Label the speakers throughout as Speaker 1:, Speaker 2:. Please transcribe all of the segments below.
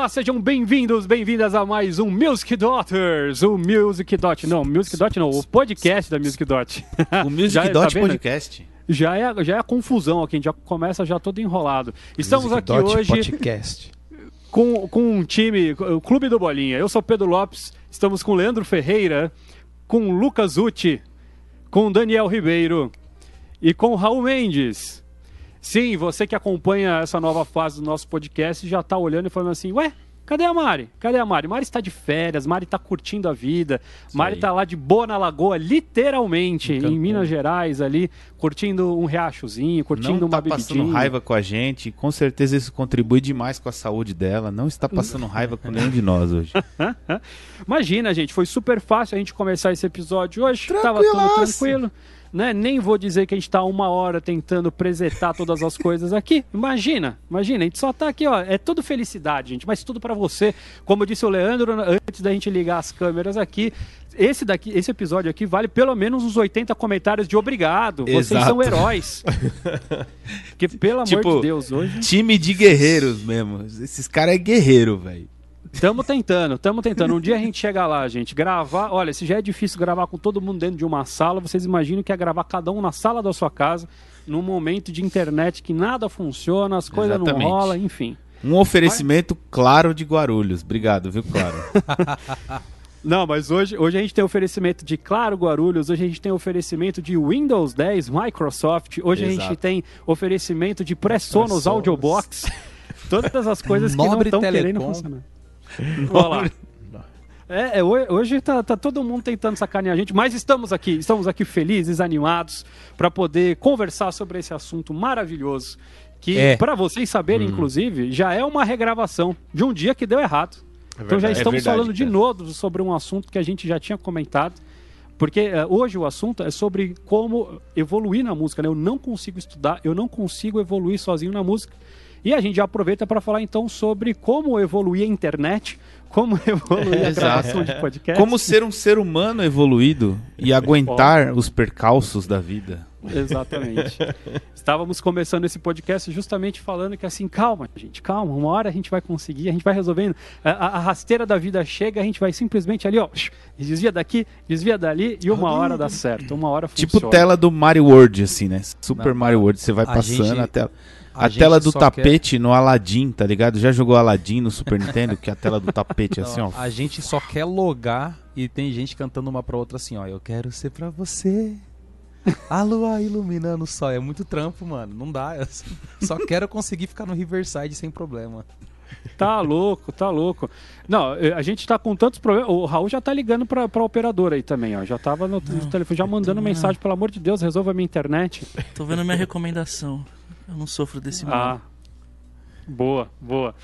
Speaker 1: Olá, sejam bem-vindos, bem-vindas a mais um Music Daughters, o Music Dot, não, Music Dot não, o podcast da Music Dot.
Speaker 2: O Music
Speaker 1: Já-
Speaker 2: Dot
Speaker 1: tá vendo?
Speaker 2: Podcast.
Speaker 1: Já é, já é a confusão aqui, a gente já começa já todo enrolado. Estamos
Speaker 3: Music
Speaker 1: aqui
Speaker 3: Dot
Speaker 1: hoje
Speaker 3: Podcast.
Speaker 1: com, com um time, o Clube do Bolinha. Eu sou Pedro Lopes, estamos com Leandro Ferreira, com Lucas Uti, com Daniel Ribeiro e com Raul Mendes. Sim, você que acompanha essa nova fase do nosso podcast já está olhando e falando assim, ué, cadê a Mari? Cadê a Mari? Mari está de férias, Mari está curtindo a vida, Mari
Speaker 2: aí.
Speaker 1: está lá de boa na lagoa, literalmente, em
Speaker 3: Cancún.
Speaker 1: Minas Gerais ali, curtindo um riachozinho, curtindo
Speaker 2: Não
Speaker 1: uma
Speaker 2: tá passando
Speaker 1: bebidinha.
Speaker 2: raiva com a gente. Com certeza isso contribui demais com a saúde dela. Não está passando raiva com nenhum de nós hoje.
Speaker 1: Imagina, gente, foi super fácil a gente começar esse episódio hoje. Tava tudo tranquilo. Né? Nem vou dizer que a gente tá uma hora tentando presetar todas as coisas aqui. Imagina, imagina, a gente só tá aqui, ó. É tudo felicidade, gente, mas tudo pra você. Como disse o Leandro antes da gente ligar as câmeras aqui. Esse daqui, esse episódio aqui vale pelo menos uns 80 comentários de obrigado. Vocês
Speaker 2: Exato.
Speaker 1: são heróis. Porque, pelo amor
Speaker 2: Tipo,
Speaker 1: de Deus, hoje.
Speaker 2: Time de guerreiros mesmo. Esses caras é guerreiro, velho.
Speaker 1: Tamo tentando, tamo tentando. Um dia a gente chega lá, gente. Gravar, olha, se já é difícil gravar com todo mundo dentro de uma sala, vocês imaginam que é gravar cada um na sala da sua casa, num momento de internet que nada funciona, as coisas não
Speaker 2: Exatamente.
Speaker 1: rolam, enfim.
Speaker 2: Um oferecimento claro de Guarulhos. Obrigado, viu, Claro?
Speaker 1: Não, mas hoje, hoje a gente tem oferecimento de Claro Guarulhos, hoje a gente tem oferecimento de Windows 10, Microsoft, hoje a gente
Speaker 2: Exato.
Speaker 1: tem oferecimento de Pressonos. Audiobox, todas as coisas que não estão querendo funcionar. Olha lá. É, é, ho- hoje tá, tá todo mundo tentando sacanear a gente, mas estamos aqui, estamos aqui felizes, animados, para poder conversar sobre esse assunto maravilhoso. Que,
Speaker 3: É.
Speaker 1: para vocês saberem, inclusive, já é uma regravação de um dia que deu errado. então já
Speaker 3: verdade.
Speaker 1: estamos
Speaker 2: É verdade,
Speaker 1: falando de novo sobre um assunto que a gente já tinha comentado. Porque eh, hoje o assunto é sobre como evoluir na música. Né? Eu não consigo estudar, eu não consigo evoluir sozinho na música. E a gente já aproveita para falar então sobre como evoluir a internet, como evoluir a
Speaker 2: Exato.
Speaker 1: gravação de podcast.
Speaker 2: Como ser um ser humano evoluído e aguentar os percalços da vida.
Speaker 1: Exatamente. Estávamos começando esse podcast justamente falando que assim, calma, gente, calma, uma hora a gente vai conseguir, a gente vai resolvendo. A, a- a rasteira da vida chega, a gente vai simplesmente ali, ó, desvia daqui, desvia dali e uma hora dá certo, uma hora funciona.
Speaker 2: Tipo tela do Mario World, assim, né? Super
Speaker 3: Não,
Speaker 2: Mario World. Você vai passando
Speaker 3: gente-
Speaker 2: a tela.
Speaker 3: A
Speaker 2: A, tela do tapete no Aladdin, tá ligado? Já jogou Aladdin no Super Nintendo? Que é a tela do tapete, assim, ó.
Speaker 3: A gente só quer logar e tem gente cantando uma pra outra assim, ó. Eu quero ser pra você. A lua iluminando o sol. É muito trampo, mano. Não dá. Eu só quero conseguir ficar no Riverside sem problema.
Speaker 1: Tá louco, tá louco. Não, eh, a gente tá com tantos problemas. O Raul já tá ligando pra, pra operadora aí também, ó. Já tava no, no telefone, já mandando
Speaker 4: não.
Speaker 1: mensagem, pelo amor de Deus, resolva a minha internet.
Speaker 4: Tô vendo a minha recomendação. Eu não sofro desse
Speaker 1: Ah,
Speaker 4: mal.
Speaker 1: boa, boa.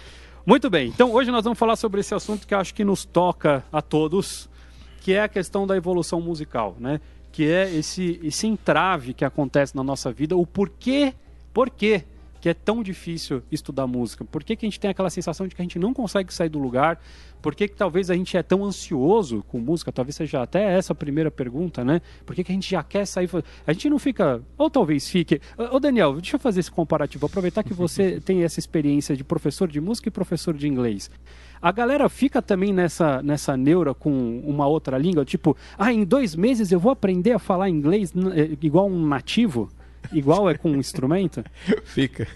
Speaker 1: Muito bem, então hoje nós vamos falar sobre esse assunto que acho que nos toca a todos, que é a questão da evolução musical, né? Que é esse, esse entrave que acontece na nossa vida, o porquê, porquê que é tão difícil estudar música? Por que, que a gente tem aquela sensação de que a gente não consegue sair do lugar? Por que, que talvez a gente é tão ansioso com música? Talvez seja até essa a primeira pergunta, né? Por que, que a gente já quer sair? A gente não fica, ou talvez fique. Ô Daniel, deixa eu fazer esse comparativo. Aproveitar que você tem essa experiência de professor de música e professor de inglês. A galera fica também nessa, nessa neura com uma outra língua, tipo, ah, em dois meses eu vou aprender a falar inglês eh, igual um nativo? Igual é com um instrumento?
Speaker 5: Fica.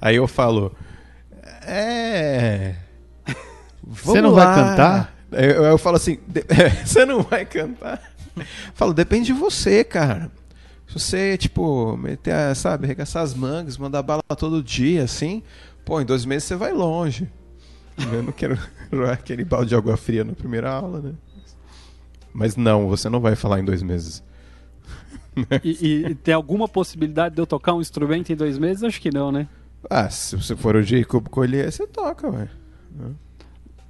Speaker 5: Aí eu falo. É.
Speaker 2: Você não vai cantar?
Speaker 5: Eu, eu falo assim. "De- Você não vai cantar? Falo, depende de você, cara. Se você, tipo, meter, a- sabe, arregaçar as mangas, mandar bala todo dia, assim, pô, em dois meses você vai longe. Eu não quero jogar aquele balde de água fria na primeira aula, né? Mas não, você não vai falar em dois meses.
Speaker 1: E, e tem alguma possibilidade de eu tocar um instrumento em dois meses? Acho que não, né?
Speaker 5: Ah, se você for o Jacob Collier, você toca, ué.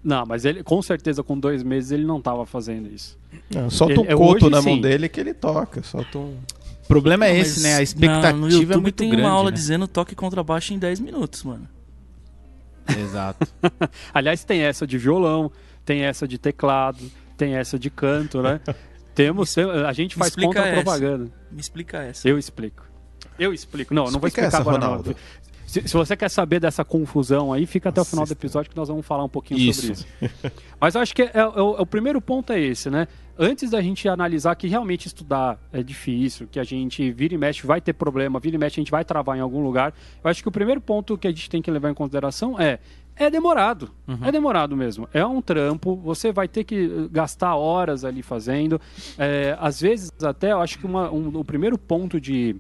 Speaker 1: Não, mas ele, com certeza, com dois meses, ele não estava fazendo isso.
Speaker 5: Não, solta
Speaker 1: Ele-
Speaker 5: um
Speaker 1: é,
Speaker 5: coto
Speaker 1: hoje,
Speaker 5: na mão
Speaker 1: sim.
Speaker 5: dele que ele toca. Solta um.
Speaker 2: O problema é
Speaker 4: Não,
Speaker 2: esse,
Speaker 4: mas
Speaker 2: né? A
Speaker 4: na-
Speaker 2: expectativa
Speaker 4: no
Speaker 2: é
Speaker 4: YouTube
Speaker 2: muito
Speaker 4: tem
Speaker 2: grande.
Speaker 4: uma aula
Speaker 2: né?
Speaker 4: dizendo toque contrabaixo em 10 minutos, mano.
Speaker 2: Exato.
Speaker 1: Aliás, tem essa de violão, tem essa de teclado, tem essa de canto, né? Temos, a gente faz
Speaker 4: explica essa.
Speaker 1: contra-propaganda.
Speaker 4: Me explica essa.
Speaker 1: Eu explico. Eu explico. Não, não vou
Speaker 5: Explica
Speaker 1: explicar
Speaker 5: essa,
Speaker 1: agora
Speaker 5: Ronaldo.
Speaker 1: não. Se, se você quer saber dessa confusão aí, fica até o final do episódio que nós vamos falar um pouquinho sobre
Speaker 2: Isso.
Speaker 1: isso. Mas eu acho que é- é o- é o primeiro ponto é esse, né? Antes da gente analisar que realmente estudar é difícil, que a gente vira e mexe vai ter problema, vira e mexe a gente vai travar em algum lugar, eu acho que o primeiro ponto que a gente tem que levar em consideração é é demorado. É demorado mesmo. É um trampo, você vai ter que eh, gastar horas ali fazendo. É, às vezes, até, eu acho que uma- um- o primeiro ponto de,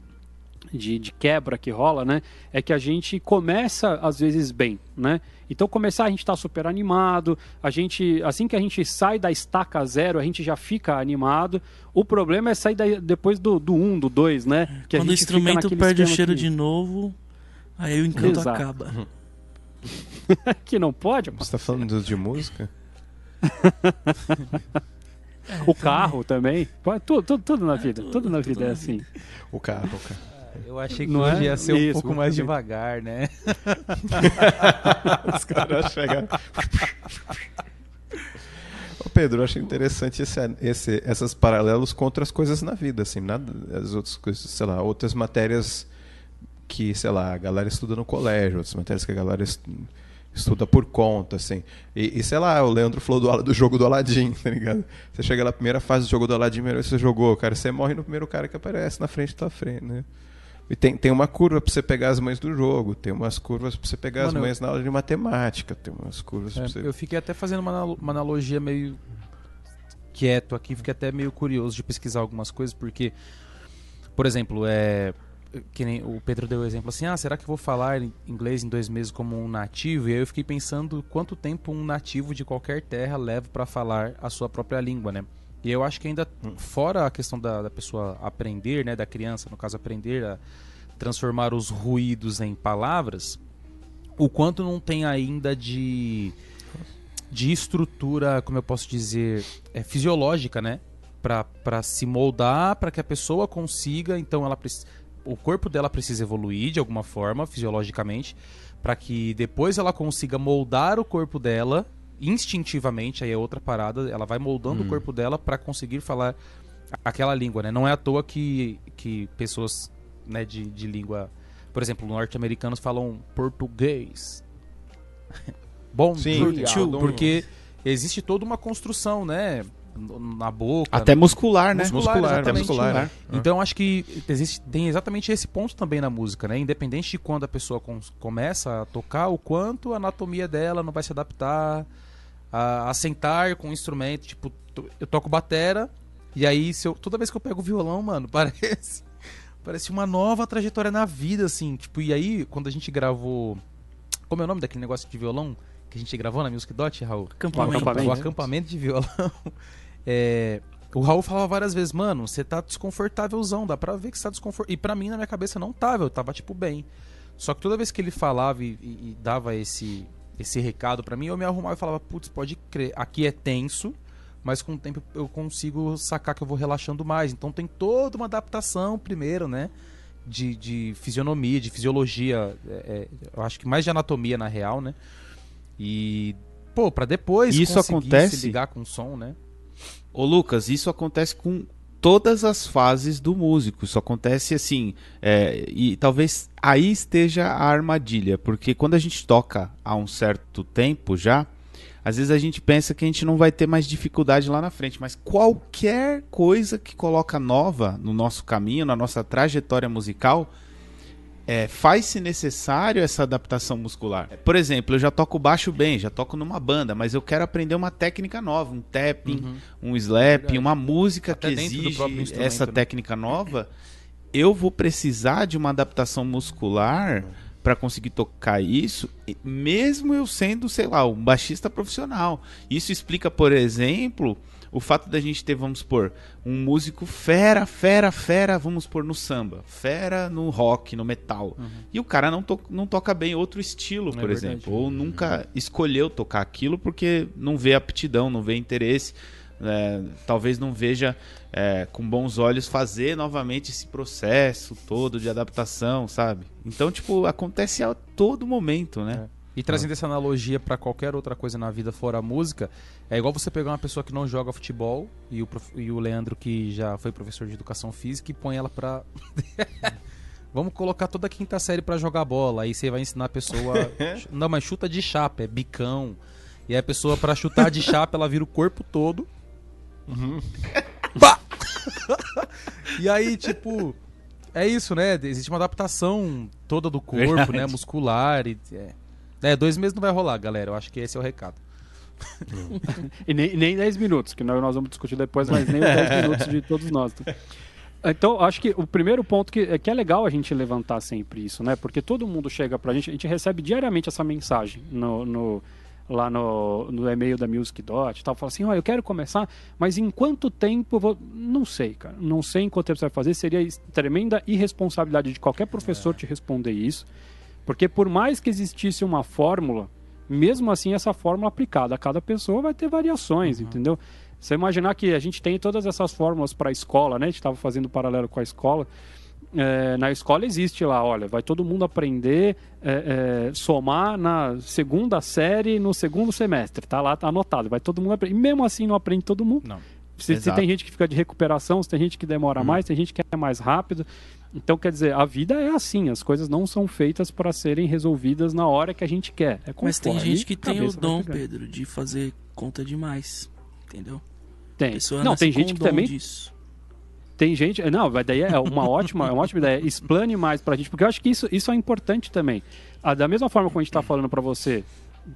Speaker 1: de, de quebra que rola, né? É que a gente começa às vezes bem, né? Então começar a gente tá super animado, a gente assim que a gente sai da estaca zero, a gente já fica animado. O problema é sair daí- depois do 1, um, do 2, né? Que
Speaker 4: Quando o instrumento perde o cheiro
Speaker 1: que-
Speaker 4: de novo, aí o encanto
Speaker 1: Exato.
Speaker 4: acaba.
Speaker 1: que não pode.
Speaker 5: Você tá falando de música?
Speaker 1: o carro também, tudo, tudo, tudo na vida,
Speaker 4: tudo,
Speaker 1: tudo na
Speaker 4: tudo
Speaker 1: vida é assim.
Speaker 5: O carro, o carro.
Speaker 3: Eu achei que
Speaker 1: Não
Speaker 3: hoje
Speaker 1: é?
Speaker 3: ia ser um
Speaker 1: Isso,
Speaker 3: pouco mais devagar, né?
Speaker 5: Os caras chegam. Ô Pedro, eu achei interessante esse, esse, essas paralelos com outras coisas na vida, assim, nada, as outras coisas, sei lá, outras matérias que, sei lá, a galera estuda no colégio, outras matérias que a galera est- estuda por conta, assim. E, e, sei lá, o Leandro falou do, do jogo do Aladdin, tá ligado? Você chega na primeira fase do jogo do Aladdin, primeiro você jogou, cara, você morre no primeiro cara que aparece na frente da tua frente, né? E tem, tem uma curva pra você pegar as mães do jogo, tem umas curvas pra você pegar
Speaker 3: Mano,
Speaker 5: as mães na aula de matemática, tem umas curvas pra
Speaker 3: É,
Speaker 5: você.
Speaker 3: eu fiquei até fazendo uma, uma analogia meio quieto aqui, fiquei até meio curioso de pesquisar algumas coisas, porque, por exemplo, é. Que nem o Pedro deu o exemplo assim, ah, será que eu vou falar inglês em dois meses como um nativo? E aí eu fiquei pensando quanto tempo um nativo de qualquer terra leva para falar a sua própria língua, né? E eu acho que ainda, fora a questão da, da pessoa aprender, né, da criança, no caso, aprender a transformar os ruídos em palavras, o quanto não tem ainda de de estrutura, como eu posso dizer, é, fisiológica, né? Pra se moldar, para que a pessoa consiga, então ela preci- o corpo dela precisa evoluir de alguma forma, fisiologicamente, para que depois ela consiga moldar o corpo dela instintivamente, aí é outra parada, ela vai moldando o corpo dela para conseguir falar aquela língua, né? Não é à toa que, que pessoas né, de, de língua, por exemplo, norte-americanos falam português. Bom
Speaker 5: Sim,
Speaker 3: dia, porque existe toda uma construção, né? Na boca.
Speaker 2: Até muscular, né?
Speaker 3: Muscular,
Speaker 5: muscular,
Speaker 3: exatamente.
Speaker 5: muscular.
Speaker 3: Então acho que existe, tem exatamente esse ponto também na música, né? Independente de quando a pessoa com- começa a tocar, o quanto a anatomia dela não vai se adaptar a, a sentar com o instrumento. Tipo, eu toco batera, e aí se eu- toda vez que eu pego o violão, mano, parece. Parece uma nova trajetória na vida, assim. Tipo, e aí, quando a gente gravou. Como é o nome daquele negócio de violão que a gente gravou na Music Dot, Raul?
Speaker 4: Acampamento.
Speaker 1: acampamento.
Speaker 3: O acampamento de violão. É, o Raul falava várias vezes, mano, você tá desconfortávelzão, dá pra ver que você tá desconfortável. E pra mim, na minha cabeça, não tava, eu tava, tipo, bem. Só que toda vez que ele falava e, e- e dava esse, esse recado pra mim, eu me arrumava e falava, putz, pode crer, aqui é tenso, mas com o tempo eu consigo sacar que eu vou relaxando mais. Então tem toda uma adaptação primeiro, né? De, de fisionomia, de fisiologia, é, é, eu acho que mais de anatomia na real, né? E, pô, pra depois
Speaker 2: Isso
Speaker 3: conseguir
Speaker 2: acontece?
Speaker 3: se ligar com o som, né?
Speaker 2: Ô Lucas, isso acontece com todas as fases do músico. Isso acontece assim, é, e talvez aí esteja a armadilha, porque quando a gente toca há um certo tempo já, às vezes a gente pensa que a gente não vai ter mais dificuldade lá na frente, mas qualquer coisa que coloca nova no nosso caminho, na nossa trajetória musical, é, faz-se necessário essa adaptação muscular. Por exemplo, eu já toco baixo bem, já toco numa banda, mas eu quero aprender uma técnica nova, um tapping, um slap, uma música
Speaker 3: Até
Speaker 2: que exige essa
Speaker 3: né?
Speaker 2: técnica nova. Eu vou precisar de uma adaptação muscular para conseguir tocar isso, mesmo eu sendo, sei lá, um baixista profissional. Isso explica, por exemplo, o fato da gente ter, vamos supor, um músico fera, fera, fera, vamos pôr no samba, fera no rock, no metal. E o cara não, to não toca bem outro estilo,
Speaker 3: É
Speaker 2: por
Speaker 3: verdade.
Speaker 2: exemplo. Ou nunca escolheu tocar aquilo porque não vê aptidão, não vê interesse. é, talvez não veja é, com bons olhos fazer novamente esse processo todo de adaptação, sabe? Então, tipo, acontece a todo momento, né?
Speaker 3: E trazendo essa analogia pra qualquer outra coisa na vida fora a música, é igual você pegar uma pessoa que não joga futebol e o, prof- e o Leandro que já foi professor de educação física e põe ela pra Vamos colocar toda a quinta série pra jogar bola. Aí você vai ensinar a pessoa. não, mas chuta de chapa, é bicão. E aí a pessoa, pra chutar de chapa, ela vira o corpo todo. Pá! e aí, tipo. É isso, né? Existe uma adaptação toda do corpo,
Speaker 2: Verdade.
Speaker 3: né? Muscular. E, é. É, dois meses não vai rolar, galera. Eu acho que esse é o recado.
Speaker 1: E nem, nem 10 minutos, que nós vamos discutir depois, mas nem os 10 minutos de todos nós. tá? Então, acho que o primeiro ponto que é, que é legal a gente levantar sempre isso, né? Porque todo mundo chega pra gente, a gente recebe diariamente essa mensagem no, no- lá no, no e-mail da Music Dot e tal. Fala assim, ó, eu quero começar, mas em quanto tempo eu vou... Não sei, cara. Não sei em quanto tempo você vai fazer. Seria tremenda irresponsabilidade de qualquer professor te responder isso. Porque por mais que existisse uma fórmula, mesmo assim essa fórmula aplicada a cada pessoa vai ter variações, entendeu? Você imaginar que a gente tem todas essas fórmulas para a escola, né? A gente estava fazendo um paralelo com a escola. É, na escola existe lá, olha, vai todo mundo aprender é, é, somar na segunda série no segundo semestre, tá lá, tá anotado, vai todo mundo aprender. E mesmo assim não aprende todo mundo.
Speaker 3: Não.
Speaker 1: Se, se tem gente que fica de recuperação, se tem gente que demora mais, tem gente que é mais rápido. Então, quer dizer, a vida é assim, as coisas não são feitas para serem resolvidas na hora que a gente quer. É
Speaker 4: Mas tem gente que tem o dom. Pedro, de fazer conta demais. Entendeu?
Speaker 1: Tem. Não, tem gente que também
Speaker 4: disso.
Speaker 1: Tem gente. Não, daí é uma ótima, é uma ótima ideia. Explane mais pra gente, porque eu acho que isso, isso é importante também. Ah, da mesma forma como a gente tá falando pra você,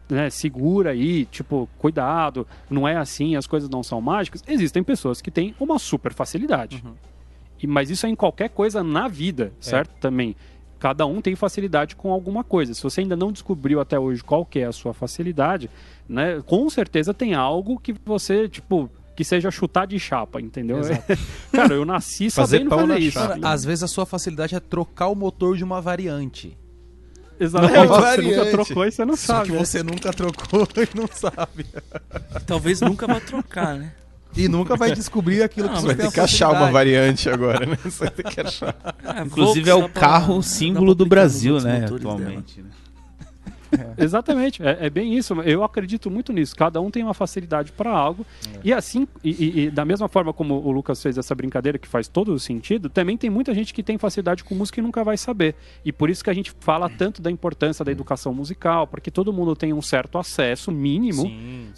Speaker 1: né, segura aí, tipo, cuidado, não é assim, as coisas não são mágicas. Existem pessoas que têm uma super facilidade. E, mas isso é em qualquer coisa na vida, certo? Também. Cada um tem facilidade com alguma coisa. Se você ainda não descobriu até hoje qual que é a sua facilidade, né? Com certeza tem algo que você, tipo, que seja chutar de chapa, entendeu? Cara, eu nasci
Speaker 5: Fazer
Speaker 1: sabendo
Speaker 5: pão
Speaker 1: fazer
Speaker 5: na
Speaker 1: isso.
Speaker 5: chapa.
Speaker 3: Às vezes a sua facilidade é trocar o motor de uma variante.
Speaker 1: Exatamente.
Speaker 5: É uma
Speaker 1: você nunca trocou e você não
Speaker 3: Só
Speaker 1: sabe.
Speaker 3: que
Speaker 1: né?
Speaker 3: você nunca trocou e não sabe.
Speaker 4: Talvez nunca vá trocar, né?
Speaker 3: E nunca vai descobrir aquilo
Speaker 4: Não,
Speaker 3: que você
Speaker 5: Vai ter que achar uma variante agora, né? Você vai ter que achar.
Speaker 4: Ah,
Speaker 2: Inclusive
Speaker 4: Volks
Speaker 2: é o
Speaker 4: pra-
Speaker 2: carro
Speaker 4: dá
Speaker 2: símbolo
Speaker 4: pra
Speaker 2: do Brasil, né, atualmente. né?
Speaker 1: Exatamente, é, é bem isso. Eu acredito muito nisso. Cada um tem uma facilidade para algo. E assim, e, e- e da mesma forma como o Lucas fez essa brincadeira, que faz todo o sentido, também tem muita gente que tem facilidade com música e nunca vai saber. E por isso que a gente fala tanto da importância da educação musical, para que todo mundo tenha um certo acesso mínimo.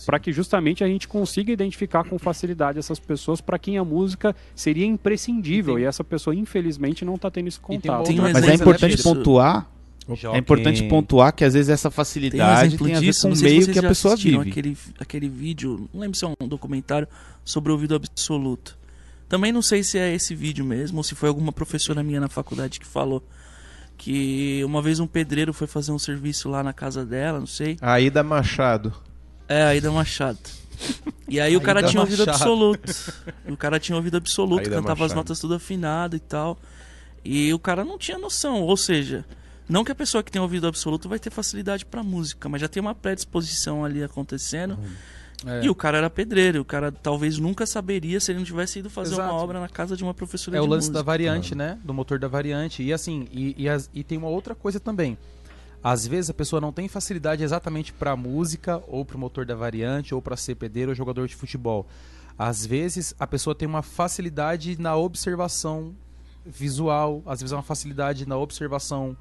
Speaker 1: Para que justamente a gente consiga identificar com facilidade essas pessoas para quem a música seria imprescindível. E,
Speaker 3: E tem-
Speaker 1: essa pessoa, infelizmente, não está tendo esse contato.
Speaker 4: Tem um
Speaker 2: Mas é
Speaker 4: exemplo
Speaker 2: importante pontuar,
Speaker 3: Joguem-
Speaker 2: é importante pontuar que às vezes essa
Speaker 4: Tem um
Speaker 2: facilidade tem a ver
Speaker 4: disso,
Speaker 2: com o meio que a pessoa vive.
Speaker 4: Aquele, aquele vídeo, não lembro se é um documentário sobre o ouvido absoluto. Também não sei se é esse vídeo mesmo ou se foi alguma professora minha na faculdade que falou que uma vez um pedreiro foi fazer um serviço lá na casa dela, não sei.
Speaker 5: Aida Machado.
Speaker 4: É, Aida Machado. E aí o cara
Speaker 3: Aida
Speaker 4: tinha ouvido
Speaker 3: Machado.
Speaker 4: absoluto. O cara tinha ouvido absoluto,
Speaker 5: Aida
Speaker 4: cantava as
Speaker 5: Machado.
Speaker 4: notas tudo afinado e tal. E o cara não tinha noção, ou seja, não que a pessoa que tem ouvido absoluto vai ter facilidade pra música, mas já tem uma predisposição ali acontecendo.
Speaker 3: É.
Speaker 4: E o cara era pedreiro, o cara talvez nunca saberia se ele não tivesse ido fazer
Speaker 3: Exato.
Speaker 4: uma obra na casa de uma professora
Speaker 3: É o
Speaker 4: de
Speaker 3: lance
Speaker 4: música.
Speaker 3: da variante, né? Do motor da variante. E assim, e, e, as- e tem uma outra coisa também. Às vezes a pessoa não tem facilidade exatamente pra música, ou pro motor da variante, ou pra ser pedreiro ou jogador de futebol. Às vezes a pessoa tem uma facilidade na observação visual, às vezes é uma facilidade na observação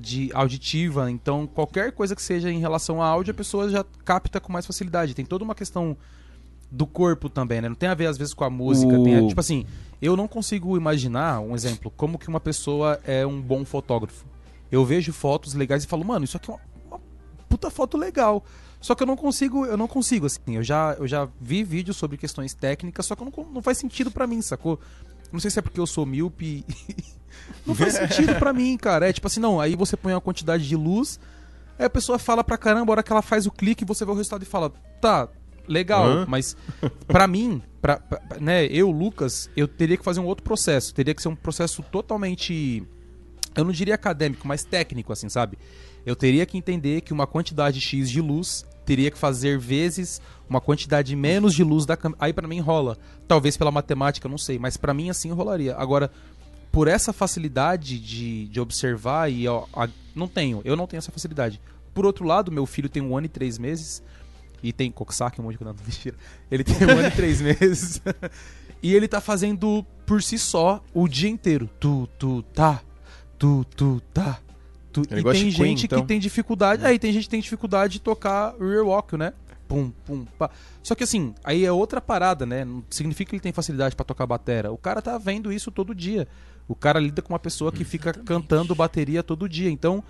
Speaker 3: de auditiva. Então, qualquer coisa que seja em relação a áudio, a pessoa já capta com mais facilidade. Tem toda uma questão do corpo também, né? Não tem a ver às vezes com a música.
Speaker 2: O-
Speaker 3: a- tipo assim, eu não consigo imaginar, um exemplo, como que uma pessoa é um bom fotógrafo. Eu vejo fotos legais e falo, mano, isso aqui é uma, uma puta foto legal. Só que eu não consigo, eu não consigo, assim. Eu já, eu já vi vídeos sobre questões técnicas, só que não, não faz sentido pra mim, sacou? Não sei se é porque eu sou míope. não faz sentido pra mim, cara. É tipo assim, não, aí você põe uma quantidade de luz, aí a pessoa fala pra caramba, a hora que ela faz o clique, você vê o resultado e fala, tá, legal,
Speaker 5: Hã?
Speaker 3: mas pra mim, pra, pra- né, eu, Lucas, eu teria que fazer um outro processo. Teria que ser um processo totalmente. Eu não diria acadêmico, mas técnico, assim, sabe? Eu teria que entender que uma quantidade X de luz teria que fazer vezes uma quantidade menos de luz da câmera. Aí pra mim rola. Talvez pela matemática, não sei, mas pra mim assim rolaria. Agora, por essa facilidade de, de observar e ó, a- não tenho, eu não tenho essa facilidade. Por outro lado, meu filho tem um ano e três meses e tem coxaque, um monte de coisa, não, mentira. Ele tem um ano e três meses e ele tá fazendo por si só o dia inteiro. Tu, tu, tá, tu, tu, tá. Tu.
Speaker 5: Ele
Speaker 3: E tem
Speaker 5: de Queen,
Speaker 3: gente
Speaker 5: então?
Speaker 3: que tem dificuldade. Aí tem gente que tem dificuldade de tocar rear walk, né? Pum, pum, pá. Só que assim, aí é outra parada, né? Não significa que ele tem facilidade pra tocar batera. O cara tá vendo isso todo dia. O cara lida com uma pessoa que fica cantando bateria todo dia. Então,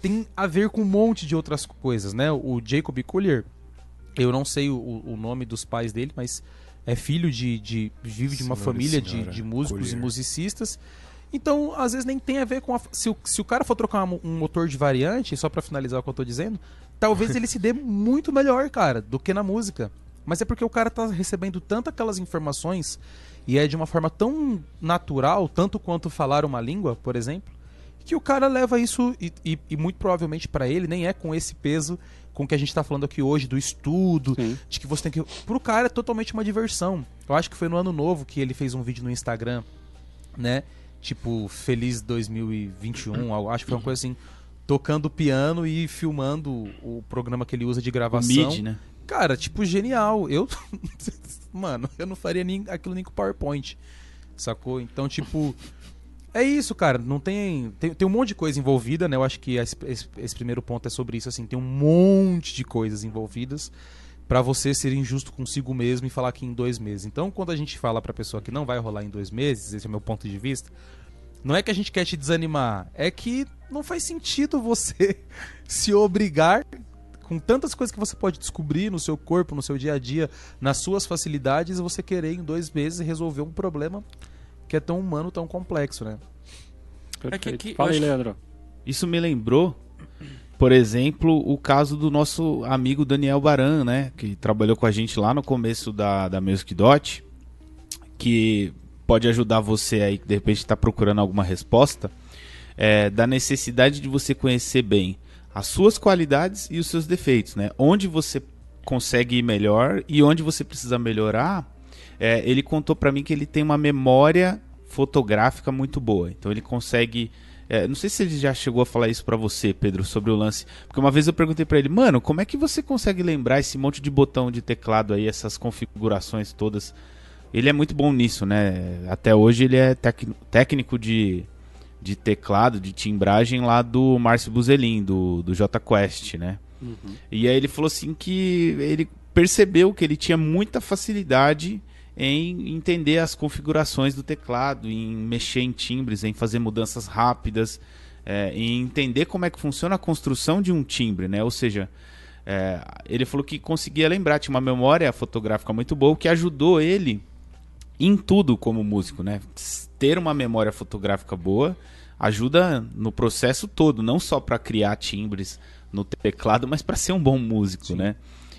Speaker 3: tem a ver com um monte de outras coisas, né? O Jacob Collier, eu não sei o, o nome dos pais dele, mas é filho de. de vive de uma
Speaker 5: Senhora
Speaker 3: família de, de músicos
Speaker 5: Collier.
Speaker 3: e musicistas. Então, às vezes nem tem a ver com a. Se o, se o cara for trocar um, um motor de variante, só pra finalizar o que eu tô dizendo, talvez ele se dê muito melhor, cara, do que na música. Mas é porque o cara tá recebendo tanto aquelas informações e é de uma forma tão natural, tanto quanto falar uma língua, por exemplo, que o cara leva isso e, e- e muito provavelmente pra ele nem é com esse peso com que a gente tá falando aqui hoje do estudo,
Speaker 1: Sim.
Speaker 3: de que você tem que. Pro cara é totalmente uma diversão. Eu acho que foi no ano novo que ele fez um vídeo no Instagram, né? Tipo, Feliz 2021, eu acho que foi uma coisa assim. Tocando piano e filmando o programa que ele usa de
Speaker 2: O
Speaker 3: gravação.
Speaker 2: mid, né?
Speaker 3: Cara, tipo, genial. Eu. Mano, eu não faria nem, aquilo nem com PowerPoint. Sacou? Então, tipo. É isso, cara. Não tem, tem. Tem um monte de coisa envolvida, né? Eu acho que esse, esse- primeiro ponto é sobre isso, assim. Tem um monte de coisas envolvidas pra você ser injusto consigo mesmo e falar que em dois meses. Então, quando a gente fala pra pessoa que não vai rolar em dois meses, esse é o meu ponto de vista. Não é que a gente quer te desanimar, é que não faz sentido você se obrigar com tantas coisas que você pode descobrir no seu corpo, no seu dia a dia, nas suas facilidades, você querer em dois meses resolver um problema que é tão humano, tão complexo, né?
Speaker 1: Perfeito.
Speaker 4: que-
Speaker 1: Fala
Speaker 4: eu
Speaker 1: aí, Leandro.
Speaker 2: Isso me lembrou, por exemplo, o caso do nosso amigo Daniel Baran, né? Que trabalhou com a gente lá no começo da, da Music Dot, que pode ajudar você aí que de repente está procurando alguma resposta, é, da necessidade de você conhecer bem as suas qualidades e os seus defeitos, né? Onde você consegue ir melhor e onde você precisa melhorar. É, ele contou para mim que ele tem uma memória fotográfica muito boa. Então ele consegue. é, não sei se ele já chegou a falar isso pra você, Pedro, sobre o lance. Porque uma vez eu perguntei pra ele, mano, como é que você consegue lembrar esse monte de botão de teclado aí, essas configurações todas? Ele é muito bom nisso, né? Até hoje ele é técnico de, de teclado, de timbragem lá do Márcio Buzelin, do, do J Quest, né? E aí ele falou assim que ele percebeu que ele tinha muita facilidade em entender as configurações do teclado, em mexer em timbres, em fazer mudanças rápidas, é, em entender como é que funciona a construção de um timbre, né? Ou seja, é, ele falou que conseguia lembrar, tinha uma memória fotográfica muito boa, que ajudou ele em tudo como músico, né? Ter uma memória fotográfica boa ajuda no processo todo, não só para criar timbres no teclado, mas para ser um bom músico, né?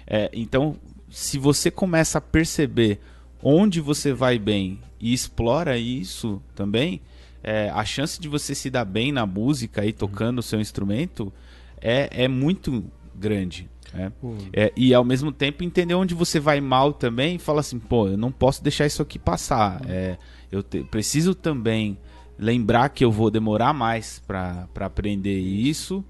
Speaker 2: É, então, se você começa a perceber onde você vai bem e explora isso também, é, a chance de você se dar bem na música e tocando o seu instrumento é, é muito grande. Né? É, e ao mesmo tempo entender onde você vai mal também e fala assim, pô, eu não posso deixar isso aqui passar. É, eu te- preciso também lembrar que eu vou demorar mais para aprender isso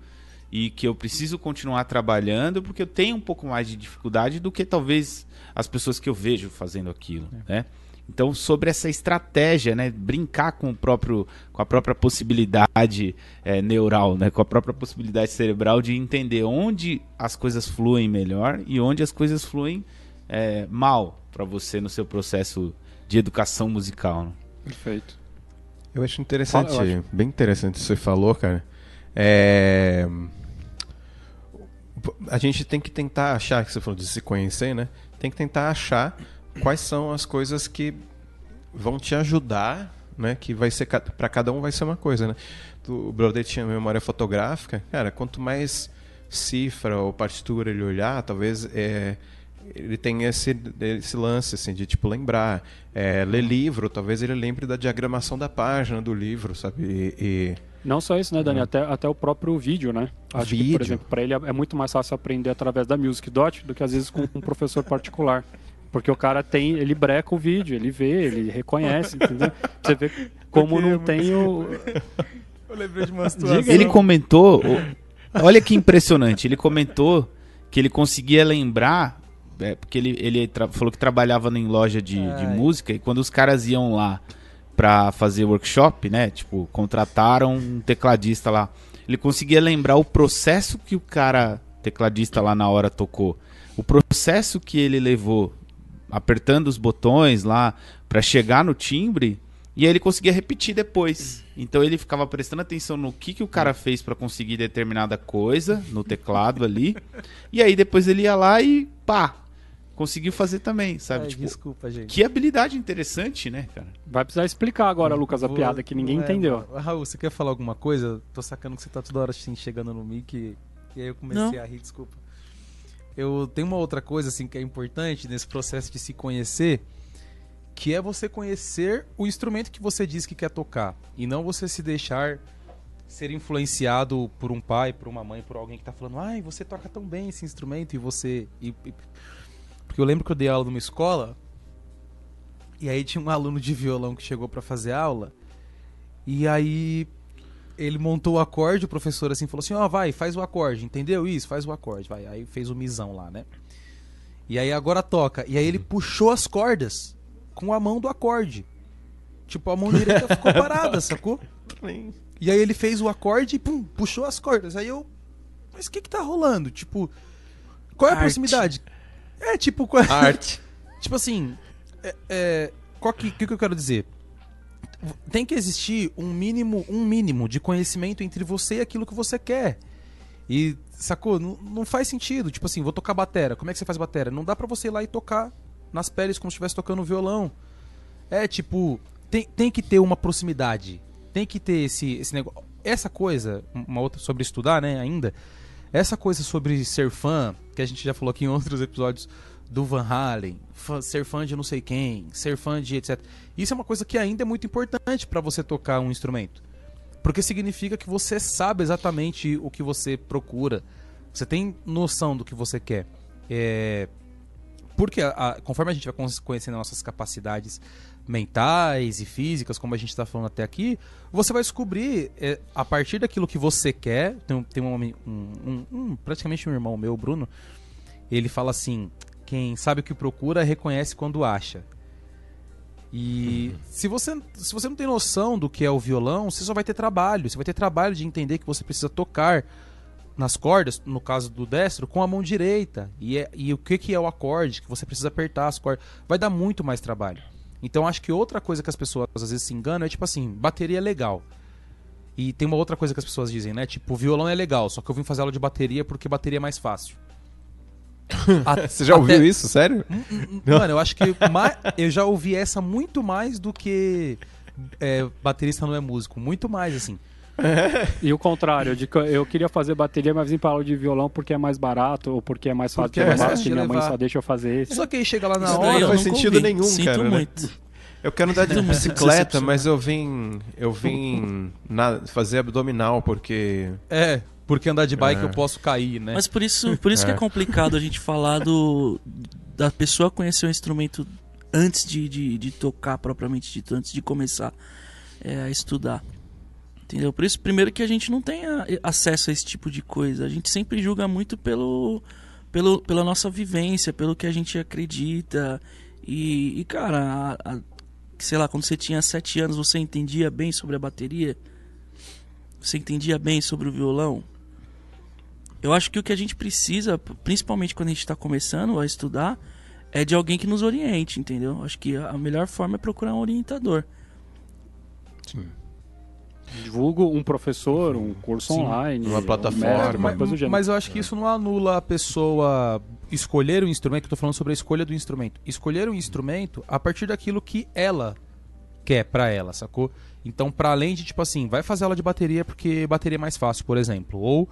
Speaker 2: e que eu preciso continuar trabalhando porque eu tenho um pouco mais de dificuldade do que talvez as pessoas que eu vejo fazendo aquilo, né? Então, sobre essa estratégia, né, brincar com o próprio, com a própria possibilidade é, neural, né, com a própria possibilidade cerebral de entender onde as coisas fluem melhor e onde as coisas fluem é, mal para você no seu processo de educação musical. né?
Speaker 1: Perfeito.
Speaker 5: Eu acho interessante,
Speaker 1: Fala, eu
Speaker 5: bem interessante o que você falou, cara. É... A gente tem que tentar achar, que você falou de se conhecer, né? Tem que tentar achar quais são as coisas que vão te ajudar, né? Que vai ser para cada um vai ser uma coisa, né? O Brother tinha memória fotográfica, cara. Quanto mais cifra ou partitura ele olhar, talvez é, ele tem esse, esse lance assim, de tipo lembrar. É, ler livro, talvez ele lembre da diagramação da página do livro, sabe? E, e-
Speaker 1: Não só isso, né, Dani? Até, até o próprio vídeo, né? Acho que, por
Speaker 5: Vídeo.
Speaker 1: exemplo, para ele é é muito mais fácil aprender através da Music Dot do que às vezes com um professor particular. Porque o cara tem, ele breca o vídeo, ele vê, ele reconhece, entendeu? Você vê como não tem o.
Speaker 3: Eu lembrei de uma
Speaker 1: Diga
Speaker 2: Ele comentou, olha que impressionante, ele comentou que ele conseguia lembrar, é, porque ele, ele falou que trabalhava em loja de, de
Speaker 3: Ai.
Speaker 2: música, e quando os caras iam lá pra fazer workshop, né? Tipo, contrataram um tecladista lá. Ele conseguia lembrar o processo que o cara, tecladista lá na hora tocou. O processo que ele levou apertando os botões lá pra chegar no timbre e aí ele conseguia repetir depois. Então ele ficava prestando atenção no que, que o cara fez pra conseguir determinada coisa no teclado ali. E aí depois ele ia lá e pá, conseguiu fazer também, sabe?
Speaker 3: Ai,
Speaker 2: tipo,
Speaker 3: desculpa, gente.
Speaker 2: que habilidade interessante, né, cara?
Speaker 1: Vai precisar explicar agora, Lucas, a
Speaker 3: Vou-
Speaker 1: piada que ninguém
Speaker 3: é,
Speaker 1: entendeu.
Speaker 3: Raul, você quer falar alguma coisa? Tô sacando que você tá toda hora assim, chegando no mic e aí eu comecei
Speaker 4: Não.
Speaker 3: a rir, desculpa. Eu tenho uma outra coisa assim que é importante nesse processo de se conhecer, que é você conhecer o instrumento que você diz que quer tocar e não você se deixar ser influenciado por um pai, por uma mãe, por alguém que tá falando: "Ai, você toca tão bem esse instrumento" e você e- e- porque eu lembro que eu dei aula numa escola e aí tinha um aluno de violão que chegou pra fazer aula. E aí ele montou o acorde, o professor assim falou assim: "Ó, vai, faz o acorde, entendeu isso? Faz o acorde, vai". Aí fez o misão lá, né? E aí agora toca. E aí ele puxou as cordas com a mão do acorde. Tipo, a mão direita ficou parada, sacou? E aí ele fez o acorde e pum, puxou as cordas. Aí eu. Mas o que que tá rolando? Tipo, qual é a
Speaker 4: Arte.
Speaker 3: proximidade? É, tipo, qual...
Speaker 5: Arte.
Speaker 3: Tipo assim, é, é, qual que, que, que eu quero dizer? Tem que existir um mínimo, um mínimo de conhecimento entre você e aquilo que você quer. E, sacou? Não, não faz sentido. Tipo assim, vou tocar batera. Como é que você faz batera? Não dá pra você ir lá e tocar nas peles como se estivesse tocando violão. É, tipo, tem, tem que ter uma proximidade. Tem que ter esse, esse negócio. Essa coisa, uma outra sobre estudar, né, ainda. Essa coisa sobre ser fã, que a gente já falou aqui em outros episódios do Van Halen, fã- ser fã de não sei quem, ser fã de etc. Isso é uma coisa que ainda é muito importante pra você tocar um instrumento. Porque significa que você sabe exatamente o que você procura. Você tem noção do que você quer. É... Porque a- a- conforme a gente vai con- conhecendo nossas capacidades mentais e físicas, como a gente está falando até aqui, você vai descobrir, é, a partir daquilo que você quer. Tem, um- tem um, um- um- praticamente um irmão meu, Bruno, ele fala assim: quem sabe o que procura reconhece quando acha. E se você, se você não tem noção do que é o violão, você só vai ter trabalho. Você vai ter trabalho de entender que você precisa tocar nas cordas, no caso do destro, com a mão direita. E, é- e o que, que é o acorde, que você precisa apertar as cordas. Vai dar muito mais trabalho. Então acho que outra coisa que as pessoas às vezes se enganam é tipo assim, bateria é legal. E tem uma outra coisa que as pessoas dizem, né? Tipo, violão é legal, só que eu vim fazer aula de bateria porque bateria é mais fácil. A-
Speaker 5: Você já ouviu
Speaker 3: até-
Speaker 5: isso? Sério?
Speaker 3: Mano, eu acho que ma- eu já ouvi essa muito mais do que é, baterista não é músico. Muito mais, assim.
Speaker 1: E o contrário, de que eu queria fazer bateria, mas vim para aula de violão porque é mais barato ou porque é mais fácil
Speaker 5: Porque
Speaker 1: de
Speaker 5: é mais
Speaker 1: levar,
Speaker 3: de
Speaker 1: minha mãe
Speaker 3: levar.
Speaker 1: só deixa eu fazer isso.
Speaker 3: Só que aí chega lá na
Speaker 4: Isso
Speaker 3: hora.
Speaker 4: eu
Speaker 5: faz sentido nenhum,
Speaker 4: Sinto
Speaker 5: cara, né?
Speaker 4: muito.
Speaker 5: Eu quero andar de bicicleta, mas eu vim. Eu vim na- fazer abdominal, porque.
Speaker 3: É, porque andar de bike
Speaker 5: É.
Speaker 3: eu posso cair, né?
Speaker 4: Mas por isso, por isso que é
Speaker 5: É.
Speaker 4: complicado a gente falar do da pessoa conhecer o instrumento antes de, de, de tocar propriamente dito, antes de começar é, a estudar. Entendeu? Por isso, primeiro que a gente não tem a- acesso a esse tipo de coisa. A gente sempre julga muito pelo, pelo, pela nossa vivência, pelo que a gente acredita. E, e, cara, a- a- sei lá, quando você tinha sete anos, você entendia bem sobre a bateria? Você entendia bem sobre o violão? Eu acho que o que a gente precisa, principalmente quando a gente está começando a estudar, é de alguém que nos oriente, entendeu? Acho que a melhor forma é procurar um orientador.
Speaker 1: Divulgo um professor, um curso
Speaker 3: Sim.
Speaker 1: online,
Speaker 5: Uma
Speaker 1: um
Speaker 5: plataforma.
Speaker 1: uma
Speaker 3: mas,
Speaker 1: coisa do gênero.
Speaker 3: mas eu acho que isso não anula a pessoa escolher o instrumento. Eu tô falando sobre a escolha do instrumento. Escolher um instrumento a partir daquilo que ela quer pra ela, sacou? Então, pra além de, tipo assim, vai fazer aula de bateria porque bateria é mais fácil, por exemplo. Ou,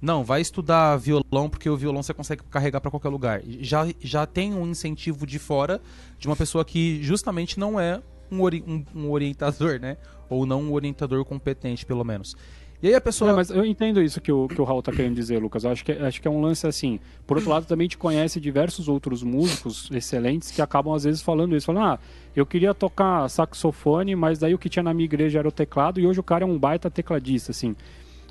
Speaker 3: não, vai estudar violão porque o violão você consegue carregar pra qualquer lugar. Já, já tem um incentivo de fora de uma pessoa que justamente não é um, ori- um- um orientador, né? Ou não um orientador competente, pelo menos. E aí a pessoa.
Speaker 1: É, mas eu entendo isso que o, que o Raul tá querendo dizer, Lucas. Eu acho que, acho que é um lance assim. Por outro lado, também gente conhece diversos outros músicos excelentes que acabam às vezes falando isso. Falando, ah, eu queria tocar saxofone, mas daí o que tinha na minha igreja era o teclado e hoje o cara é um baita tecladista, assim.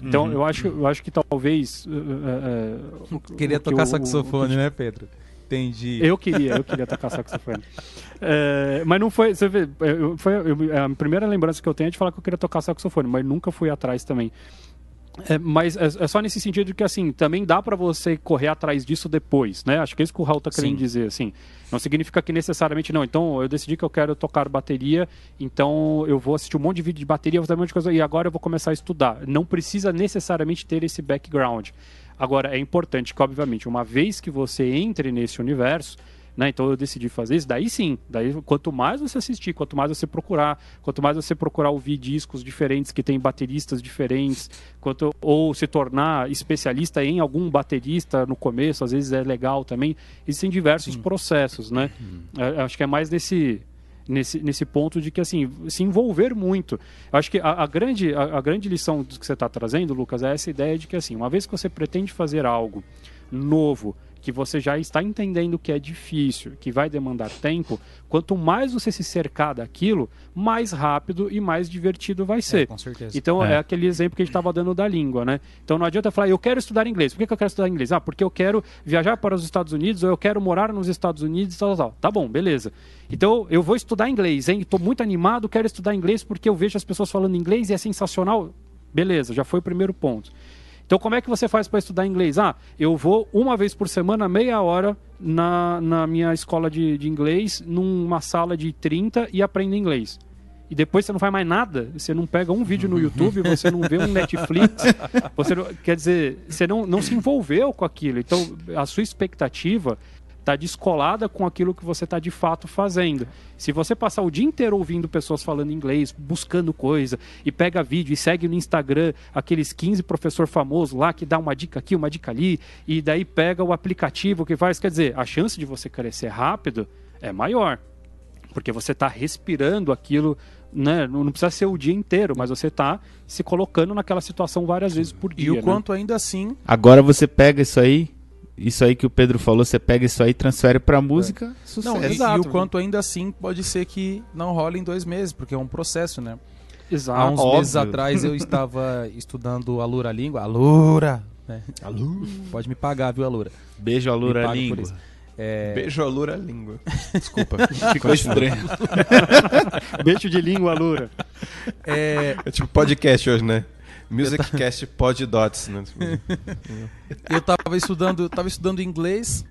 Speaker 1: Então,
Speaker 3: Uhum.
Speaker 1: eu, acho, eu acho que talvez... eh, o-
Speaker 3: Queria
Speaker 1: que
Speaker 3: tocar
Speaker 1: o-
Speaker 3: saxofone, né, Pedro? Entendi.
Speaker 1: Eu queria, eu queria tocar saxofone. É, mas não foi. Você vê, eu- foi eu- a primeira lembrança que eu tenho é de falar que eu queria tocar saxofone, mas nunca fui atrás também. É, mas é, é só nesse sentido que, assim, também dá pra você correr atrás disso depois, né? Acho que é isso que o Raul tá querendo
Speaker 3: Sim.
Speaker 1: dizer, assim. Não significa que necessariamente não. Então, eu decidi que eu quero tocar bateria, então eu vou assistir um monte de vídeo de bateria, vou fazer um monte de coisa, e agora eu vou começar a estudar. Não precisa necessariamente ter esse background. Agora, é importante que, obviamente, uma vez que você entre nesse universo, né, então eu decidi fazer isso, daí sim, daí quanto mais você assistir, quanto mais você procurar, quanto mais você procurar ouvir discos diferentes que tem bateristas diferentes, quanto ou se tornar especialista em algum baterista no começo, às vezes é legal também. Existem diversos processos, né? É, Acho que é mais nesse nesse, nesse ponto de que assim se envolver muito. Eu acho que a, a grande a, a grande lição que você está trazendo, Lucas, é essa ideia de que assim uma vez que você pretende fazer algo novo que você já está entendendo que é difícil, que vai demandar tempo, quanto mais você se cercar daquilo, mais rápido e mais divertido vai
Speaker 3: É,
Speaker 1: ser.
Speaker 3: com certeza.
Speaker 1: Então é.
Speaker 2: É.
Speaker 1: aquele exemplo que a gente estava dando da língua, né? Então não adianta falar, eu quero estudar inglês. Por que, que eu quero estudar inglês? Ah, porque eu quero viajar para os Estados Unidos ou eu quero morar nos Estados Unidos, tal, tal, tal. Tá bom, beleza. Então eu vou estudar inglês, hein? Estou muito animado, quero estudar inglês porque eu vejo as pessoas falando inglês e é sensacional. Beleza, já foi o primeiro ponto. Então, como é que você faz para estudar inglês? Ah, eu vou uma vez por semana, meia hora, na, na minha escola de, de inglês, numa sala de 30 e aprendo inglês. E depois você não faz mais nada, você não pega um vídeo no YouTube, você não vê um Netflix, você não- quer dizer, você não, não se envolveu com aquilo. Então, a sua expectativa está descolada com aquilo que você está de fato fazendo. Se você passar o dia inteiro ouvindo pessoas falando inglês, buscando coisa, e pega vídeo e segue no Instagram aqueles 15 professor famoso lá que dá uma dica aqui, uma dica ali, e daí pega o aplicativo que faz, quer dizer, a chance de você crescer rápido é maior. Porque você está respirando aquilo, né? Não precisa ser o dia inteiro, mas você está se colocando naquela situação várias vezes por dia.
Speaker 3: E o
Speaker 1: né?
Speaker 3: quanto ainda assim
Speaker 2: Agora você pega isso aí, isso aí que o Pedro falou, você pega isso aí, transfere pra música, sucesso.
Speaker 3: Não, e,
Speaker 1: Exato.
Speaker 3: e o quanto ainda assim pode ser que não role em dois meses, porque é um processo, né?
Speaker 1: Exato.
Speaker 3: Há uns
Speaker 2: óbvio.
Speaker 3: meses atrás eu estava estudando a Lura Língua. Alura! Né? Pode me pagar, viu, Alura?
Speaker 2: Beijo, Alura Língua.
Speaker 3: É,
Speaker 5: Beijo a Lura Língua. Desculpa.
Speaker 2: Ficou estranho.
Speaker 1: Beijo de língua, Lura.
Speaker 3: é,
Speaker 5: É tipo podcast hoje, né? Musiccast Pod Dots, né?
Speaker 3: eu tava estudando, tava estudando inglês.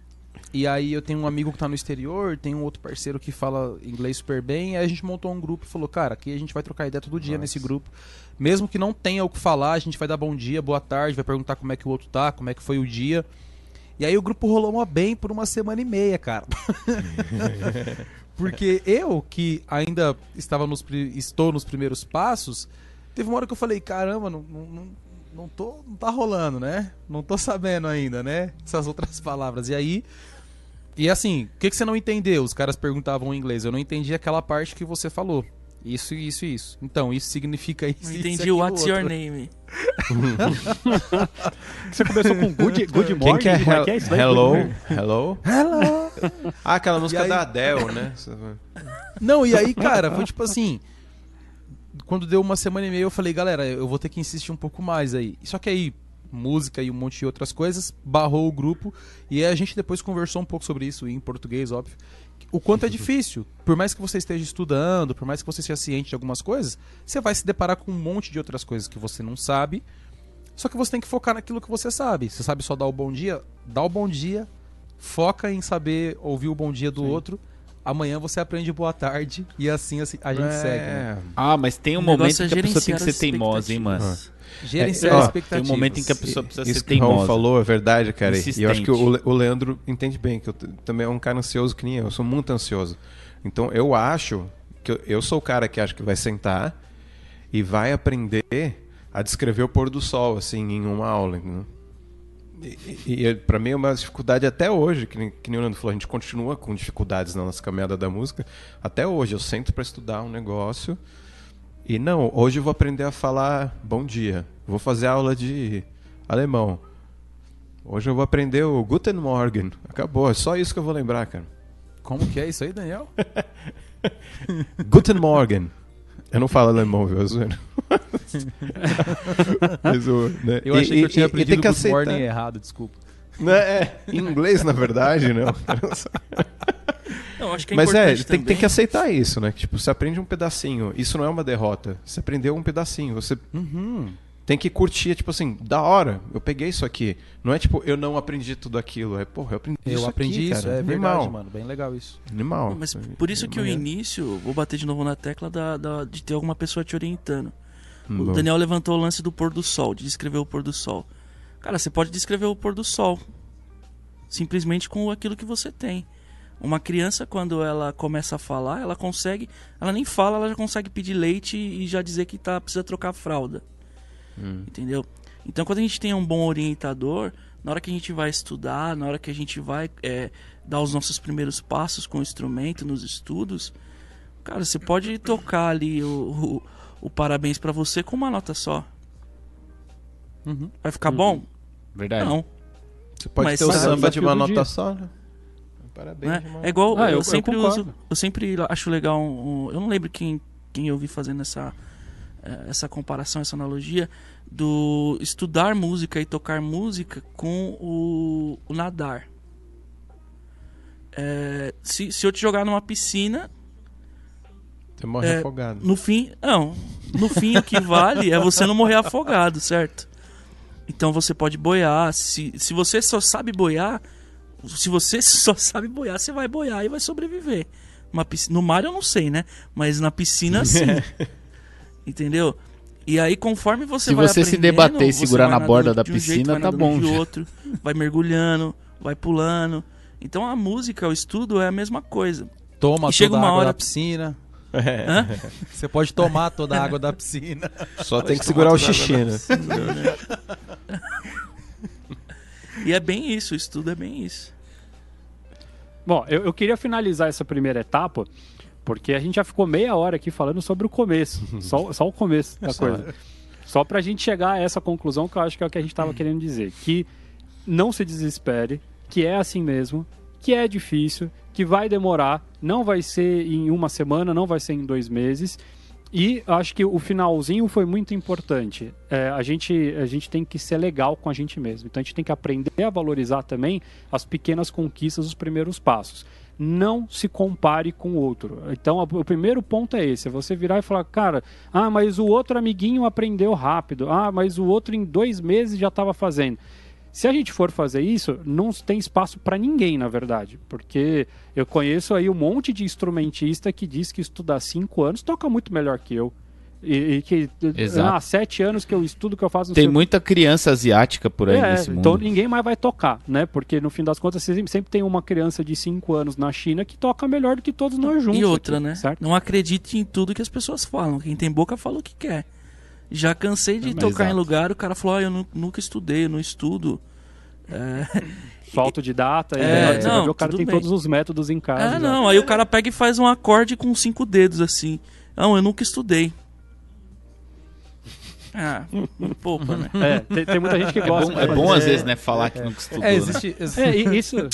Speaker 3: E aí eu tenho um amigo que tá no exterior, tem um outro parceiro que fala inglês super bem, e aí a gente montou um grupo e falou, cara, aqui a gente vai trocar ideia todo dia
Speaker 5: Nossa.
Speaker 3: nesse grupo. Mesmo que não tenha o que falar, a gente vai dar bom dia, boa tarde, vai perguntar como é que o outro tá, como é que foi o dia. E aí o grupo rolou uma bem por uma semana e meia, cara. Porque eu, que ainda estava nos, estou nos primeiros passos, teve uma hora que eu falei, caramba, não, não, não, tô, não tá rolando, né? Não tô sabendo ainda, né? Essas outras palavras. E aí. E assim, o que, que você não entendeu? Os caras perguntavam em inglês. Eu não entendi aquela parte que você falou. Isso, isso, isso. Então, isso significa isso.
Speaker 4: Não
Speaker 3: isso,
Speaker 4: entendi
Speaker 3: aquilo,
Speaker 4: o What's
Speaker 3: outro.
Speaker 4: Your Name.
Speaker 1: Você começou com Good, good
Speaker 5: Quem
Speaker 1: Morning?
Speaker 5: que é, hel-
Speaker 1: é isso?
Speaker 5: Hello? Hello?
Speaker 3: Hello!
Speaker 5: Ah, aquela música
Speaker 3: aí-
Speaker 5: da Adele, né?
Speaker 3: Não, e aí, cara, foi tipo assim. Quando deu uma semana e meia, eu falei, galera, eu vou ter que insistir um pouco mais aí. Só que aí, música e um monte de outras coisas, barrou o grupo. E aí a gente depois conversou um pouco sobre isso, em português, óbvio. O quanto é difícil. Por mais que você esteja estudando, por mais que você seja ciente de algumas coisas, você vai se deparar com um monte de outras coisas que você não sabe. Só que você tem que focar naquilo que você sabe. Você sabe só dar o bom dia? Dá o bom dia, foca em saber ouvir o bom dia do outro. Amanhã você aprende boa tarde e assim, assim, a gente segue. Né?
Speaker 2: Ah, mas tem um
Speaker 4: O
Speaker 2: momento
Speaker 4: é
Speaker 2: que a pessoa tem que ser teimosa, hein, mano?
Speaker 4: expectativas.
Speaker 3: Gerenciar
Speaker 5: É, ó,
Speaker 3: as
Speaker 2: Tem
Speaker 3: expectativas.
Speaker 2: um momento em que a pessoa precisa
Speaker 5: Isso
Speaker 2: ser
Speaker 5: que o Raul
Speaker 2: teimosa.
Speaker 5: falou é verdade, cara. E eu acho que o,
Speaker 2: Insistente.
Speaker 5: O Leandro entende bem, que eu também é um cara ansioso que nem eu. Eu sou muito ansioso. Então eu acho que eu, eu sou o cara que acha que vai sentar e vai aprender a descrever o pôr do sol, assim, em uma aula. entendeu? E, e, pra mim é uma dificuldade até hoje, que nem, que nem o Leandro falou, a gente continua com dificuldades na nossa caminhada da música. Até hoje eu sento para estudar um negócio e não, hoje eu vou aprender a falar bom dia. Vou fazer aula de alemão. Hoje eu vou aprender o Guten Morgen. Acabou, é só isso que eu vou lembrar, cara.
Speaker 3: Como que é isso aí, Daniel?
Speaker 5: Guten Morgen. Eu não falo alemão, viu? Eu. Mas né,
Speaker 3: Eu
Speaker 5: e-
Speaker 3: achei que
Speaker 5: e-
Speaker 3: eu tinha
Speaker 5: e- e
Speaker 3: aprendido
Speaker 5: tem que
Speaker 3: Good
Speaker 5: aceitar.
Speaker 3: Morning errado, desculpa.
Speaker 5: Né? É, em inglês, na verdade, não.
Speaker 4: Não, acho que é
Speaker 5: Mas é, tem, tem que aceitar isso, né? Que, Tipo, você aprende um pedacinho. Isso não é uma derrota. Você aprendeu um pedacinho. Você
Speaker 3: Uhum.
Speaker 5: tem que curtir, tipo assim, da hora. Eu peguei isso aqui. Não é tipo, eu não aprendi tudo aquilo. É, porra, eu aprendi
Speaker 3: Eu
Speaker 5: isso
Speaker 3: aprendi
Speaker 5: aqui,
Speaker 3: isso,
Speaker 5: cara.
Speaker 3: é verdade,
Speaker 5: Animal.
Speaker 3: mano. Bem legal isso.
Speaker 5: Animal.
Speaker 4: Mas por isso que o início, vou bater de novo na tecla da, da- de ter alguma pessoa te orientando.
Speaker 5: Hum,
Speaker 4: O
Speaker 5: bom.
Speaker 4: Daniel levantou o lance do pôr do sol, de descrever o pôr do sol. Cara, você pode descrever o pôr do sol simplesmente com aquilo que você tem. Uma criança, quando ela começa a falar, ela consegue. Ela nem fala, ela já consegue pedir leite e já dizer que tá, precisa trocar a fralda.
Speaker 5: Hum.
Speaker 4: Entendeu? Então, quando a gente tem um bom orientador, na hora que a gente vai estudar, na hora que a gente vai é, dar os nossos primeiros passos com o instrumento nos estudos, cara, você pode tocar ali o, o, o parabéns pra você com uma nota só.
Speaker 3: Uhum.
Speaker 4: Vai ficar bom?
Speaker 2: Verdade.
Speaker 4: Não.
Speaker 5: Você pode
Speaker 4: Mas
Speaker 5: ter o samba de uma nota
Speaker 1: dia.
Speaker 5: só, né? Parabéns,
Speaker 4: né?
Speaker 5: irmão.
Speaker 4: É igual
Speaker 1: Ah, eu-
Speaker 4: eu,
Speaker 1: eu
Speaker 4: sempre
Speaker 1: concordo.
Speaker 4: uso, eu sempre acho legal um, um- eu não lembro quem quem eu vi fazendo essa eh, essa comparação, essa analogia do estudar música e tocar música com o, o nadar. É, se, se eu te jogar numa piscina,
Speaker 5: Você morre
Speaker 4: é,
Speaker 5: afogado.
Speaker 4: no fim, não, no fim o que vale é você não morrer afogado, certo? Então você pode boiar, se, se você só sabe boiar, se você só sabe boiar, você vai boiar e vai sobreviver. Uma piscina, no mar eu não sei, né? Mas na piscina sim. Entendeu? E aí conforme você
Speaker 2: Se
Speaker 4: vai
Speaker 2: você se debater e segurar na borda da
Speaker 4: um jeito,
Speaker 2: piscina,
Speaker 4: vai
Speaker 2: tá bom
Speaker 4: De outro, vai mergulhando, vai pulando. Então a música, o estudo é a mesma coisa.
Speaker 3: Toma
Speaker 4: E chega
Speaker 3: toda
Speaker 4: uma
Speaker 3: a água
Speaker 4: hora-
Speaker 3: da piscina.
Speaker 4: Hã?
Speaker 3: Você pode tomar toda a água da piscina.
Speaker 5: Só tem que segurar o xixi, né?
Speaker 4: E é bem isso, o estudo é bem isso.
Speaker 1: Bom, eu, eu queria finalizar essa primeira etapa, porque a gente já ficou meia hora aqui falando sobre o começo. só, só o começo da coisa. Só pra gente chegar a essa conclusão que eu acho que é o que a gente tava querendo dizer. Que não se desespere, que é assim mesmo, que é difícil, que vai demorar, não vai ser em uma semana, não vai ser em dois meses. E acho que o finalzinho foi muito importante. É, a, gente, a gente tem que ser legal com a gente mesmo. Então a gente tem que aprender a valorizar também as pequenas conquistas, os primeiros passos. Não se compare com o outro. Então o primeiro ponto é esse: é você virar e falar, cara, ah, mas o outro amiguinho aprendeu rápido. Ah, mas o outro em dois meses já estava fazendo. Se a gente for fazer isso, não tem espaço para ninguém, na verdade. Porque eu conheço aí um monte de instrumentista que diz que estudar cinco anos toca muito melhor que eu. E, e que
Speaker 2: Exato.
Speaker 1: há sete anos que eu estudo, que eu faço
Speaker 2: Tem
Speaker 1: sei o
Speaker 2: muita criança asiática por aí
Speaker 1: é,
Speaker 2: nesse mundo.
Speaker 1: então ninguém mais vai tocar, né? Porque no fim das contas sempre sempre tem uma criança de 5 anos na China que toca melhor do que todos nós juntos.
Speaker 4: E outra,
Speaker 1: aqui,
Speaker 4: né?
Speaker 1: Certo?
Speaker 4: Não acredite em tudo que as pessoas falam. Quem tem boca fala o que quer. Já cansei de
Speaker 2: Também.
Speaker 4: tocar em
Speaker 2: Exato.
Speaker 4: lugar, o cara falou, ah, eu nu- nunca estudei, eu não estudo. É,
Speaker 1: Sou autodidata, e
Speaker 4: É,
Speaker 1: você vai
Speaker 4: não,
Speaker 1: ver, o cara tem
Speaker 4: bem.
Speaker 1: todos os métodos em casa.
Speaker 4: ah,
Speaker 1: já.
Speaker 4: não, aí o cara pega e faz um acorde com cinco dedos assim. Não, eu nunca estudei. Ah, poupa, né?
Speaker 1: É, tem, tem muita gente que
Speaker 2: É
Speaker 1: gosta.
Speaker 2: bom,
Speaker 1: de
Speaker 2: é bom às vezes, né, falar que nunca estudou.
Speaker 3: É,
Speaker 2: né?
Speaker 3: existe. existe-
Speaker 1: É, e isso, e-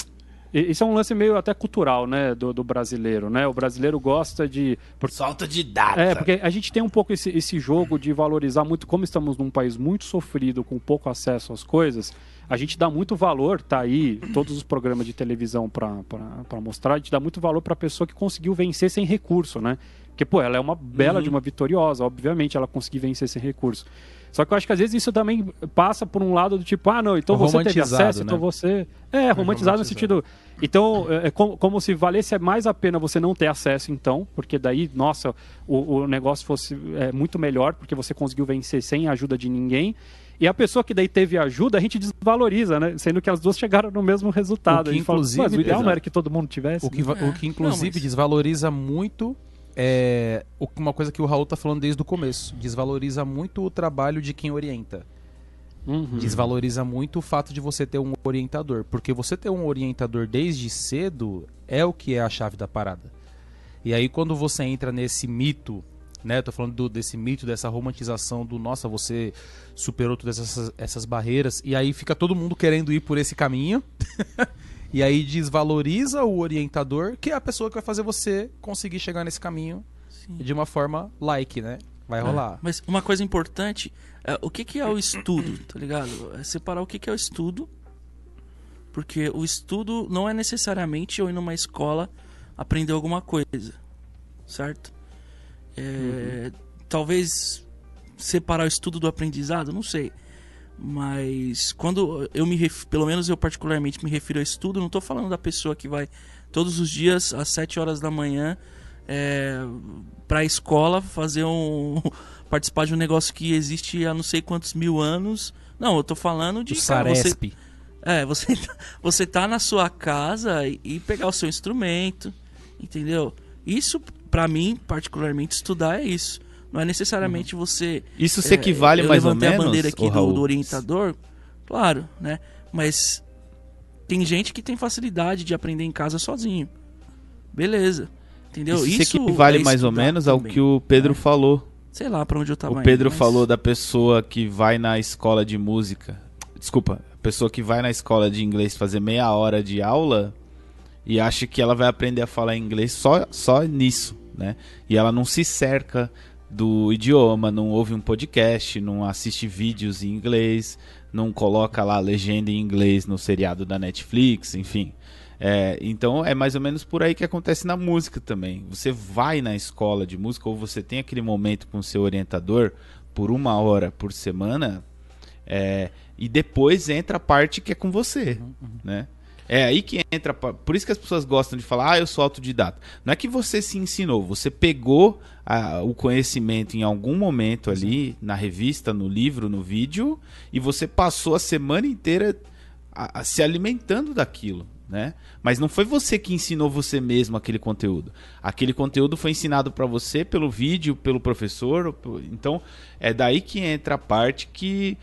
Speaker 1: isso é um lance meio até cultural, né, do, do brasileiro, né? O brasileiro gosta de... por-
Speaker 2: Solta de data.
Speaker 1: É, porque a gente tem um pouco esse, esse jogo de valorizar muito, como estamos num país muito sofrido, com pouco acesso às coisas, a gente dá muito valor, tá aí, todos os programas de televisão para mostrar, a gente dá muito valor para a pessoa que conseguiu vencer sem recurso, né? Porque, pô, ela é uma bela
Speaker 4: Uhum.
Speaker 1: de uma vitoriosa, obviamente ela conseguiu vencer sem recurso. Só que eu acho que às vezes isso também passa por um lado do tipo, ah, não, então você teve
Speaker 3: Romantizado,
Speaker 1: acesso,
Speaker 3: né?
Speaker 1: então você. É, romantizado no sentido. Então, é como, como se valesse mais a pena você não ter acesso, então, porque daí, nossa, o, o negócio fosse é, muito melhor, porque você conseguiu vencer sem a ajuda de ninguém. E a pessoa que daí teve ajuda, a gente desvaloriza, né? Sendo que as duas chegaram no mesmo resultado.
Speaker 3: O que,
Speaker 1: a gente fala,
Speaker 3: inclusive,
Speaker 1: mas o ideal não era que todo mundo tivesse.
Speaker 3: O que, va-
Speaker 4: É.
Speaker 3: o que inclusive
Speaker 4: Não, mas-
Speaker 3: desvaloriza muito é uma coisa que o Raul tá falando desde o começo. Desvaloriza muito o trabalho de quem orienta.
Speaker 1: Uhum.
Speaker 3: Desvaloriza muito o fato de você ter um orientador. Porque você ter um orientador desde cedo é o que é a chave da parada. E aí quando você entra nesse mito, né? Eu tô falando do- desse mito, dessa romantização do nossa, você superou todas essas, essas barreiras. E aí fica todo mundo querendo ir por esse caminho. e aí desvaloriza o orientador, que é a pessoa que vai fazer você conseguir chegar nesse caminho
Speaker 4: Sim.
Speaker 3: de uma forma like, né? Vai rolar.
Speaker 4: Mas uma coisa importante, é, o que, que é o estudo, tá ligado? É separar o que, que é o estudo Porque o estudo não é necessariamente eu ir numa escola aprender alguma coisa, certo? É, Talvez separar o estudo do aprendizado, não sei. Mas quando eu me ref... pelo menos eu particularmente me refiro a estudo, não estou falando da pessoa que vai todos os dias às 7 horas da manhã é, para a escola fazer um participar de um negócio que existe há não sei quantos mil anos. Não, eu tô falando de
Speaker 3: O
Speaker 4: cara, você,
Speaker 3: Saresp.
Speaker 4: é, você, você tá na sua casa e, e pegar o seu instrumento, entendeu? Isso, pra mim, particularmente, estudar é isso. Não é necessariamente você.
Speaker 2: Isso se
Speaker 4: é,
Speaker 2: equivale
Speaker 4: eu
Speaker 2: mais ou menos,
Speaker 4: a bandeira aqui do, do orientador, claro, né? Mas tem gente que tem facilidade de aprender em casa sozinho. Beleza. Entendeu?
Speaker 2: Isso, se equivale
Speaker 4: é
Speaker 2: mais ou menos ao
Speaker 4: também.
Speaker 2: que o Pedro falou.
Speaker 4: Sei lá pra onde eu tava
Speaker 2: o Pedro
Speaker 4: indo, mas-
Speaker 2: falou da pessoa que vai na escola de música. Desculpa, a pessoa que vai na escola de inglês fazer meia hora de aula e acha que ela vai aprender a falar inglês só, só nisso, né? E ela não se cerca do idioma, não ouve um podcast, não assiste vídeos em inglês, não coloca lá legenda em inglês no seriado da Netflix, enfim. É, então é mais ou menos por aí que acontece na música também. Você vai na escola de música ou você tem aquele momento com o seu orientador por uma hora por semana é, e depois entra a parte que é com você, né? É aí que entra, a por isso que as pessoas gostam de falar, ah, eu sou autodidata. Não é que você se ensinou, você pegou ah, o conhecimento em algum momento ali, na revista, no livro, no vídeo, e você passou a semana inteira a- a se alimentando daquilo, né? Mas não foi você que ensinou você mesmo aquele conteúdo. Aquele conteúdo foi ensinado para você pelo vídeo, pelo professor. Então é daí que entra a parte que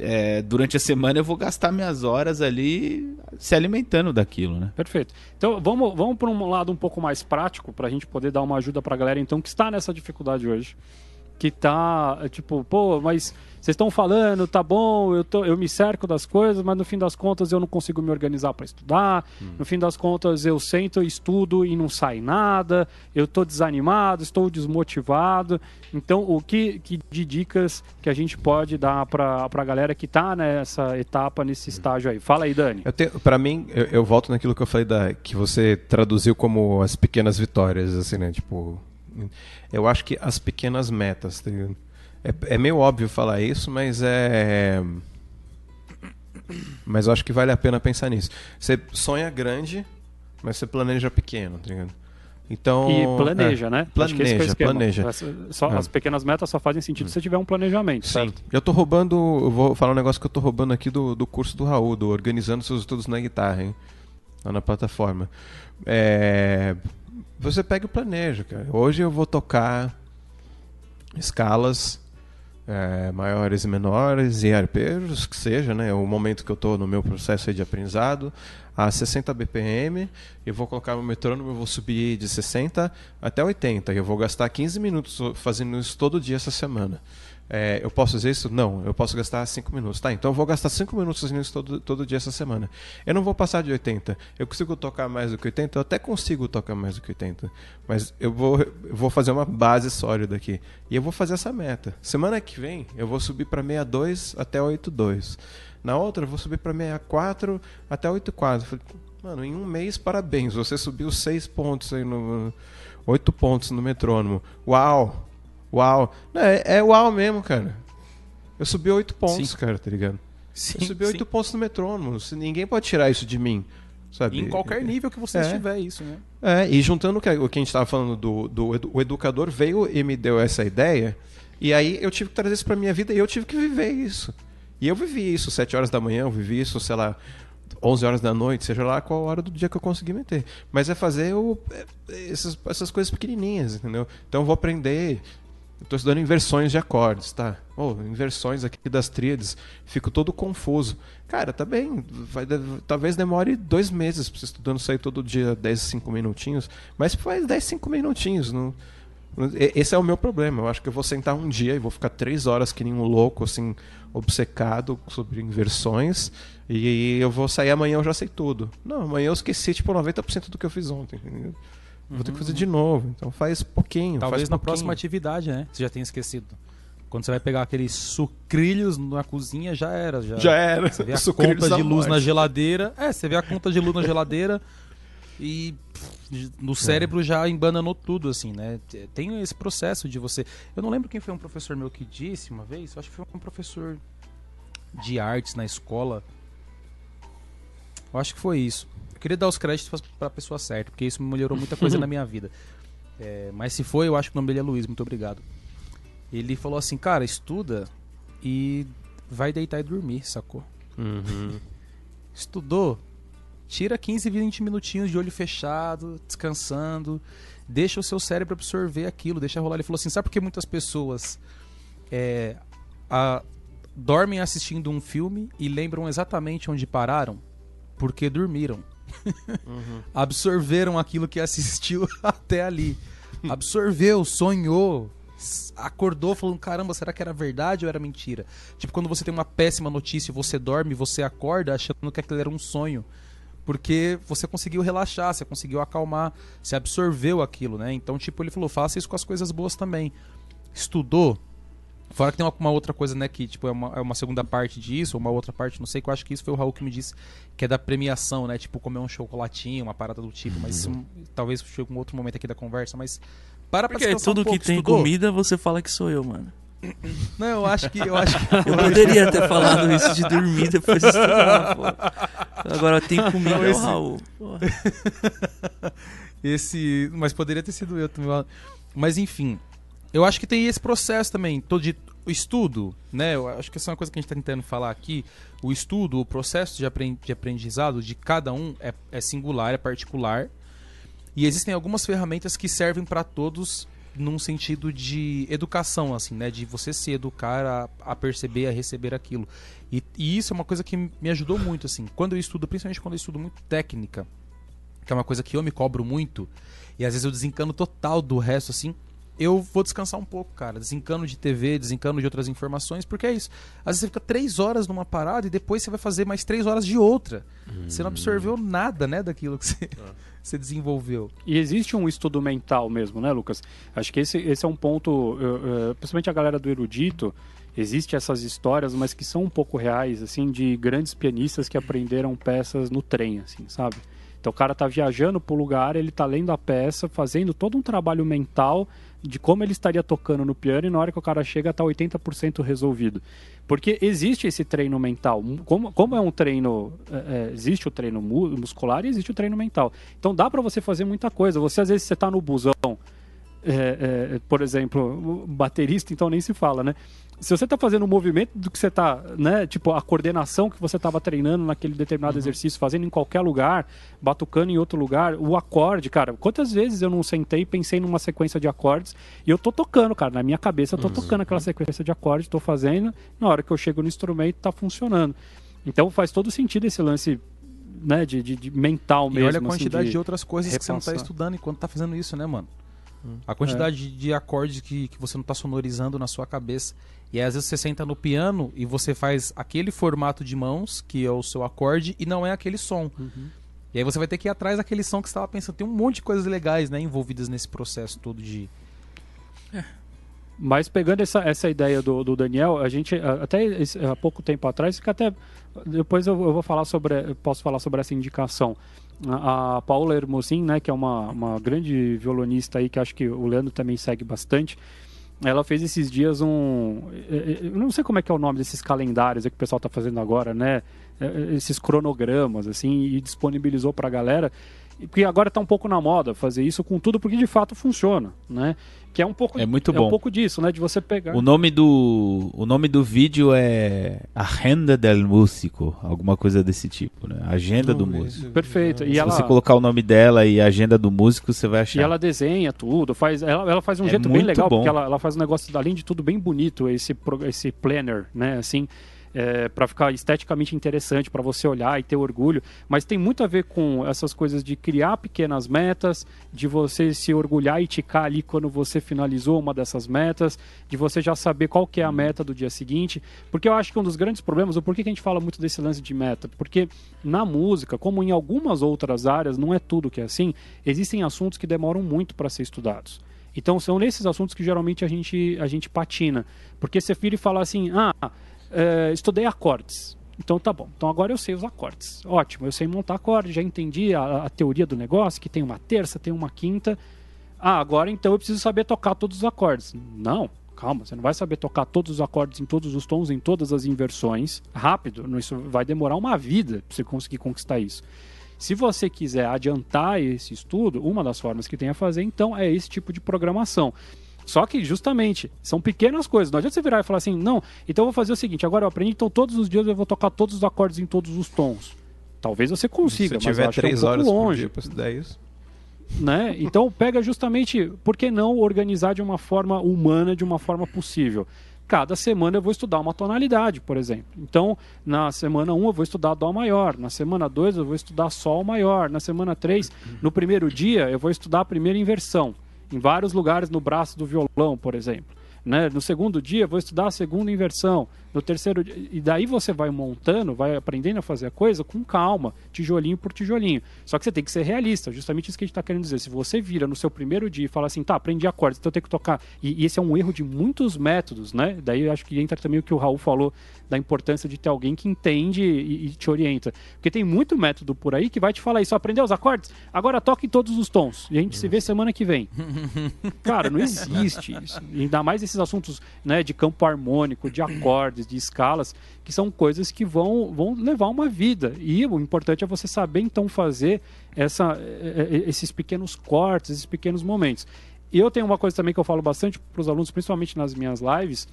Speaker 2: é, durante a semana eu vou gastar minhas horas ali se alimentando daquilo, né?
Speaker 1: Perfeito. Então vamos, vamos para um lado um pouco mais prático para a gente poder dar uma ajuda para a galera então que está nessa dificuldade hoje. Que tá, é, tipo, pô, mas vocês estão falando, tá bom, eu, tô, eu me cerco das coisas, mas no fim das contas eu não consigo me organizar para estudar. No fim das contas eu sento, estudo e não sai nada. Eu tô desanimado, estou desmotivado. Então, o que, que de dicas que a gente pode dar para a galera que tá nessa etapa, nesse estágio aí? Fala aí, Dani.
Speaker 5: Para mim, eu, eu volto naquilo que eu falei da que você traduziu como as pequenas vitórias, assim, né? Tipo, eu acho que as pequenas metas, tá? É, é meio óbvio falar isso, mas é mas eu acho que vale a pena pensar nisso. Você sonha grande, mas você planeja pequeno, tá ligado? Então,
Speaker 1: E planeja,
Speaker 5: é,
Speaker 1: né? É
Speaker 5: Planeja, planeja.
Speaker 1: Só-
Speaker 5: É.
Speaker 1: As pequenas metas só fazem sentido se você tiver um planejamento,
Speaker 5: Sim.
Speaker 1: certo?
Speaker 5: Eu tô roubando, eu vou falar um negócio que eu tô roubando aqui do, do curso do Raul, do Organizando Seus Estudos na Guitarra, hein? Lá na plataforma. É, você pega e planeja, cara. Hoje eu vou tocar escalas é, maiores e menores e arpejos, que seja, né? O momento que eu tô no meu processo de aprendizado, a 60 BPM, eu vou colocar meu metrônomo, eu vou subir de 60 até 80, e eu vou gastar 15 minutos fazendo isso todo dia essa semana. É, eu posso fazer isso? Não, eu posso gastar 5 minutos. Tá, então eu vou gastar 5 minutos fazendo isso todo, todo dia essa semana. Eu não vou passar de 80. Eu consigo tocar mais do que 80? Eu até consigo tocar mais do que 80. Mas eu vou, eu vou fazer uma base sólida aqui. E eu vou fazer essa meta. Semana que vem eu vou subir para 62 até 82. Na outra eu vou subir para 64 até 84. Falei, Mano, em um mês, parabéns. Você subiu 6 pontos aí no. 8 pontos no metrônomo. Uau! Uau! Não, é, é uau mesmo, cara. Eu subi 8 pontos,
Speaker 3: Sim.
Speaker 5: cara, tá ligado?
Speaker 3: Sim,
Speaker 5: eu subi 8
Speaker 3: sim.
Speaker 5: pontos no metrônomo. Ninguém pode tirar isso de mim. Sabe?
Speaker 3: Em qualquer nível que você
Speaker 5: É.
Speaker 3: estiver, isso, né?
Speaker 5: É, e juntando o que, o que a gente estava falando do, do o educador veio e me deu essa ideia, e aí eu tive que trazer isso para minha vida e eu tive que viver isso. E eu vivi isso 7 horas da manhã, eu vivi isso, sei lá, 11 horas da noite, seja lá qual hora do dia que eu conseguir meter. Mas é fazer o, é, essas, essas coisas pequenininhas, entendeu? Então eu vou aprender. Tô estudando inversões de acordes, tá? Oh, inversões aqui das tríades. Fico todo confuso. Cara, tá bem. Vai, talvez demore dois meses pra você estudando aí todo dia, 10, 5 minutinhos. Mas faz 10, 5 minutinhos. Não... Esse é o meu problema. Eu acho que eu vou sentar um dia e vou ficar três horas que nem um louco, assim, obcecado sobre inversões. E eu vou sair amanhã eu já sei tudo. Não, amanhã eu esqueci, tipo, 90% do que eu fiz ontem. entendeu? Vou ter que fazer de novo. Então faz pouquinho.
Speaker 3: Talvez
Speaker 5: faz
Speaker 3: na
Speaker 5: pouquinho.
Speaker 3: próxima atividade, né? Você já tenha esquecido. Quando você vai pegar aqueles sucrilhos na cozinha, já era. Já,
Speaker 5: Já era.
Speaker 3: Você vê a
Speaker 5: Sucrilhos
Speaker 3: conta de luz na
Speaker 5: morte.
Speaker 3: geladeira. É, você vê a conta de luz na geladeira e no cérebro já embananou tudo, assim, né? Tem esse processo de você. Eu não lembro quem foi um professor meu que disse uma vez, eu acho que foi um professor de artes na escola. Eu acho que foi isso. Eu queria dar os créditos para a pessoa certa, porque isso melhorou muita coisa na minha vida. É, mas se foi, eu acho que o nome dele é Luiz, muito obrigado. Ele falou assim, cara, estuda e vai deitar e dormir, sacou?
Speaker 5: Uhum.
Speaker 3: Estudou, tira 15, 20 minutinhos de olho fechado, descansando, deixa o seu cérebro absorver aquilo, deixa rolar. Ele falou assim, sabe por que muitas pessoas é, a- dormem assistindo um filme e lembram exatamente onde pararam? Porque dormiram. Absorveram aquilo que assistiu até ali. Absorveu, sonhou, acordou falando, caramba, será que era verdade ou era mentira? Tipo, quando você tem uma péssima notícia você dorme, você acorda achando que aquilo era um sonho. Porque você conseguiu relaxar, você conseguiu acalmar, você absorveu aquilo, né? Então, tipo, ele falou, faça isso com as coisas boas também. Estudou. Fora que tem uma, uma outra coisa, né, que tipo, é uma, é uma segunda parte disso, ou uma outra parte, não sei, que eu acho que isso foi o Raul que me disse, que é da premiação, né? Tipo, comer um chocolatinho, uma parada do tipo, mas isso, talvez chegue um outro momento aqui da conversa, mas para pra
Speaker 4: Porque
Speaker 3: descansar
Speaker 4: tudo
Speaker 3: um pouco,
Speaker 4: que tem
Speaker 3: estudou?
Speaker 4: comida, você fala que sou eu, mano.
Speaker 3: Não, eu acho que eu acho que
Speaker 4: Eu poderia ter falado isso de dormir depois de estudar, pô. Agora tem comida,
Speaker 3: Não,
Speaker 4: é o
Speaker 3: esse-
Speaker 4: Raul. Pô.
Speaker 3: esse, mas poderia ter sido eu também. Mas enfim, eu acho que tem esse processo também, todo de estudo, né? Eu acho que essa é uma coisa que a gente está tentando falar aqui. O estudo, o processo de aprendizado de cada um é, é singular, é particular. E existem algumas ferramentas que servem para todos num sentido de educação, assim, né? De você se educar a, a perceber, a receber aquilo. E, e isso é uma coisa que me ajudou muito, assim. Quando eu estudo, principalmente quando eu estudo muito técnica, que é uma coisa que eu me cobro muito, e às vezes eu desencano total do resto, assim, eu vou descansar um pouco, cara. Desencano de TV, desencano de outras informações, porque é isso. Às vezes você fica três horas numa parada e depois você vai fazer mais três horas de outra. Você não absorveu nada, né, daquilo que você, você desenvolveu.
Speaker 1: E existe um estudo mental mesmo, né, Lucas? Acho que esse, esse é um ponto, eh, eh, principalmente a galera do erudito, existe essas histórias, mas que são um pouco reais, assim, de grandes pianistas que aprenderam peças no trem, assim, sabe? Então o cara tá viajando pro lugar, ele tá lendo a peça, fazendo todo um trabalho mental de como ele estaria tocando no piano e na hora que o cara chega tá 80% resolvido. Porque existe esse treino mental. Como, como é um treino, é, é, existe o treino mu- muscular e existe o treino mental. Então dá para você fazer muita coisa. Você às vezes você tá no busão, é, é, por exemplo, baterista, então nem se fala, né? Se você tá fazendo o movimento do que você tá, né? Tipo, a coordenação que você estava treinando naquele determinado exercício, fazendo em qualquer lugar, batucando em outro lugar, o acorde, cara, quantas vezes eu não sentei e pensei numa sequência de acordes e eu tô tocando, cara, na minha cabeça eu tô tocando aquela sequência de acordes, tô fazendo, na hora que eu chego no instrumento tá funcionando. Então faz todo sentido esse lance, né, de, de- de mental
Speaker 3: E
Speaker 1: mesmo.
Speaker 3: olha a
Speaker 1: assim,
Speaker 3: quantidade
Speaker 1: de-
Speaker 3: de outras coisas que você não tá
Speaker 1: repassar.
Speaker 3: estudando enquanto tá fazendo isso, né, mano? A quantidade de acordes que, que você não tá sonorizando na sua cabeça. E aí, às vezes você senta no piano e você faz aquele formato de mãos, que é o seu acorde, e não é aquele som. E aí você vai ter que ir atrás daquele som que você estava pensando. Tem um monte de coisas legais, né, envolvidas nesse processo todo de.
Speaker 1: Mas pegando essa, essa ideia do, do Daniel, a gente até esse- há pouco tempo atrás, que até depois eu, eu vou falar sobre, posso falar sobre essa indicação. A, a Paula Hermosin, né, que é uma, uma grande violonista aí que acho que o Leandro também segue bastante. Ela fez esses dias um, eh, eh, eu não sei como é que é o nome desses calendários que o pessoal está fazendo agora, né? Eh, Esses cronogramas assim e disponibilizou para a galera. Porque agora está um pouco na moda fazer isso com tudo, porque de fato funciona, né? Que é um pouco
Speaker 2: É muito
Speaker 1: é
Speaker 2: bom.
Speaker 1: um pouco disso, né? De você pegar.
Speaker 2: O nome do o nome do vídeo é Agenda del Músico, alguma coisa desse tipo, né? Agenda do músico.
Speaker 1: Perfeito. E
Speaker 2: Se
Speaker 1: ela,
Speaker 2: você colocar o nome dela e Agenda do músico, você vai
Speaker 1: e
Speaker 2: achar.
Speaker 1: ela desenha tudo, faz, ela, ela faz um
Speaker 2: É
Speaker 1: jeito bem
Speaker 2: muito
Speaker 1: legal,
Speaker 2: bom.
Speaker 1: porque ela, ela faz um negócio, além de tudo, bem bonito, esse, esse planner, né? Assim, é, para ficar esteticamente interessante, para você olhar e ter orgulho. Mas tem muito a ver com essas coisas de criar pequenas metas, de você se orgulhar e ticar ali quando você finalizou uma dessas metas, de você já saber qual que é a meta do dia seguinte. Porque eu acho que um dos grandes problemas, o porquê que a gente fala muito desse lance de meta? Porque na música, como em algumas outras áreas, não é tudo que é assim, existem assuntos que demoram muito para ser estudados. Então são nesses assuntos que geralmente a gente, a gente patina. Porque vira e fala assim, ah, é, estudei acordes. Então tá bom. Então agora eu sei os acordes. Ótimo, eu sei montar acorde, já entendi a, a teoria do negócio, que tem uma terça, tem uma quinta. Ah, agora então eu preciso saber tocar todos os acordes. Não, calma, você não vai saber tocar todos os acordes em todos os tons, em todas as inversões, rápido. Isso vai demorar uma vida para você conseguir conquistar isso. Se você quiser adiantar esse estudo, uma das formas que tem a fazer, então, é esse tipo de programação. Só que, justamente, são pequenas coisas. Não adianta você virar e falar assim, não, então eu vou fazer o seguinte, agora eu aprendi, então todos os dias eu vou tocar todos os acordes em todos os tons. Talvez você consiga,
Speaker 5: Se
Speaker 1: mas
Speaker 5: tiver
Speaker 1: eu que é um
Speaker 5: três horas
Speaker 1: longe
Speaker 5: por dia pra isso.
Speaker 1: né? Então pega justamente, por que não organizar de uma forma humana, de uma forma possível? Cada semana eu vou estudar uma tonalidade, por exemplo. Então, na semana 1 eu vou estudar Dó maior, na semana 2 eu vou estudar Sol maior, na semana 3, no primeiro dia eu vou estudar a primeira inversão, em vários lugares no braço do violão, por exemplo. Né? No segundo dia, vou estudar a segunda inversão. No terceiro dia, e daí você vai montando, vai aprendendo a fazer a coisa com calma, tijolinho por tijolinho. Só que você tem que ser realista, justamente isso que a gente está querendo dizer. Se você vira no seu primeiro dia e fala assim, tá, aprendi acordes, então eu tenho que tocar. E, e esse é um erro de muitos métodos, né? Daí eu acho que entra também o que o Raul falou da importância de ter alguém que entende e, e te orienta. Porque tem muito método por aí que vai te falar isso, aprendeu os acordes? Agora toque todos os tons. E a gente se vê semana que vem. Cara, não existe isso. Ainda mais esses assuntos né, de campo harmônico, de acordes, de escalas, que são coisas que vão, vão levar uma vida. E o importante é você saber então fazer essa, eh, eh, esses pequenos cortes, esses pequenos momentos. E eu tenho uma coisa também que eu falo bastante para os alunos, principalmente nas minhas lives,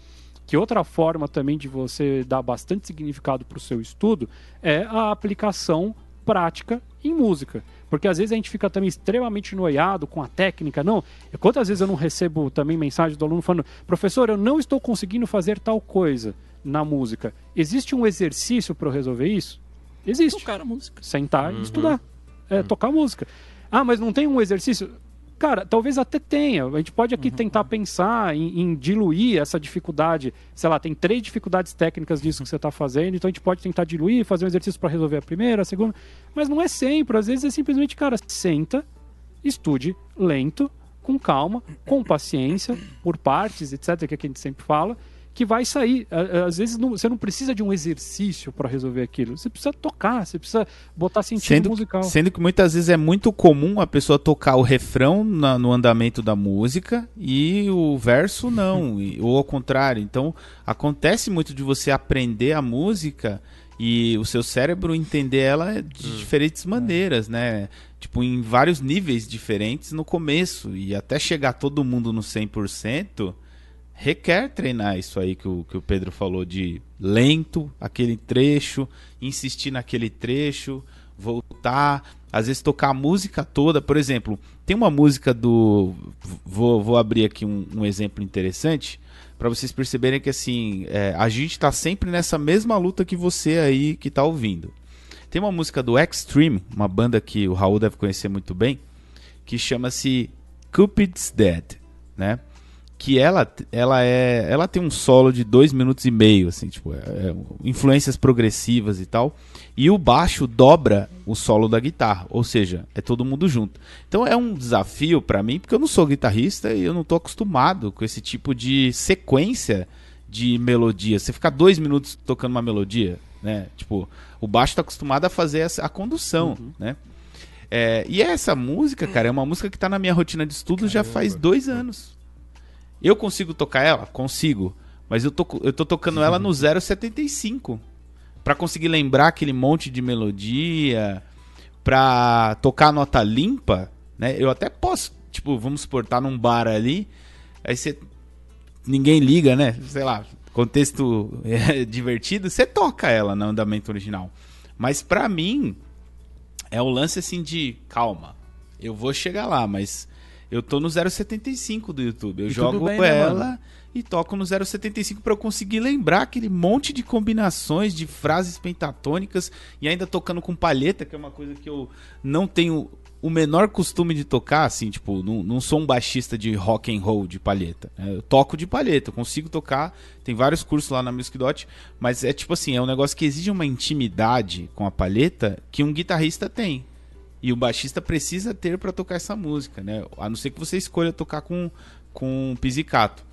Speaker 1: que outra forma também de você dar bastante significado para o seu estudo é a aplicação prática em música. Porque às vezes a gente fica também extremamente noiado com a técnica. Não, quantas vezes eu não recebo também mensagem do aluno falando, professor, eu não estou conseguindo fazer tal coisa na música. Existe um exercício para eu resolver isso? Existe.
Speaker 4: Tocar a música.
Speaker 1: Sentar e estudar. É, Tocar música. Ah, mas não tem um exercício? Cara, talvez até tenha. A gente pode aqui tentar pensar em, em diluir essa dificuldade. Sei lá, tem três dificuldades técnicas disso que você está fazendo, então a gente pode tentar diluir, fazer um exercício para resolver a primeira, a segunda. Mas não é sempre. Às vezes é simplesmente, cara, senta, estude lento, com calma, com paciência, por partes, etc., que é que a gente sempre fala, que vai sair. Às vezes não- você não precisa de um exercício para resolver aquilo. Você precisa tocar, você precisa botar sentido
Speaker 2: Sendo,
Speaker 1: musical.
Speaker 2: sendo que muitas vezes é muito comum a pessoa tocar o refrão na- no andamento da música e o verso não, e- ou ao contrário. Então acontece muito de você aprender a música e o seu cérebro entender ela de diferentes maneiras, né? Tipo, em vários níveis diferentes no começo e até chegar todo mundo no 100%. Requer treinar isso aí que o, que o Pedro falou de lento, aquele trecho, insistir naquele trecho, voltar, às vezes tocar a música toda. Por exemplo, tem uma música do. Vou, vou abrir aqui um, um exemplo interessante para vocês perceberem que assim é, a gente tá sempre nessa mesma luta que você aí que tá ouvindo. Tem uma música do Extreme, uma banda que o Raul deve conhecer muito bem, que chama-se Cupid's Dead, né? Que ela, ela é, ela tem um solo de dois minutos e meio, assim, tipo, é- é influências progressivas e tal. E o baixo dobra o solo da guitarra, ou seja, é todo mundo junto. Então é um desafio pra mim, porque eu não sou guitarrista e eu não tô acostumado com esse tipo de sequência de melodia. Você ficar dois minutos tocando uma melodia, né? Tipo, o baixo tá acostumado a fazer essa, a condução, né? É, e essa música, cara, é uma música que tá na minha rotina de estudo já faz dois anos. Eu consigo tocar ela? Consigo. Mas eu tô, eu tô tocando ela no 0,75. Pra conseguir lembrar aquele monte de melodia. Pra tocar a nota limpa, né? Eu até posso, tipo, vamos supor, tá num bar ali. Aí você. Ninguém liga, né? Sei lá, contexto é, divertido, você toca ela no andamento original. Mas pra mim, é o lance assim de calma. Eu vou chegar lá, mas eu tô no 0,75 do YouTube. Eu
Speaker 3: E
Speaker 2: jogo
Speaker 3: bem, né,
Speaker 2: ela
Speaker 3: mano?
Speaker 2: e toco no 0,75 pra eu conseguir lembrar aquele monte de combinações de frases pentatônicas e ainda tocando com palheta, que é uma coisa que eu não tenho o menor costume de tocar, assim, tipo, não, não sou um baixista de rock and roll de palheta. né? Eu toco de palheta, eu consigo tocar, tem vários cursos lá na Music Dot, mas é tipo assim, é um negócio que exige uma intimidade com a palheta que um guitarrista tem. E o baixista precisa ter para tocar essa música, né? A não ser que você escolha tocar com, com pizzicato.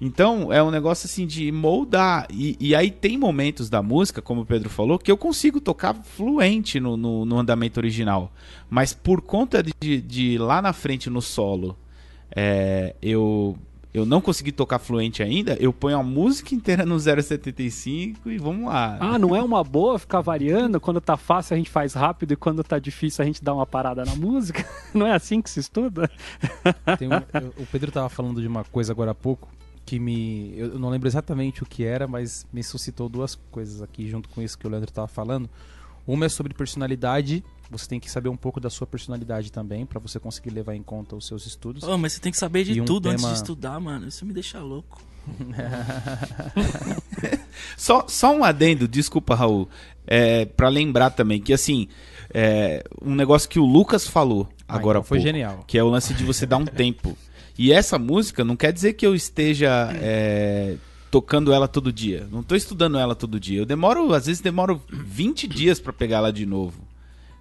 Speaker 2: Então, é um negócio assim de moldar. E, e, aí tem momentos da música, como o Pedro falou, que eu consigo tocar fluente no, no, no andamento original. Mas por conta de, de lá na frente no solo, é, eu eu não consegui tocar fluente ainda, eu ponho a música inteira no 0,75 e vamos lá.
Speaker 1: Ah, não é uma boa ficar variando? Quando tá fácil a gente faz rápido e quando tá difícil a gente dá uma parada na música? Não é assim que se estuda?
Speaker 3: Um, o Pedro tava falando de uma coisa agora há pouco que me. Eu não lembro exatamente o que era, mas me suscitou duas coisas aqui junto com isso que o Leandro tava falando. Uma é sobre personalidade você tem que saber um pouco da sua personalidade também para você conseguir levar em conta os seus estudos.
Speaker 4: Oh, mas você tem que saber de um tudo tema... antes de estudar, mano. Isso me deixa louco.
Speaker 2: só, só um adendo, desculpa, Raul. É, para lembrar também que assim, é, um negócio que o Lucas falou ah, agora
Speaker 3: então foi
Speaker 2: pouco,
Speaker 3: genial.
Speaker 2: que é o lance de você dar um tempo. E essa música não quer dizer que eu esteja é, tocando ela todo dia. Não estou estudando ela todo dia. Eu demoro, às vezes demoro 20 dias para pegar ela de novo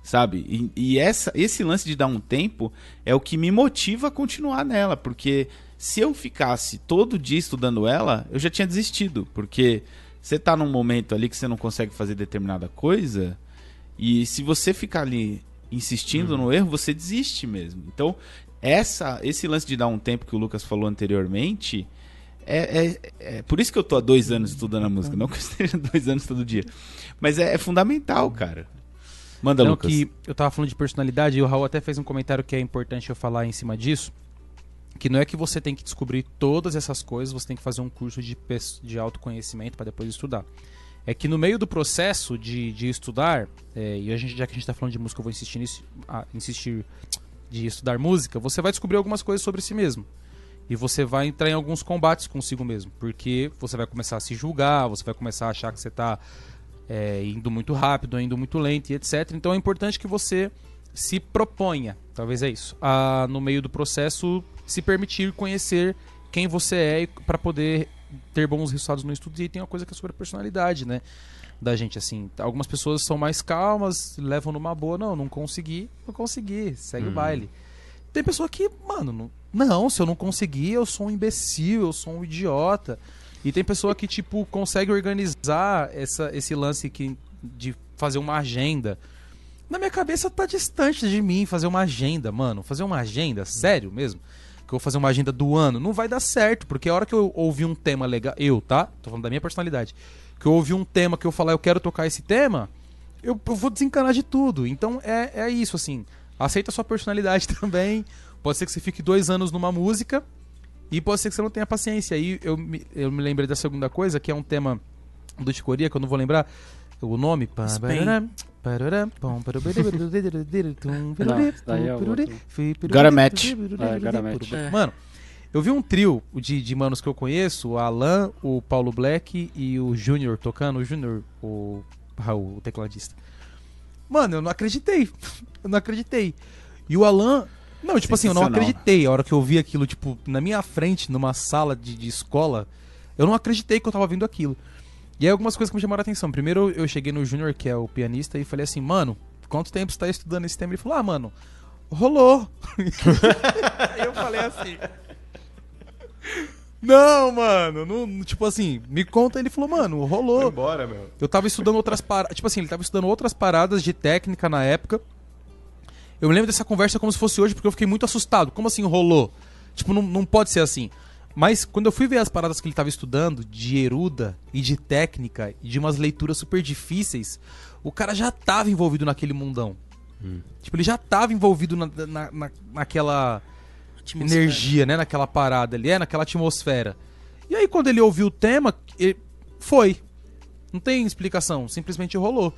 Speaker 2: sabe? E, e, essa, esse lance de dar um tempo é o que me motiva a continuar nela, porque se eu ficasse todo dia estudando ela, eu já tinha desistido, porque você tá num momento ali que você não consegue fazer determinada coisa, e se você ficar ali insistindo uhum. no erro, você desiste mesmo. Então, essa, esse lance de dar um tempo que o Lucas falou anteriormente, é, é, é, por isso que eu tô há dois anos estudando a música, não que eu esteja dois anos todo dia. Mas é, é fundamental, cara. Manda,
Speaker 3: não,
Speaker 2: Lucas.
Speaker 3: que eu tava falando de personalidade e o Raul até fez um comentário que é importante eu falar em cima disso. Que não é que você tem que descobrir todas essas coisas, você tem que fazer um curso de, de autoconhecimento para depois estudar. É que no meio do processo de, de estudar, é, e a gente, já que a gente está falando de música, eu vou insistir, nisso, ah, insistir de estudar música, você vai descobrir algumas coisas sobre si mesmo. E você vai entrar em alguns combates consigo mesmo. Porque você vai começar a se julgar, você vai começar a achar que você está é, indo muito rápido, indo muito lento e etc. Então é importante que você se proponha, talvez é isso, a, no meio do processo se permitir conhecer quem você é para poder ter bons resultados no estudo. E tem uma coisa que é sobre a personalidade, né? Da gente, assim. Algumas pessoas são mais calmas, levam numa boa. Não, não consegui, não consegui, segue o uhum. baile. Tem pessoa que, mano, não, se eu não conseguir, eu sou um imbecil, eu sou um idiota. E tem pessoa que, tipo, consegue organizar essa, esse lance que, de fazer uma agenda. Na minha cabeça tá distante de mim fazer uma agenda, mano. Fazer uma agenda, sério mesmo. Que eu vou fazer uma agenda do ano. Não vai dar certo, porque a hora que eu ouvi um tema legal. Eu, tá? Tô falando da minha personalidade. Que eu ouvi um tema que eu falar, eu quero tocar esse tema, eu, eu vou desencanar de tudo. Então é, é isso, assim. Aceita a sua personalidade também. Pode ser que você fique dois anos numa música e pode ser que você não tenha paciência. Aí eu me, eu me lembrei da segunda coisa, que é um tema do Ticoria, que eu não vou lembrar o nome.
Speaker 2: Gotta match.
Speaker 3: Mano, eu vi um trio de, de manos que eu conheço, o Alan, o Paulo Black e o Júnior tocando, o Júnior, o Raul, o tecladista. Mano, eu não acreditei. Eu não acreditei. E o Alan, não, tipo assim, eu não acreditei a hora que eu vi aquilo, tipo, na minha frente, numa sala de, de escola. Eu não acreditei que eu tava vendo aquilo. E aí algumas coisas que me chamaram a atenção. Primeiro eu cheguei no Júnior, que é o pianista, e falei assim, mano, quanto tempo você tá estudando esse tema? Ele falou, ah, mano, rolou. aí eu falei assim. Não, mano, não, tipo assim, me conta. Ele falou, mano, rolou. Foi
Speaker 5: embora, meu.
Speaker 3: Eu tava estudando outras paradas. Tipo assim, ele tava estudando outras paradas de técnica na época. Eu me lembro dessa conversa como se fosse hoje, porque eu fiquei muito assustado. Como assim rolou? Tipo, não, não pode ser assim. Mas quando eu fui ver as paradas que ele estava estudando, de eruda e de técnica, e de umas leituras super difíceis, o cara já estava envolvido naquele mundão. Hum. Tipo, ele já estava envolvido na, na, na, naquela atmosfera. energia, né? Naquela parada ali, é, naquela atmosfera. E aí, quando ele ouviu o tema, foi. Não tem explicação, simplesmente rolou.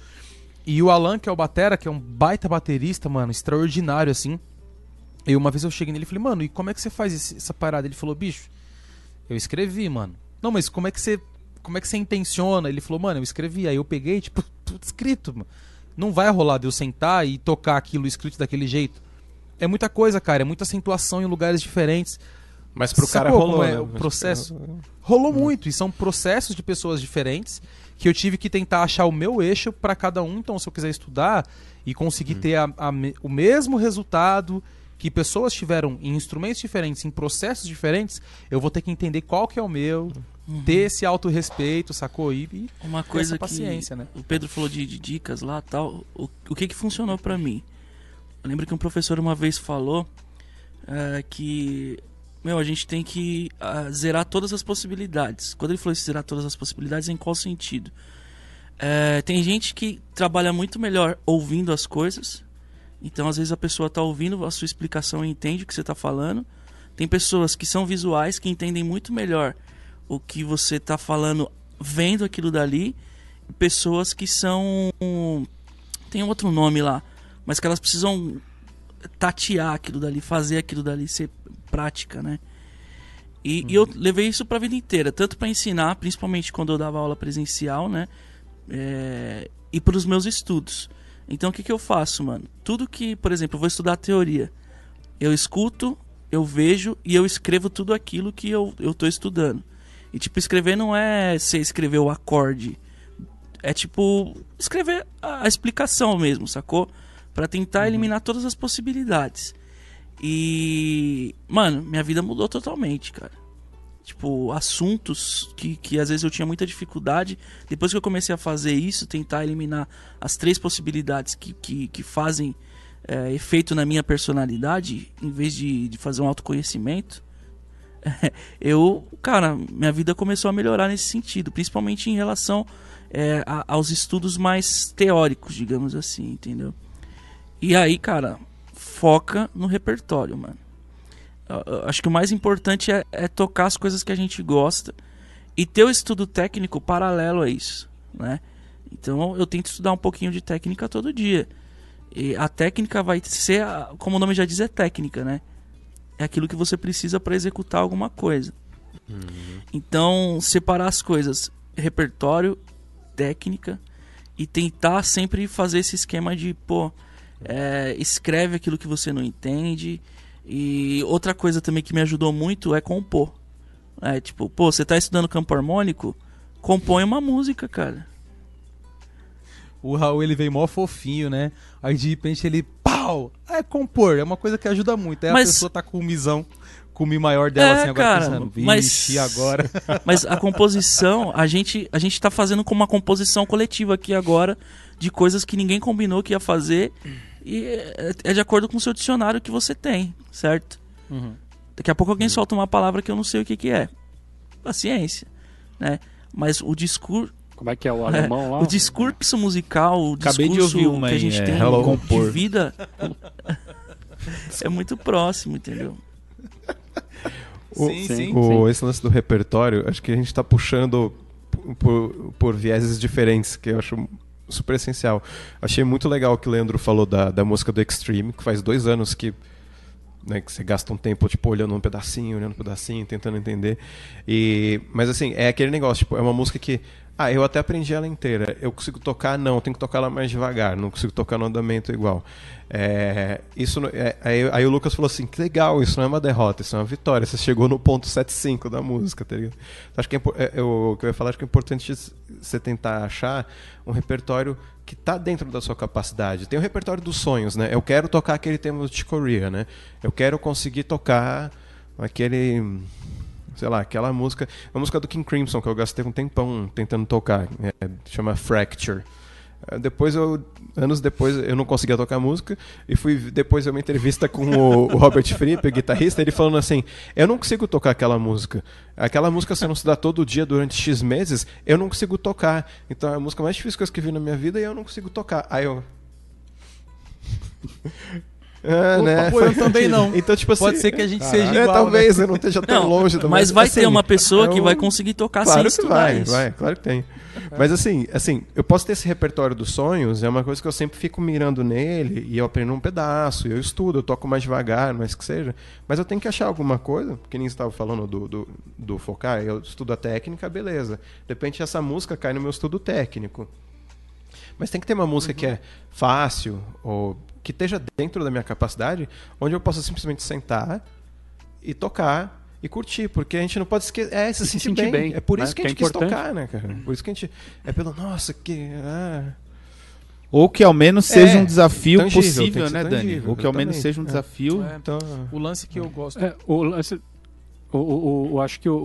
Speaker 3: E o Alan, que é o Batera, que é um baita baterista, mano, extraordinário, assim. E uma vez eu cheguei nele e falei, mano, e como é que você faz esse, essa parada? Ele falou, bicho, eu escrevi, mano. Não, mas como é que você. Como é que você intenciona? Ele falou, mano, eu escrevi. Aí eu peguei, tipo, tudo escrito, mano. Não vai rolar de eu sentar e tocar aquilo escrito daquele jeito. É muita coisa, cara. É muita acentuação em lugares diferentes.
Speaker 5: Mas pro Sacou cara rolou,
Speaker 3: é
Speaker 5: né?
Speaker 3: o processo. Rolou muito. E são processos de pessoas diferentes que eu tive que tentar achar o meu eixo para cada um. Então, se eu quiser estudar e conseguir ter a- a o mesmo resultado que pessoas tiveram em instrumentos diferentes, em processos diferentes, eu vou ter que entender qual que é o meu, ter esse autorrespeito, sacou? E, e
Speaker 4: Uma
Speaker 3: ter
Speaker 4: coisa
Speaker 3: essa paciência,
Speaker 4: que
Speaker 3: né?
Speaker 4: o Pedro falou de, de dicas lá tal. O, o que que funcionou pra mim? Eu lembro que um professor uma vez falou eh, que meu, a gente tem que ah, zerar todas as possibilidades. Quando ele falou isso, zerar todas as possibilidades, em qual sentido? Eh, tem gente que trabalha muito melhor ouvindo as coisas. Então, às vezes, a pessoa está ouvindo a sua explicação e entende o que você está falando. Tem pessoas que são visuais, que entendem muito melhor o que você está falando vendo aquilo dali. Pessoas que são. Tem outro nome lá, mas que elas precisam tatear aquilo dali, fazer aquilo dali ser prática, né? E, e eu levei isso pra vida inteira, tanto para ensinar, principalmente quando eu dava aula presencial, né? É, e para os meus estudos. Então o que, que eu faço, mano? Tudo que, por exemplo, eu vou estudar teoria, eu escuto, eu vejo e eu escrevo tudo aquilo que eu, eu tô estudando. E tipo, escrever não é você escrever o acorde. É tipo, escrever a a explicação mesmo, sacou? Pra tentar eliminar todas as possibilidades. E. Mano, minha vida mudou totalmente, cara. Tipo, assuntos que, que às vezes eu tinha muita dificuldade. Depois que eu comecei a fazer isso, tentar eliminar as três possibilidades que, que, que fazem é, efeito na minha personalidade, em vez de, de fazer um autoconhecimento, eu, cara, minha vida começou a melhorar nesse sentido, principalmente em relação é, a- aos estudos mais teóricos, digamos assim, entendeu? E aí, cara, foca no repertório, mano. Acho que o mais importante é, é tocar as coisas que a gente gosta e ter o estudo técnico paralelo a isso, né? Então eu tento estudar um pouquinho de técnica todo dia. E a técnica vai ser, a- como o nome já diz, é técnica, né? É aquilo que você precisa para executar alguma coisa. Então, separar as coisas, repertório, técnica, e tentar sempre fazer esse esquema de, pô, é, escreve aquilo que você não entende. E outra coisa também que me ajudou muito é compor. É tipo, pô, você tá estudando campo harmônico? Compõe uma música, cara.
Speaker 3: O Raul, ele veio mó fofinho, né? Aí de repente ele, pau! É compor, é uma coisa que ajuda muito. Aí
Speaker 4: Mas-
Speaker 3: a pessoa tá com o misão, com o mi maior dela,
Speaker 4: É,
Speaker 3: assim, agora
Speaker 4: cara,
Speaker 3: pensando, vixe,
Speaker 4: mas-
Speaker 3: agora...
Speaker 4: Mas a composição, a gente, a gente tá fazendo com uma composição coletiva aqui agora de coisas que ninguém combinou que ia fazer e é, é de acordo com o seu dicionário que você tem, certo?
Speaker 3: Uhum.
Speaker 4: Daqui a pouco alguém solta uma palavra que eu não sei o que, que é. Paciência, né? Mas o discurso,
Speaker 1: Como é que é o alemão lá?
Speaker 4: o discurso musical, o
Speaker 2: Acabei de
Speaker 4: discurso
Speaker 2: ouvir uma
Speaker 4: que a gente
Speaker 2: é,
Speaker 4: tem
Speaker 2: Hello
Speaker 4: de
Speaker 2: Compor.
Speaker 4: vida é muito próximo, entendeu?
Speaker 5: O-
Speaker 3: Sim, sim.
Speaker 5: O, esse lance do repertório, acho que a gente está puxando por, por, por vieses diferentes, que eu acho super essencial. Achei muito legal o que o Leandro falou da, da música do Extreme, que faz dois anos que, né, que você gasta um tempo tipo, olhando um pedacinho, olhando um pedacinho, tentando entender. E, mas assim, é aquele negócio, tipo, é uma música que. Ah, eu até aprendi ela inteira. Eu consigo tocar? Não, eu tenho que tocar ela mais devagar, não consigo tocar no andamento igual. É, isso, é, aí, aí o Lucas falou assim: que legal, isso não é uma derrota, isso é uma vitória. Você chegou no ponto 75 da música, tá ligado? Então, acho que é, é, eu, o que eu ia falar, acho que é importante você tentar achar um repertório que está dentro da sua capacidade. Tem o repertório dos sonhos, né? Eu quero tocar aquele tema do Chicoria, né? Eu quero conseguir tocar aquele sei lá, aquela música, a música do King Crimson que eu gastei um tempão tentando tocar, é, chama Fracture. Eh, Depois eu, anos depois, eu não conseguia tocar música e fui depois uma entrevista com o, o Robert Fripp, o guitarrista, ele falando assim: "Eu não consigo tocar aquela música. Aquela música se não estudar todo dia durante X meses, eu não consigo tocar. Então é a música mais difícil que eu escrevi na minha vida e eu não consigo tocar". Aí eu É, né?
Speaker 3: Pô, eu também não.
Speaker 5: Então, tipo assim,
Speaker 3: Pode ser que a gente seja
Speaker 5: é,
Speaker 3: igual,
Speaker 5: talvez
Speaker 3: né?
Speaker 5: eu não esteja tão
Speaker 4: Não,
Speaker 5: longe do
Speaker 4: mas vai
Speaker 5: assim,
Speaker 4: ter uma pessoa que
Speaker 5: eu-
Speaker 4: vai conseguir tocar
Speaker 5: Claro
Speaker 4: sem
Speaker 5: que
Speaker 4: estudar
Speaker 5: vai,
Speaker 4: isso.
Speaker 5: vai, claro que tem. Mas assim, assim, eu posso ter esse repertório dos sonhos, é uma coisa que eu sempre fico mirando nele e eu aprendo um pedaço, e eu estudo, eu toco mais devagar, mais que seja. Mas eu tenho que achar alguma coisa, que nem você estava falando do, do, do focar, eu estudo a técnica, beleza. De repente essa música cai no meu estudo técnico. Mas tem que ter uma música que é fácil, ou que esteja dentro da minha capacidade, onde eu possa simplesmente sentar e tocar e curtir, porque a gente não pode esquecer. É, se,
Speaker 1: se
Speaker 5: sentir,
Speaker 1: sentir
Speaker 5: bem.
Speaker 1: bem,
Speaker 5: É por
Speaker 1: né?
Speaker 5: isso que a
Speaker 1: Que é
Speaker 5: gente quis
Speaker 1: importante.
Speaker 5: tocar, né, cara? Por isso que a gente. É pelo. Nossa, que. ah.
Speaker 2: Ou que ao menos seja
Speaker 5: É,
Speaker 2: um desafio
Speaker 5: tangível,
Speaker 2: possível, né, Dani?
Speaker 5: tangível,
Speaker 2: Ou que ao menos seja um
Speaker 5: É.
Speaker 2: desafio.
Speaker 3: É,
Speaker 5: Então,
Speaker 3: O lance que eu gosto.
Speaker 1: É, o lance. O, o- o- acho que o,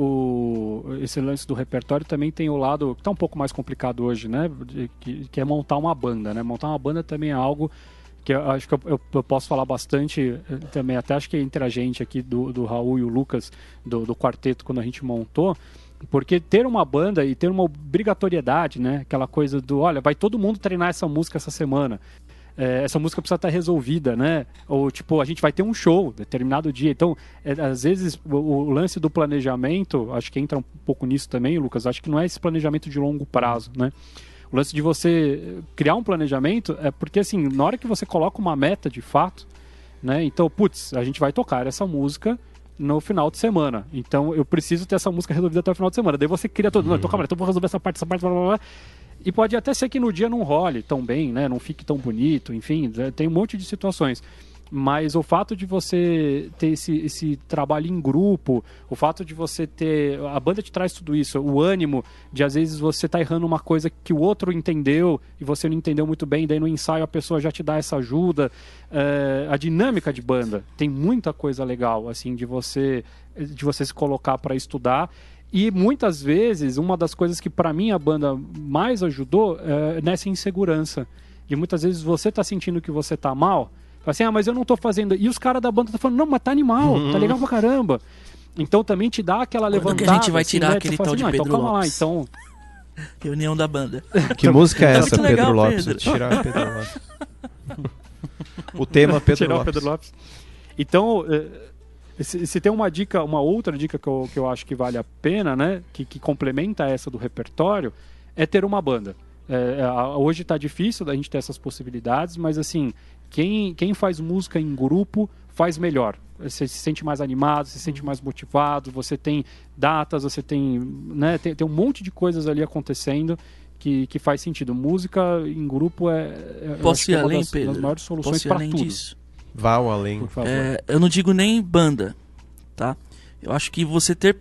Speaker 1: o- esse lance do repertório também tem o lado que tá um pouco mais complicado hoje, né? que, que é montar uma banda, né? Montar uma banda também é algo que eu acho que eu, eu- posso falar bastante eh, também, até acho que entre a gente aqui do, do Raul e o Lucas do, do quarteto quando a gente montou, porque ter uma banda e ter uma obrigatoriedade, né? Aquela coisa do, olha, vai todo mundo treinar essa música essa semana. É, essa música precisa estar resolvida, né? Ou tipo, a gente vai ter um show determinado dia. Então, é, às vezes, o, o lance do planejamento, acho que entra um pouco nisso também, Lucas. Acho que não é esse planejamento de longo prazo, né? O lance de você criar um planejamento é porque, assim, na hora que você coloca uma meta de fato, né? Então, putz, a gente vai tocar essa música no final de semana. Então, eu preciso ter essa música resolvida até o final de semana. Daí você cria todo. Não, então, calma, então vou resolver essa parte, essa parte, blá, blá, blá. E pode até ser que no dia não role tão bem, né? Não fique tão bonito, enfim, né, tem um monte de situações. Mas o fato de você ter esse, esse trabalho em grupo, o fato de você ter. A banda te traz tudo isso, o ânimo de às vezes você tá errando uma coisa que o outro entendeu e você não entendeu muito bem, daí no ensaio a pessoa já te dá essa ajuda. É, a dinâmica de banda tem muita coisa legal, assim, de você, de você se colocar para estudar. E muitas vezes, uma das coisas que para mim a banda mais ajudou é nessa insegurança. De muitas vezes você tá sentindo que você tá mal, assim, ah, mas eu não tô fazendo. E os caras da banda tá falando, não, mas tá animal, tá legal pra caramba. Então também te dá aquela
Speaker 4: Quando que a
Speaker 1: levantada.
Speaker 4: gente vai
Speaker 1: assim,
Speaker 4: tirar
Speaker 1: né?
Speaker 4: aquele
Speaker 1: fala
Speaker 4: tal de
Speaker 1: "Não, então
Speaker 4: Pedro
Speaker 1: calma lá,
Speaker 4: Lopes?"
Speaker 1: então.
Speaker 4: Reunião da banda.
Speaker 5: que música é
Speaker 4: Tá
Speaker 5: essa, Pedro
Speaker 4: legal,
Speaker 5: Lopes?
Speaker 4: Pedro.
Speaker 5: Tirar Pedro Lopes. o tema Pedro
Speaker 1: tirar o
Speaker 5: Lopes.
Speaker 1: Pedro Lopes. Então, eh, se, se tem uma dica, uma outra dica que eu, que eu acho que vale a pena, né? Que, que complementa essa do repertório, é ter uma banda. É, hoje está difícil da gente ter essas possibilidades, mas assim, quem, quem faz música em grupo faz melhor. Você se sente mais animado, se sente mais motivado, você tem datas, você tem, né, tem, tem um monte de coisas ali acontecendo que, que faz sentido. Música em grupo é, é- eu
Speaker 4: Posso ir
Speaker 1: é
Speaker 4: além,
Speaker 1: das,
Speaker 4: Pedro?
Speaker 1: das maiores soluções para
Speaker 4: além
Speaker 1: tudo.
Speaker 4: disso?
Speaker 5: Vá ao além.
Speaker 1: Por favor.
Speaker 4: É, eu não digo nem banda, tá? Eu acho que você ter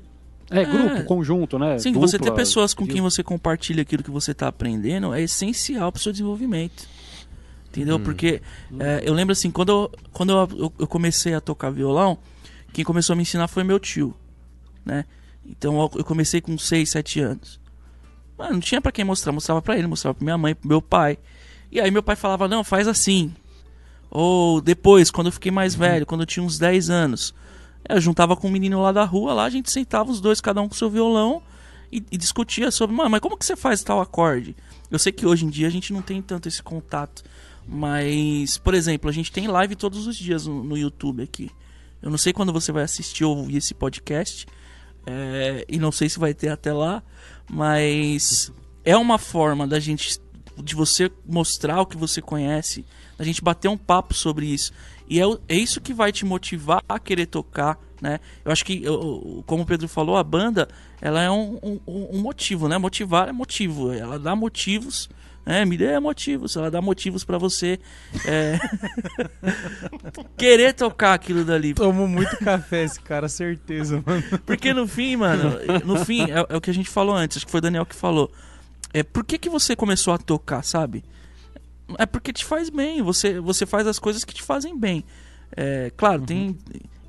Speaker 1: É, grupo,
Speaker 4: É.
Speaker 1: conjunto, né?
Speaker 4: Sim,
Speaker 1: Dupla,
Speaker 4: você ter pessoas com
Speaker 1: viu?
Speaker 4: quem você compartilha aquilo que você está aprendendo é essencial para o seu desenvolvimento. Entendeu? Porque é, eu lembro assim, quando, eu, quando eu, eu- comecei a tocar violão, quem começou a me ensinar foi meu tio, né? Então eu, comecei com 6, 7 anos. Mano, não tinha para quem mostrar, mostrava para ele, mostrava para minha mãe, pro meu pai. E aí meu pai falava: "Não, faz assim". Ou depois, quando eu fiquei mais velho, quando eu tinha uns 10 anos, eu juntava com um menino lá da rua, lá a gente sentava os dois, cada um com seu violão, e, e discutia sobre, mano, mas como que você faz tal acorde? Eu sei que hoje em dia a gente não tem tanto esse contato, mas, por exemplo, a gente tem live todos os dias no, no YouTube aqui. Eu não sei quando você vai assistir ou ouvir esse podcast, é, e não sei se vai ter até lá, mas é uma forma da gente, de você mostrar o que você conhece, da gente bater um papo sobre isso. E é, é isso que vai te motivar a querer tocar, né? Eu acho que, eu- como o Pedro falou, a banda, ela é um, um- um motivo, né? Motivar é motivo, ela dá motivos, né? Me dê motivos, ela dá motivos pra você é, querer tocar aquilo dali.
Speaker 3: Tomou muito café esse cara, certeza, mano.
Speaker 4: Porque no fim, mano, no fim, é, é o que a gente falou antes, acho que foi o Daniel que falou. É, por que, que você começou a tocar, sabe? É porque te faz bem, você, você faz as coisas que te fazem bem. É, claro, tem.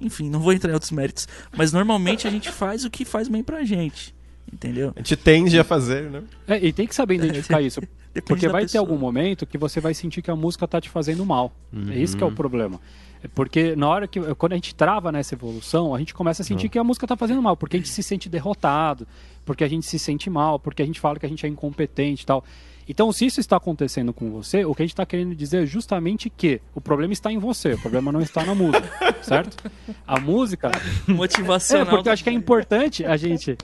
Speaker 4: Enfim, não vou entrar em outros méritos. Mas normalmente a gente faz o que faz bem pra gente. Entendeu?
Speaker 5: A gente tende a fazer, né?
Speaker 1: É, e tem que saber identificar isso.
Speaker 4: Depende
Speaker 1: Porque vai ter
Speaker 4: pessoa.
Speaker 1: algum momento que você vai sentir que a música tá te fazendo mal. É isso
Speaker 5: Uhum.
Speaker 1: que é o problema. É Porque na hora que. Quando a gente trava nessa evolução, a gente começa a sentir que a música tá fazendo mal, porque a gente se sente derrotado, porque a gente se sente mal, porque a gente fala que a gente é incompetente e tal. Então, se isso está acontecendo com você, o que a gente está querendo dizer é justamente que o problema está em você, o problema não está na música, certo? A música. É,
Speaker 4: Motivacional.
Speaker 1: porque eu acho que é importante a gente.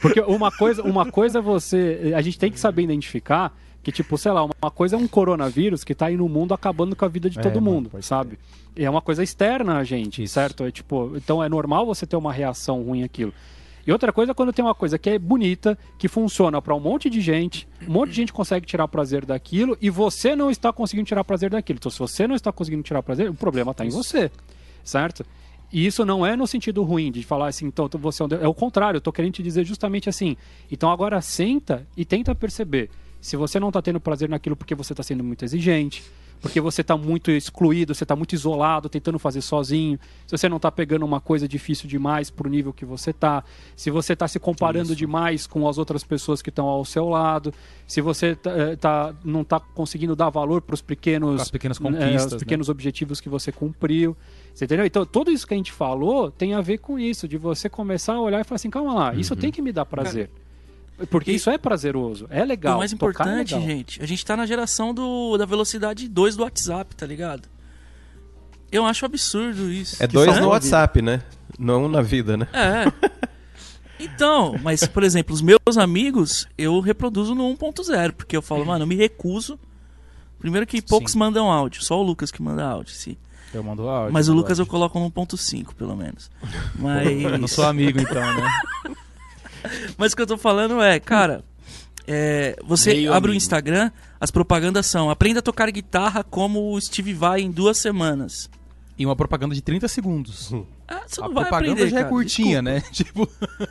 Speaker 1: Porque uma coisa, uma coisa é você. A gente tem que saber identificar que, tipo, sei lá, uma coisa é um coronavírus que tá aí no mundo acabando com a vida de
Speaker 3: É,
Speaker 1: todo
Speaker 3: mano,
Speaker 1: mundo,
Speaker 3: pode
Speaker 1: sabe? É uma coisa externa a gente, certo? É tipo, então é normal você ter uma reação ruim àquilo. E outra coisa é quando tem uma coisa que é bonita, que funciona para um monte de gente, um monte de gente consegue tirar prazer daquilo e você não está conseguindo tirar prazer daquilo. Então, se você não está conseguindo tirar prazer, o problema está em você, certo? E isso não é no sentido ruim de falar assim, então você é é o contrário, eu tô querendo te dizer justamente assim. Então agora senta e tenta perceber Se você não está tendo prazer naquilo porque você está sendo muito exigente, porque você está muito excluído, você está muito isolado, tentando fazer sozinho, se você não está pegando uma coisa difícil demais para o nível que você está, se você está se comparando demais com as outras pessoas que estão ao seu lado, se você tá, eh, tá- não está conseguindo dar valor para os pequenos,
Speaker 3: Com as pequenas
Speaker 1: eh,
Speaker 3: conquistas,
Speaker 1: os
Speaker 3: né?
Speaker 1: pequenos objetivos que você cumpriu. Você entendeu? Então, tudo isso que a gente falou tem a ver com isso, de você começar a olhar e falar assim, calma lá, isso tem que me dar prazer. Porque
Speaker 4: E-
Speaker 1: isso é prazeroso, é legal.
Speaker 4: o mais
Speaker 1: tocar é
Speaker 4: importante,
Speaker 1: legal.
Speaker 4: gente, a gente tá na geração do, da velocidade 2 do WhatsApp, tá ligado? Eu acho absurdo isso.
Speaker 5: É dois
Speaker 1: salva
Speaker 5: no WhatsApp, né? Não na vida, né?
Speaker 4: É. Então, mas, por exemplo, os meus amigos, eu reproduzo no 1.0, porque eu falo, mano, eu me recuso. Primeiro que poucos
Speaker 3: Sim.
Speaker 4: mandam áudio, só o Lucas que manda áudio, sim.
Speaker 3: Eu mando áudio.
Speaker 4: Mas o Lucas eu
Speaker 3: áudio.
Speaker 4: coloco no 1.5, pelo menos.
Speaker 3: Eu não
Speaker 4: Mas.
Speaker 3: sou amigo, então, né?
Speaker 4: Mas o que eu tô falando é, cara, é, você
Speaker 2: Meio
Speaker 4: abre o
Speaker 2: amigo.
Speaker 4: Instagram, as propagandas são aprenda a tocar guitarra como o Steve vai em duas semanas.
Speaker 3: E uma propaganda de 30 segundos.
Speaker 4: Ah, você
Speaker 3: a
Speaker 4: não vai
Speaker 3: propaganda
Speaker 4: aprender,
Speaker 3: já é
Speaker 4: cara,
Speaker 3: curtinha,
Speaker 4: desculpa.
Speaker 3: né? Tipo,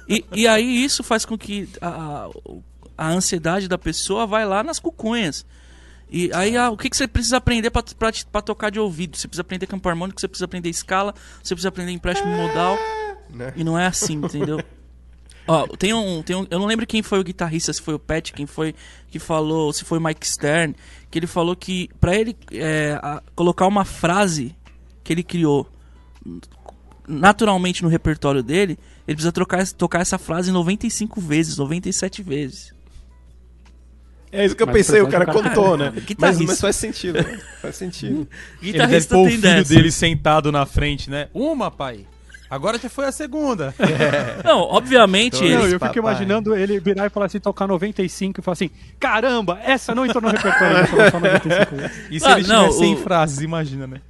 Speaker 4: E, e aí isso faz com que a, a, a ansiedade da pessoa vai lá nas cucunhas. E aí ah, o que, que você precisa aprender pra tocar de ouvido? Você precisa aprender campo harmônico, você precisa aprender escala, você precisa aprender empréstimo modal.
Speaker 5: Né?
Speaker 4: E não é assim, entendeu? Ó, tem um, tem um. Eu não lembro quem foi o guitarrista, se foi o Pat, quem foi que falou, se foi o Mike Stern, que ele falou que pra ele é, a- colocar uma frase que ele criou naturalmente no repertório dele, ele precisa trocar, tocar essa frase 95 vezes, 97 vezes.
Speaker 5: É isso que eu
Speaker 1: Mas
Speaker 5: pensei, o cara contou, né? Mas,
Speaker 4: Guitarrista.
Speaker 5: mas faz sentido, né? Faz sentido.
Speaker 3: ele deve
Speaker 4: Guitarrista
Speaker 3: pôr o
Speaker 4: tem
Speaker 3: filho
Speaker 4: dessa.
Speaker 3: dele sentado na frente, né? Uma, pai. Agora já foi a segunda.
Speaker 4: Não, obviamente
Speaker 5: Então,
Speaker 1: Não,
Speaker 4: ele.
Speaker 1: eu fico imaginando ele virar e falar assim, tocar 95 e falar assim, caramba, essa não entrou no repertório, eu vou tocar só 95 vezes.
Speaker 3: E se
Speaker 4: Ah,
Speaker 3: ele
Speaker 4: não,
Speaker 3: tiver 100
Speaker 4: o-
Speaker 3: frases, imagina, né?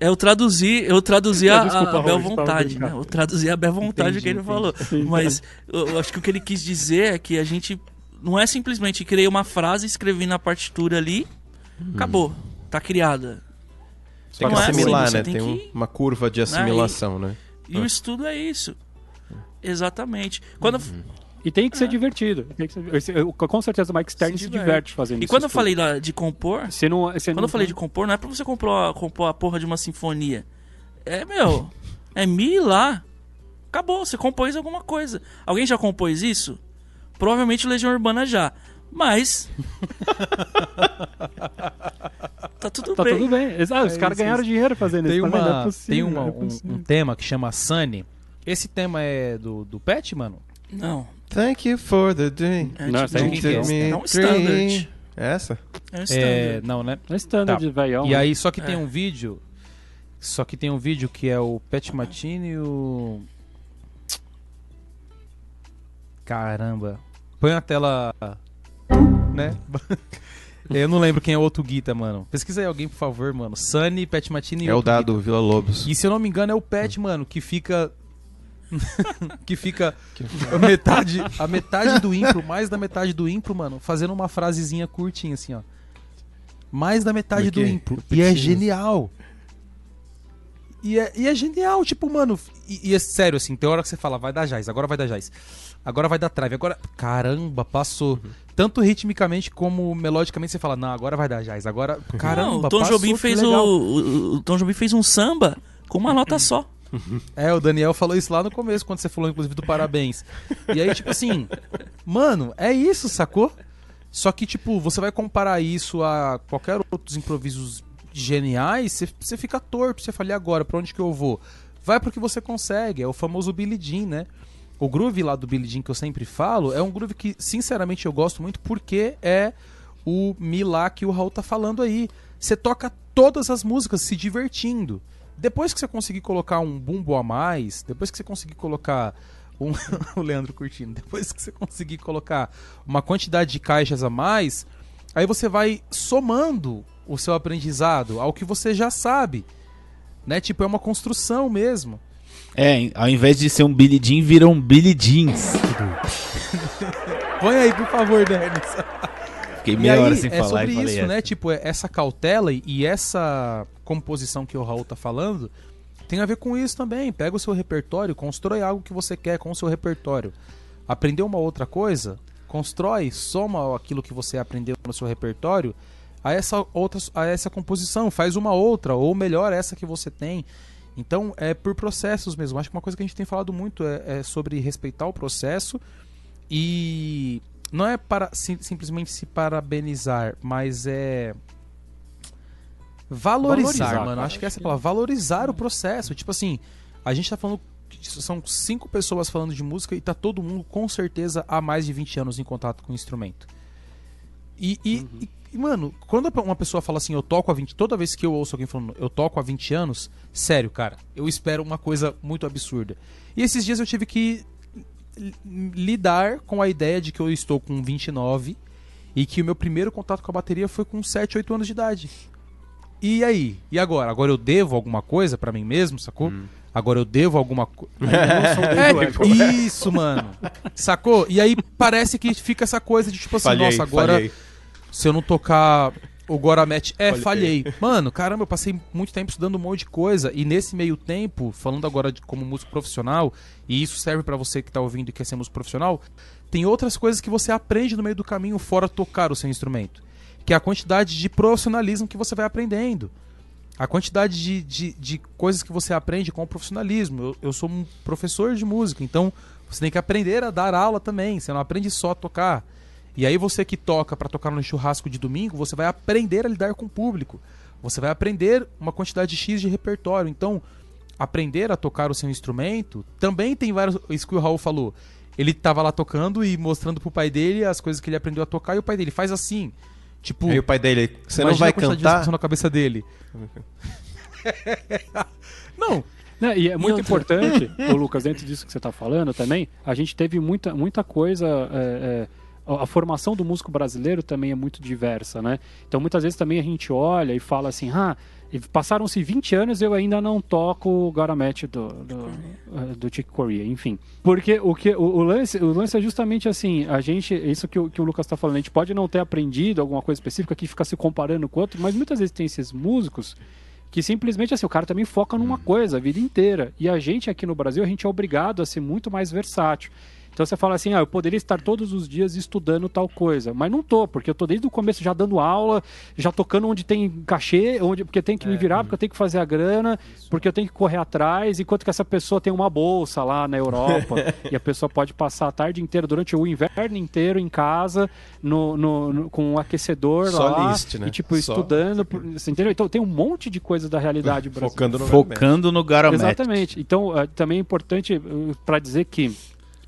Speaker 4: É, Eu traduzi, eu traduzi a,
Speaker 1: Desculpa,
Speaker 4: a Bel Vontade, né? Eu traduzi a Bel Vontade
Speaker 3: Entendi,
Speaker 4: que ele
Speaker 3: entendi.
Speaker 4: falou. Mas eu, eu acho que o que ele quis dizer é que a gente não é simplesmente criei uma frase, escrevi na partitura ali, acabou, tá criada.
Speaker 5: Tem que
Speaker 4: é assim,
Speaker 5: assimilar,
Speaker 4: você
Speaker 5: né?
Speaker 4: tem
Speaker 5: Tem
Speaker 4: que-
Speaker 5: uma curva de assimilação, né?
Speaker 4: E o estudo é isso. Exatamente. Quando,
Speaker 1: E tem que ser divertido. Tem que ser- com certeza o Mike Stern
Speaker 4: Se
Speaker 1: se,
Speaker 4: diverte.
Speaker 1: diverte fazendo
Speaker 4: e
Speaker 1: isso.
Speaker 4: quando eu falei lá de compor,
Speaker 1: Você não, você
Speaker 4: quando
Speaker 1: não,
Speaker 4: eu falei de compor, não é pra você compor, a- compor a porra de uma sinfonia. É, meu, é mi e lá. Acabou, você compôs alguma coisa. Alguém já compôs isso? Provavelmente Legião Urbana já. Mas. tá tudo
Speaker 1: Tá
Speaker 4: bem.
Speaker 1: tudo bem. Exato, os
Speaker 3: É
Speaker 1: caras ganharam
Speaker 3: isso.
Speaker 1: dinheiro fazendo
Speaker 3: Tem,
Speaker 1: isso. não é
Speaker 3: uma,
Speaker 1: possível,
Speaker 3: tem uma-
Speaker 1: não é
Speaker 3: um, um tema que chama Sunny. Esse tema é do, do Pet, mano?
Speaker 4: Não.
Speaker 5: Thank you for the day.
Speaker 4: É,
Speaker 1: Não,
Speaker 4: tipo, é,
Speaker 1: quem que é?
Speaker 4: um- é um standard.
Speaker 5: Essa?
Speaker 4: É um
Speaker 3: É, não, né?
Speaker 1: É standard
Speaker 3: Tá.
Speaker 1: velhão.
Speaker 3: E
Speaker 1: né?
Speaker 3: aí, só que tem
Speaker 4: É.
Speaker 3: um vídeo. Só que tem um vídeo que é o Pet Matini e o. Caramba. Põe na tela. Né? Eu não lembro quem é o outro Guita, mano. Pesquisa aí alguém, por favor, mano. Sunny, Pet Matini e
Speaker 5: É o dado Vila Lobos.
Speaker 3: E se eu não me engano é o Pet, mano, que fica. que fica a metade, a metade do impro, mais da metade do impro, mano, fazendo uma frasezinha curtinha assim, ó. Mais da metade do impro. E é genial. E é, e é genial, tipo, mano. E, e é sério, assim, tem hora que você fala, vai dar jazz, agora vai dar jazz. Agora vai dar trave, agora. Caramba, passou.
Speaker 5: Uhum.
Speaker 3: Tanto ritmicamente como melodicamente você fala, não, agora vai dar jazz. Agora, caramba,
Speaker 4: Não, o Tom
Speaker 3: passou,
Speaker 4: Jobim fez o, o, o Tom Jobim fez um samba com uma nota só.
Speaker 3: É, o Daniel falou isso lá no começo, quando você falou, inclusive, do parabéns. E aí, tipo assim, mano, é isso, sacou? Só que, tipo, você vai comparar isso a qualquer outros improvisos geniais, você, você fica torto, você fala, e agora, pra onde que eu vou? Vai pro que você consegue, é o famoso Billy Jean, né? O groove lá do Billy Jean que eu sempre falo é um groove que, sinceramente, eu gosto muito porque é o Mi lá que o Raul tá falando aí. Você toca todas as músicas se divertindo. Depois que você conseguir colocar um bumbo a mais, depois que você conseguir colocar um o Leandro curtindo, depois que você conseguir colocar uma quantidade de caixas a mais, aí você vai somando o seu aprendizado ao que você já sabe. Né? Tipo, é uma construção mesmo.
Speaker 2: É, ao invés de ser um Billy Jean, vira um Billy Jeans.
Speaker 3: Põe aí, por favor, Denis.
Speaker 2: Fiquei meia
Speaker 3: aí,
Speaker 2: hora sem
Speaker 3: é
Speaker 2: falar
Speaker 3: sobre
Speaker 2: e falei
Speaker 3: isso,
Speaker 2: essa.
Speaker 3: né? Tipo, é- essa cautela e- essa composição que o Raul tá falando tem a ver com isso também. Pega o seu repertório, constrói algo que você quer com o seu repertório. Aprender uma outra coisa, constrói, soma aquilo que você aprendeu no seu repertório a essa outra a essa composição, faz uma outra ou melhor essa que você tem. Então é por processos mesmo. Acho que uma coisa que a gente tem falado muito é, é sobre respeitar o processo e não é para sim, simplesmente se parabenizar, mas é valorizar,
Speaker 1: Valorizar,
Speaker 3: mano.
Speaker 1: cara,
Speaker 3: Acho que
Speaker 1: acho
Speaker 3: essa é a palavra, valorizar o processo. Tipo assim, a gente tá falando que são cinco pessoas falando de música e tá todo mundo com certeza há mais de 20 anos em contato com o instrumento. E, e, e- e, mano, quando uma pessoa fala assim, eu toco há 20, toda vez que eu ouço alguém falando, eu toco há 20 anos, sério, cara, eu espero uma coisa muito absurda. E esses dias eu tive que li- lidar com a ideia de que eu estou com 29 e que o meu primeiro contato com a bateria foi com 7, 8 anos de idade. E aí? E agora? Agora eu devo alguma coisa pra mim mesmo, sacou? Agora eu devo alguma coisa. É, isso, mano. Sacou? E aí parece que fica essa coisa de tipo assim,
Speaker 5: Falhei,
Speaker 3: nossa, agora
Speaker 5: falhei.
Speaker 3: Se eu não tocar o Goramet, é,
Speaker 5: Falhei.
Speaker 3: falhei. Mano, caramba, eu passei muito tempo estudando um monte de coisa e nesse meio tempo, falando agora de como músico profissional, e isso serve pra você que tá ouvindo e quer ser músico profissional, tem outras coisas que você aprende no meio do caminho fora tocar o seu instrumento, que é a quantidade de profissionalismo que você vai aprendendo. A quantidade de, de, de coisas que você aprende com o profissionalismo. Eu, eu sou um professor de música, então você tem que aprender a dar aula também. Você não aprende só a tocar. E aí você que toca para tocar no churrasco de domingo, você vai aprender a lidar com o público. Você vai aprender uma quantidade X de repertório. Então, aprender a tocar o seu instrumento também tem vários. Isso que o Raul falou. Ele tava lá tocando e mostrando pro pai dele as coisas que ele aprendeu a tocar, e o pai dele faz assim. Tipo,
Speaker 5: Aí o pai dele, você não vai
Speaker 3: a de
Speaker 5: cantar?
Speaker 3: discussão na cabeça dele. não,
Speaker 1: Né, e é muito importante, ô Lucas, dentro disso que você está falando também, a gente teve muita, muita coisa. é, é, a formação do músico brasileiro também é muito diversa, né? Então muitas vezes também a gente olha e fala assim, ah, passaram-se 20 anos e eu ainda não toco o Garamete do, do, eh, do Chick Corea, enfim. Porque o, que, o, o lance, o lance é justamente assim, a gente, isso que o, que o Lucas está falando, a gente pode não ter aprendido alguma coisa específica que fica se comparando com o outro, mas muitas vezes tem esses músicos que simplesmente assim, o cara também foca numa coisa a vida inteira. E a gente aqui no Brasil, a gente é obrigado a ser muito mais versátil. Então você fala assim, ah, eu poderia estar todos os dias estudando tal coisa, mas não tô, porque eu tô desde o começo já dando aula, já tocando onde tem cachê, onde porque tem que me virar, porque eu tenho que fazer a grana, porque eu tenho que correr atrás, enquanto que essa pessoa tem uma bolsa lá na Europa e a pessoa pode passar a tarde inteira durante o inverno inteiro em casa, no, no- no- com um aquecedor
Speaker 5: Só
Speaker 1: lá,
Speaker 5: list, né?
Speaker 1: e tipo
Speaker 5: Só.
Speaker 1: estudando, por- você entendeu? Então tem um monte de coisa da realidade brasileira.
Speaker 5: Focando no
Speaker 2: Focando no Garamete.
Speaker 1: Exatamente. Então, eh, também é importante para dizer que,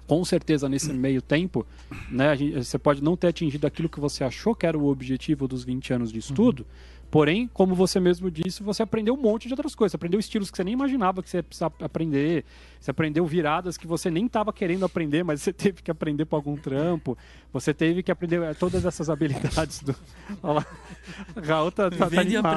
Speaker 1: com certeza, nesse meio tempo, né, gente- você pode não ter atingido aquilo que você achou que era o objetivo dos 20 anos de estudo. Porém, como você mesmo disse, você aprendeu um monte de outras coisas. Você aprendeu estilos que você nem imaginava que você ia precisar aprender. Você aprendeu viradas que você nem estava querendo aprender, mas você teve que aprender por algum trampo. Você teve que aprender eh, todas essas habilidades do. Olha lá. Raul tá, tá, tá.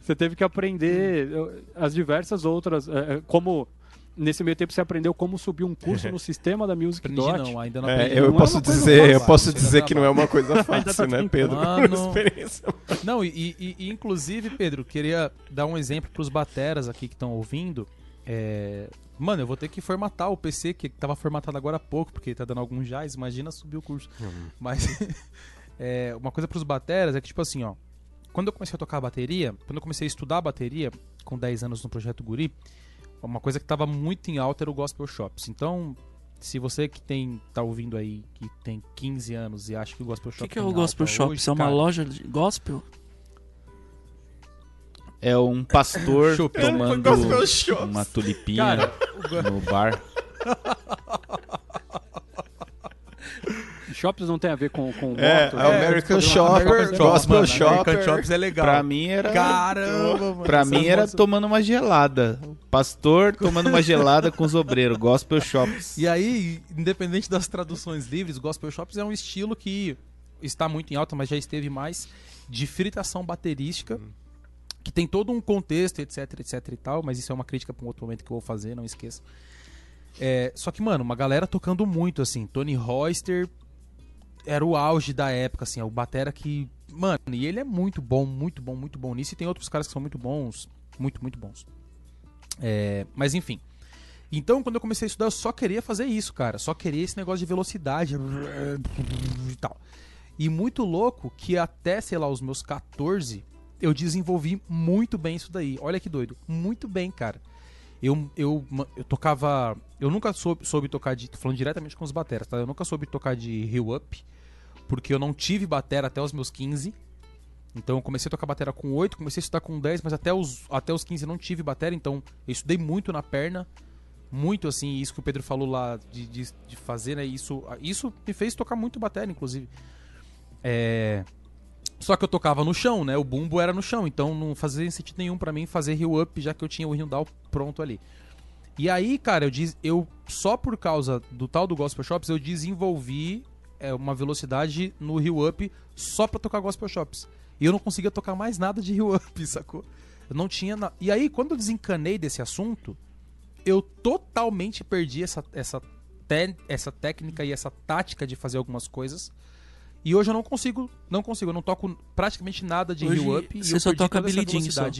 Speaker 1: Você teve que aprender as diversas outras, eh, eh, como nesse meio tempo você aprendeu como subir um curso no sistema da Music
Speaker 3: aprendi
Speaker 1: Dot.
Speaker 3: não, ainda não
Speaker 5: É,
Speaker 3: aprendi.
Speaker 5: eu
Speaker 1: Não é
Speaker 5: posso
Speaker 1: coisa
Speaker 5: dizer, eu
Speaker 1: fácil.
Speaker 5: posso
Speaker 3: Ainda
Speaker 5: dizer que não é uma coisa fácil,
Speaker 1: tá
Speaker 5: né,
Speaker 1: tentando.
Speaker 5: Pedro?
Speaker 3: Mano. Não, e, e- e, inclusive, Pedro, queria dar um exemplo pros bateras aqui que estão ouvindo. É, Mano, eu vou ter que formatar o PC, que tava formatado agora há pouco, porque tá dando alguns jazz, imagina subir o curso. Mas é, uma coisa pros bateras é que, tipo assim, ó. Quando eu comecei a tocar bateria, quando eu comecei a estudar bateria, com 10 anos no Projeto Guri, uma coisa que tava muito em alta era o Gospel Shops. Então, se você que tem tá ouvindo aí, que tem 15 anos e acha que o Gospel
Speaker 4: O
Speaker 3: Shop
Speaker 4: que, que é
Speaker 3: tá
Speaker 4: o Gospel
Speaker 3: alta
Speaker 4: Shop?
Speaker 3: hoje,
Speaker 4: é uma
Speaker 3: cara,
Speaker 4: loja de gospel?
Speaker 2: É um pastor tomando
Speaker 5: Shops.
Speaker 2: uma tulipinha
Speaker 3: Cara, go-
Speaker 2: no bar.
Speaker 1: Shops não tem a ver com, com
Speaker 5: É,
Speaker 1: moto,
Speaker 5: é
Speaker 1: né?
Speaker 5: o American Shopper,
Speaker 3: American
Speaker 5: Gospel
Speaker 3: mano,
Speaker 5: Shopper.
Speaker 3: American Shops é legal.
Speaker 2: Pra mim era.
Speaker 3: Caramba, mano.
Speaker 2: Pra mim era
Speaker 3: moça-
Speaker 2: tomando uma gelada. Pastor tomando uma gelada com os obreiros. Gospel Shops.
Speaker 3: E aí, independente das traduções livres, Gospel Shops é um estilo que está muito em alta, mas já esteve mais de fritação baterística, que tem todo um contexto, etc, etc e tal, mas isso é uma crítica pra um outro momento que eu vou fazer, não esqueça. É, só que, mano, uma galera tocando muito, assim, Tony Royster era o auge da época, assim, é o batera que... Mano, e ele é muito bom, muito bom, muito bom nisso, e tem outros caras que são muito bons, muito, muito bons. É, mas enfim, Então, quando eu comecei a estudar, eu só queria fazer isso, cara. Só queria esse negócio de velocidade e tal. E muito louco que até, sei lá, os meus 14, eu desenvolvi muito bem isso daí. Olha que doido. Muito bem, cara. Eu, eu, eu tocava. Eu nunca soube, soube tocar de. Tô falando diretamente com os bateras, tá? Eu nunca soube tocar de Hill Up. Porque eu não tive batera até os meus 15. Então eu comecei a tocar batera com 8, comecei a estudar com 10, mas até os, até os 15 eu não tive batera, então eu estudei muito na perna. Muito assim, isso que o Pedro falou lá de, de, de fazer, né? Isso, isso me fez tocar muito batera, inclusive. É. Só que eu tocava no chão, né? O bumbo era no chão, então não fazia sentido nenhum para mim fazer heel up, já que eu tinha o heel down pronto ali. E aí, cara, eu, diz, eu só por causa do tal do Gospel Shops, eu desenvolvi é, uma velocidade no heel up só pra tocar Gospel Shops. E eu não conseguia tocar mais nada de heel up, sacou? Eu não tinha. Na... E aí, quando eu desencanei desse assunto, eu totalmente perdi essa, essa, te... essa técnica e essa tática de fazer algumas coisas. E hoje eu não consigo, não consigo, eu não toco praticamente nada de
Speaker 4: Hoje,
Speaker 3: heel up.
Speaker 4: você
Speaker 3: e eu
Speaker 4: só
Speaker 3: perdi
Speaker 4: toca Billie Jean só.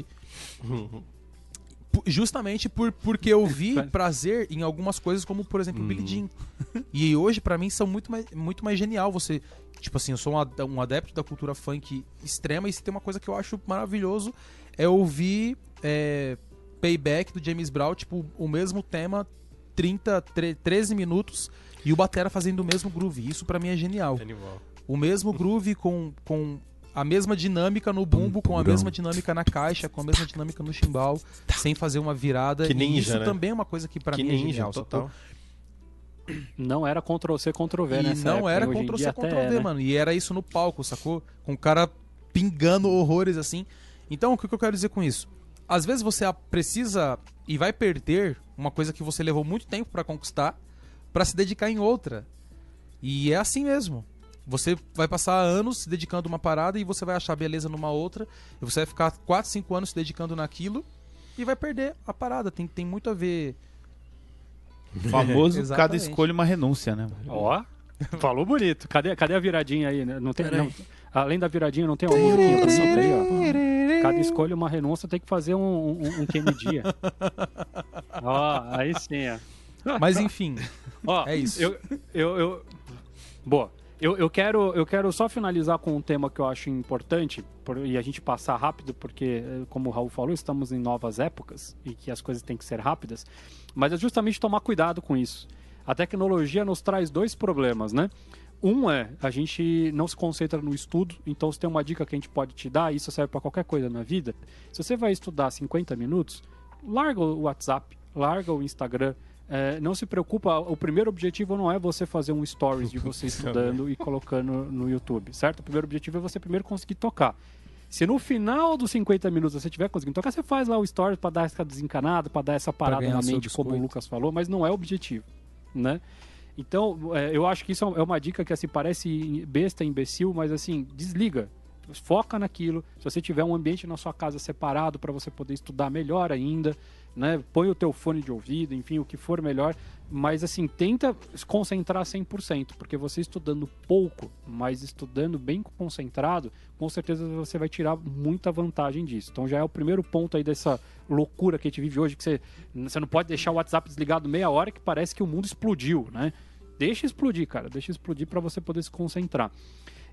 Speaker 3: Justamente por, porque eu vi prazer em algumas coisas, como por exemplo o Billie Jean. E hoje, pra mim, são muito mais, muito mais genial você. Tipo assim, eu sou um ad- adepto da cultura funk extrema, e se tem uma coisa que eu acho maravilhoso é ouvir é, Payback do James Brown, tipo, o mesmo tema, 30, tre- 13 minutos, e o Batera fazendo o mesmo groove. Isso pra mim é genial.
Speaker 5: Animal.
Speaker 3: O mesmo groove com, com a mesma dinâmica no bumbo, com a mesma dinâmica na caixa, com a mesma dinâmica no chimbal, sem fazer uma virada.
Speaker 5: Que
Speaker 3: E
Speaker 5: ninja,
Speaker 3: isso
Speaker 5: né?
Speaker 3: também é uma coisa que pra
Speaker 5: que
Speaker 3: mim é
Speaker 5: ninja,
Speaker 3: genial.
Speaker 5: total.
Speaker 3: sacou?
Speaker 1: Não era Ctrl-C, Ctrl-V, né?
Speaker 3: E não era Ctrl C, Ctrl V,
Speaker 1: né?
Speaker 3: mano. E era isso no palco, sacou? Com o cara pingando horrores assim. Então, o que eu quero dizer com isso? Às vezes você precisa e vai perder uma coisa que você levou muito tempo pra conquistar pra se dedicar em outra. E é assim mesmo. Você vai passar anos se dedicando a uma parada e você vai achar beleza numa outra. E você vai ficar 4, 5 anos se dedicando naquilo e vai perder a parada. Tem, tem muito a ver.
Speaker 2: Famoso, cada escolha uma renúncia, né?
Speaker 1: Ó, falou bonito. Cadê, cadê a viradinha aí? né? Não tem, não, além da viradinha, não tem uma musiquinha pra soltar aí, ó. Cada escolha uma renúncia, tem que fazer um, um, um QM-dia. Ó, aí sim, ó.
Speaker 3: Mas enfim,
Speaker 1: Ó,
Speaker 3: É isso.
Speaker 1: Eu, eu, eu- Boa. Eu, eu, quero, eu quero só finalizar com um tema que eu acho importante por- e a gente passar rápido, porque, eh, como o Raul falou, estamos em novas épocas e que as coisas têm que ser rápidas. Mas é justamente tomar cuidado com isso. A tecnologia nos traz dois problemas, né? Um é a gente não se concentra no estudo, então se tem uma dica que a gente pode te dar, isso serve para qualquer coisa na vida. Se você vai estudar 50 minutos, larga o WhatsApp, larga o Instagram. É, não se preocupa, o primeiro objetivo não é você fazer um stories de você estudando e colocando no YouTube, certo? O primeiro objetivo é você primeiro conseguir tocar. Se no final dos 50 minutos você tiver conseguindo tocar, você faz lá o stories para dar essa desencanada, para dar essa parada na mente, como o. Lucas falou, mas não é o objetivo, né? Então, é, eu acho que isso é uma dica que assim parece besta, imbecil, mas assim, desliga. Foca naquilo. Se você tiver um ambiente na sua casa separado para você poder estudar melhor ainda, né? Põe o teu fone de ouvido, enfim, o que for melhor, mas assim, tenta se concentrar 100%, porque você estudando pouco, mas estudando bem concentrado, com certeza você vai tirar muita vantagem disso. Então já é o primeiro ponto aí dessa loucura que a gente vive hoje, que você, você não pode deixar o WhatsApp desligado meia hora que parece que o mundo explodiu, né? Deixa explodir, cara, deixa explodir para você poder se concentrar.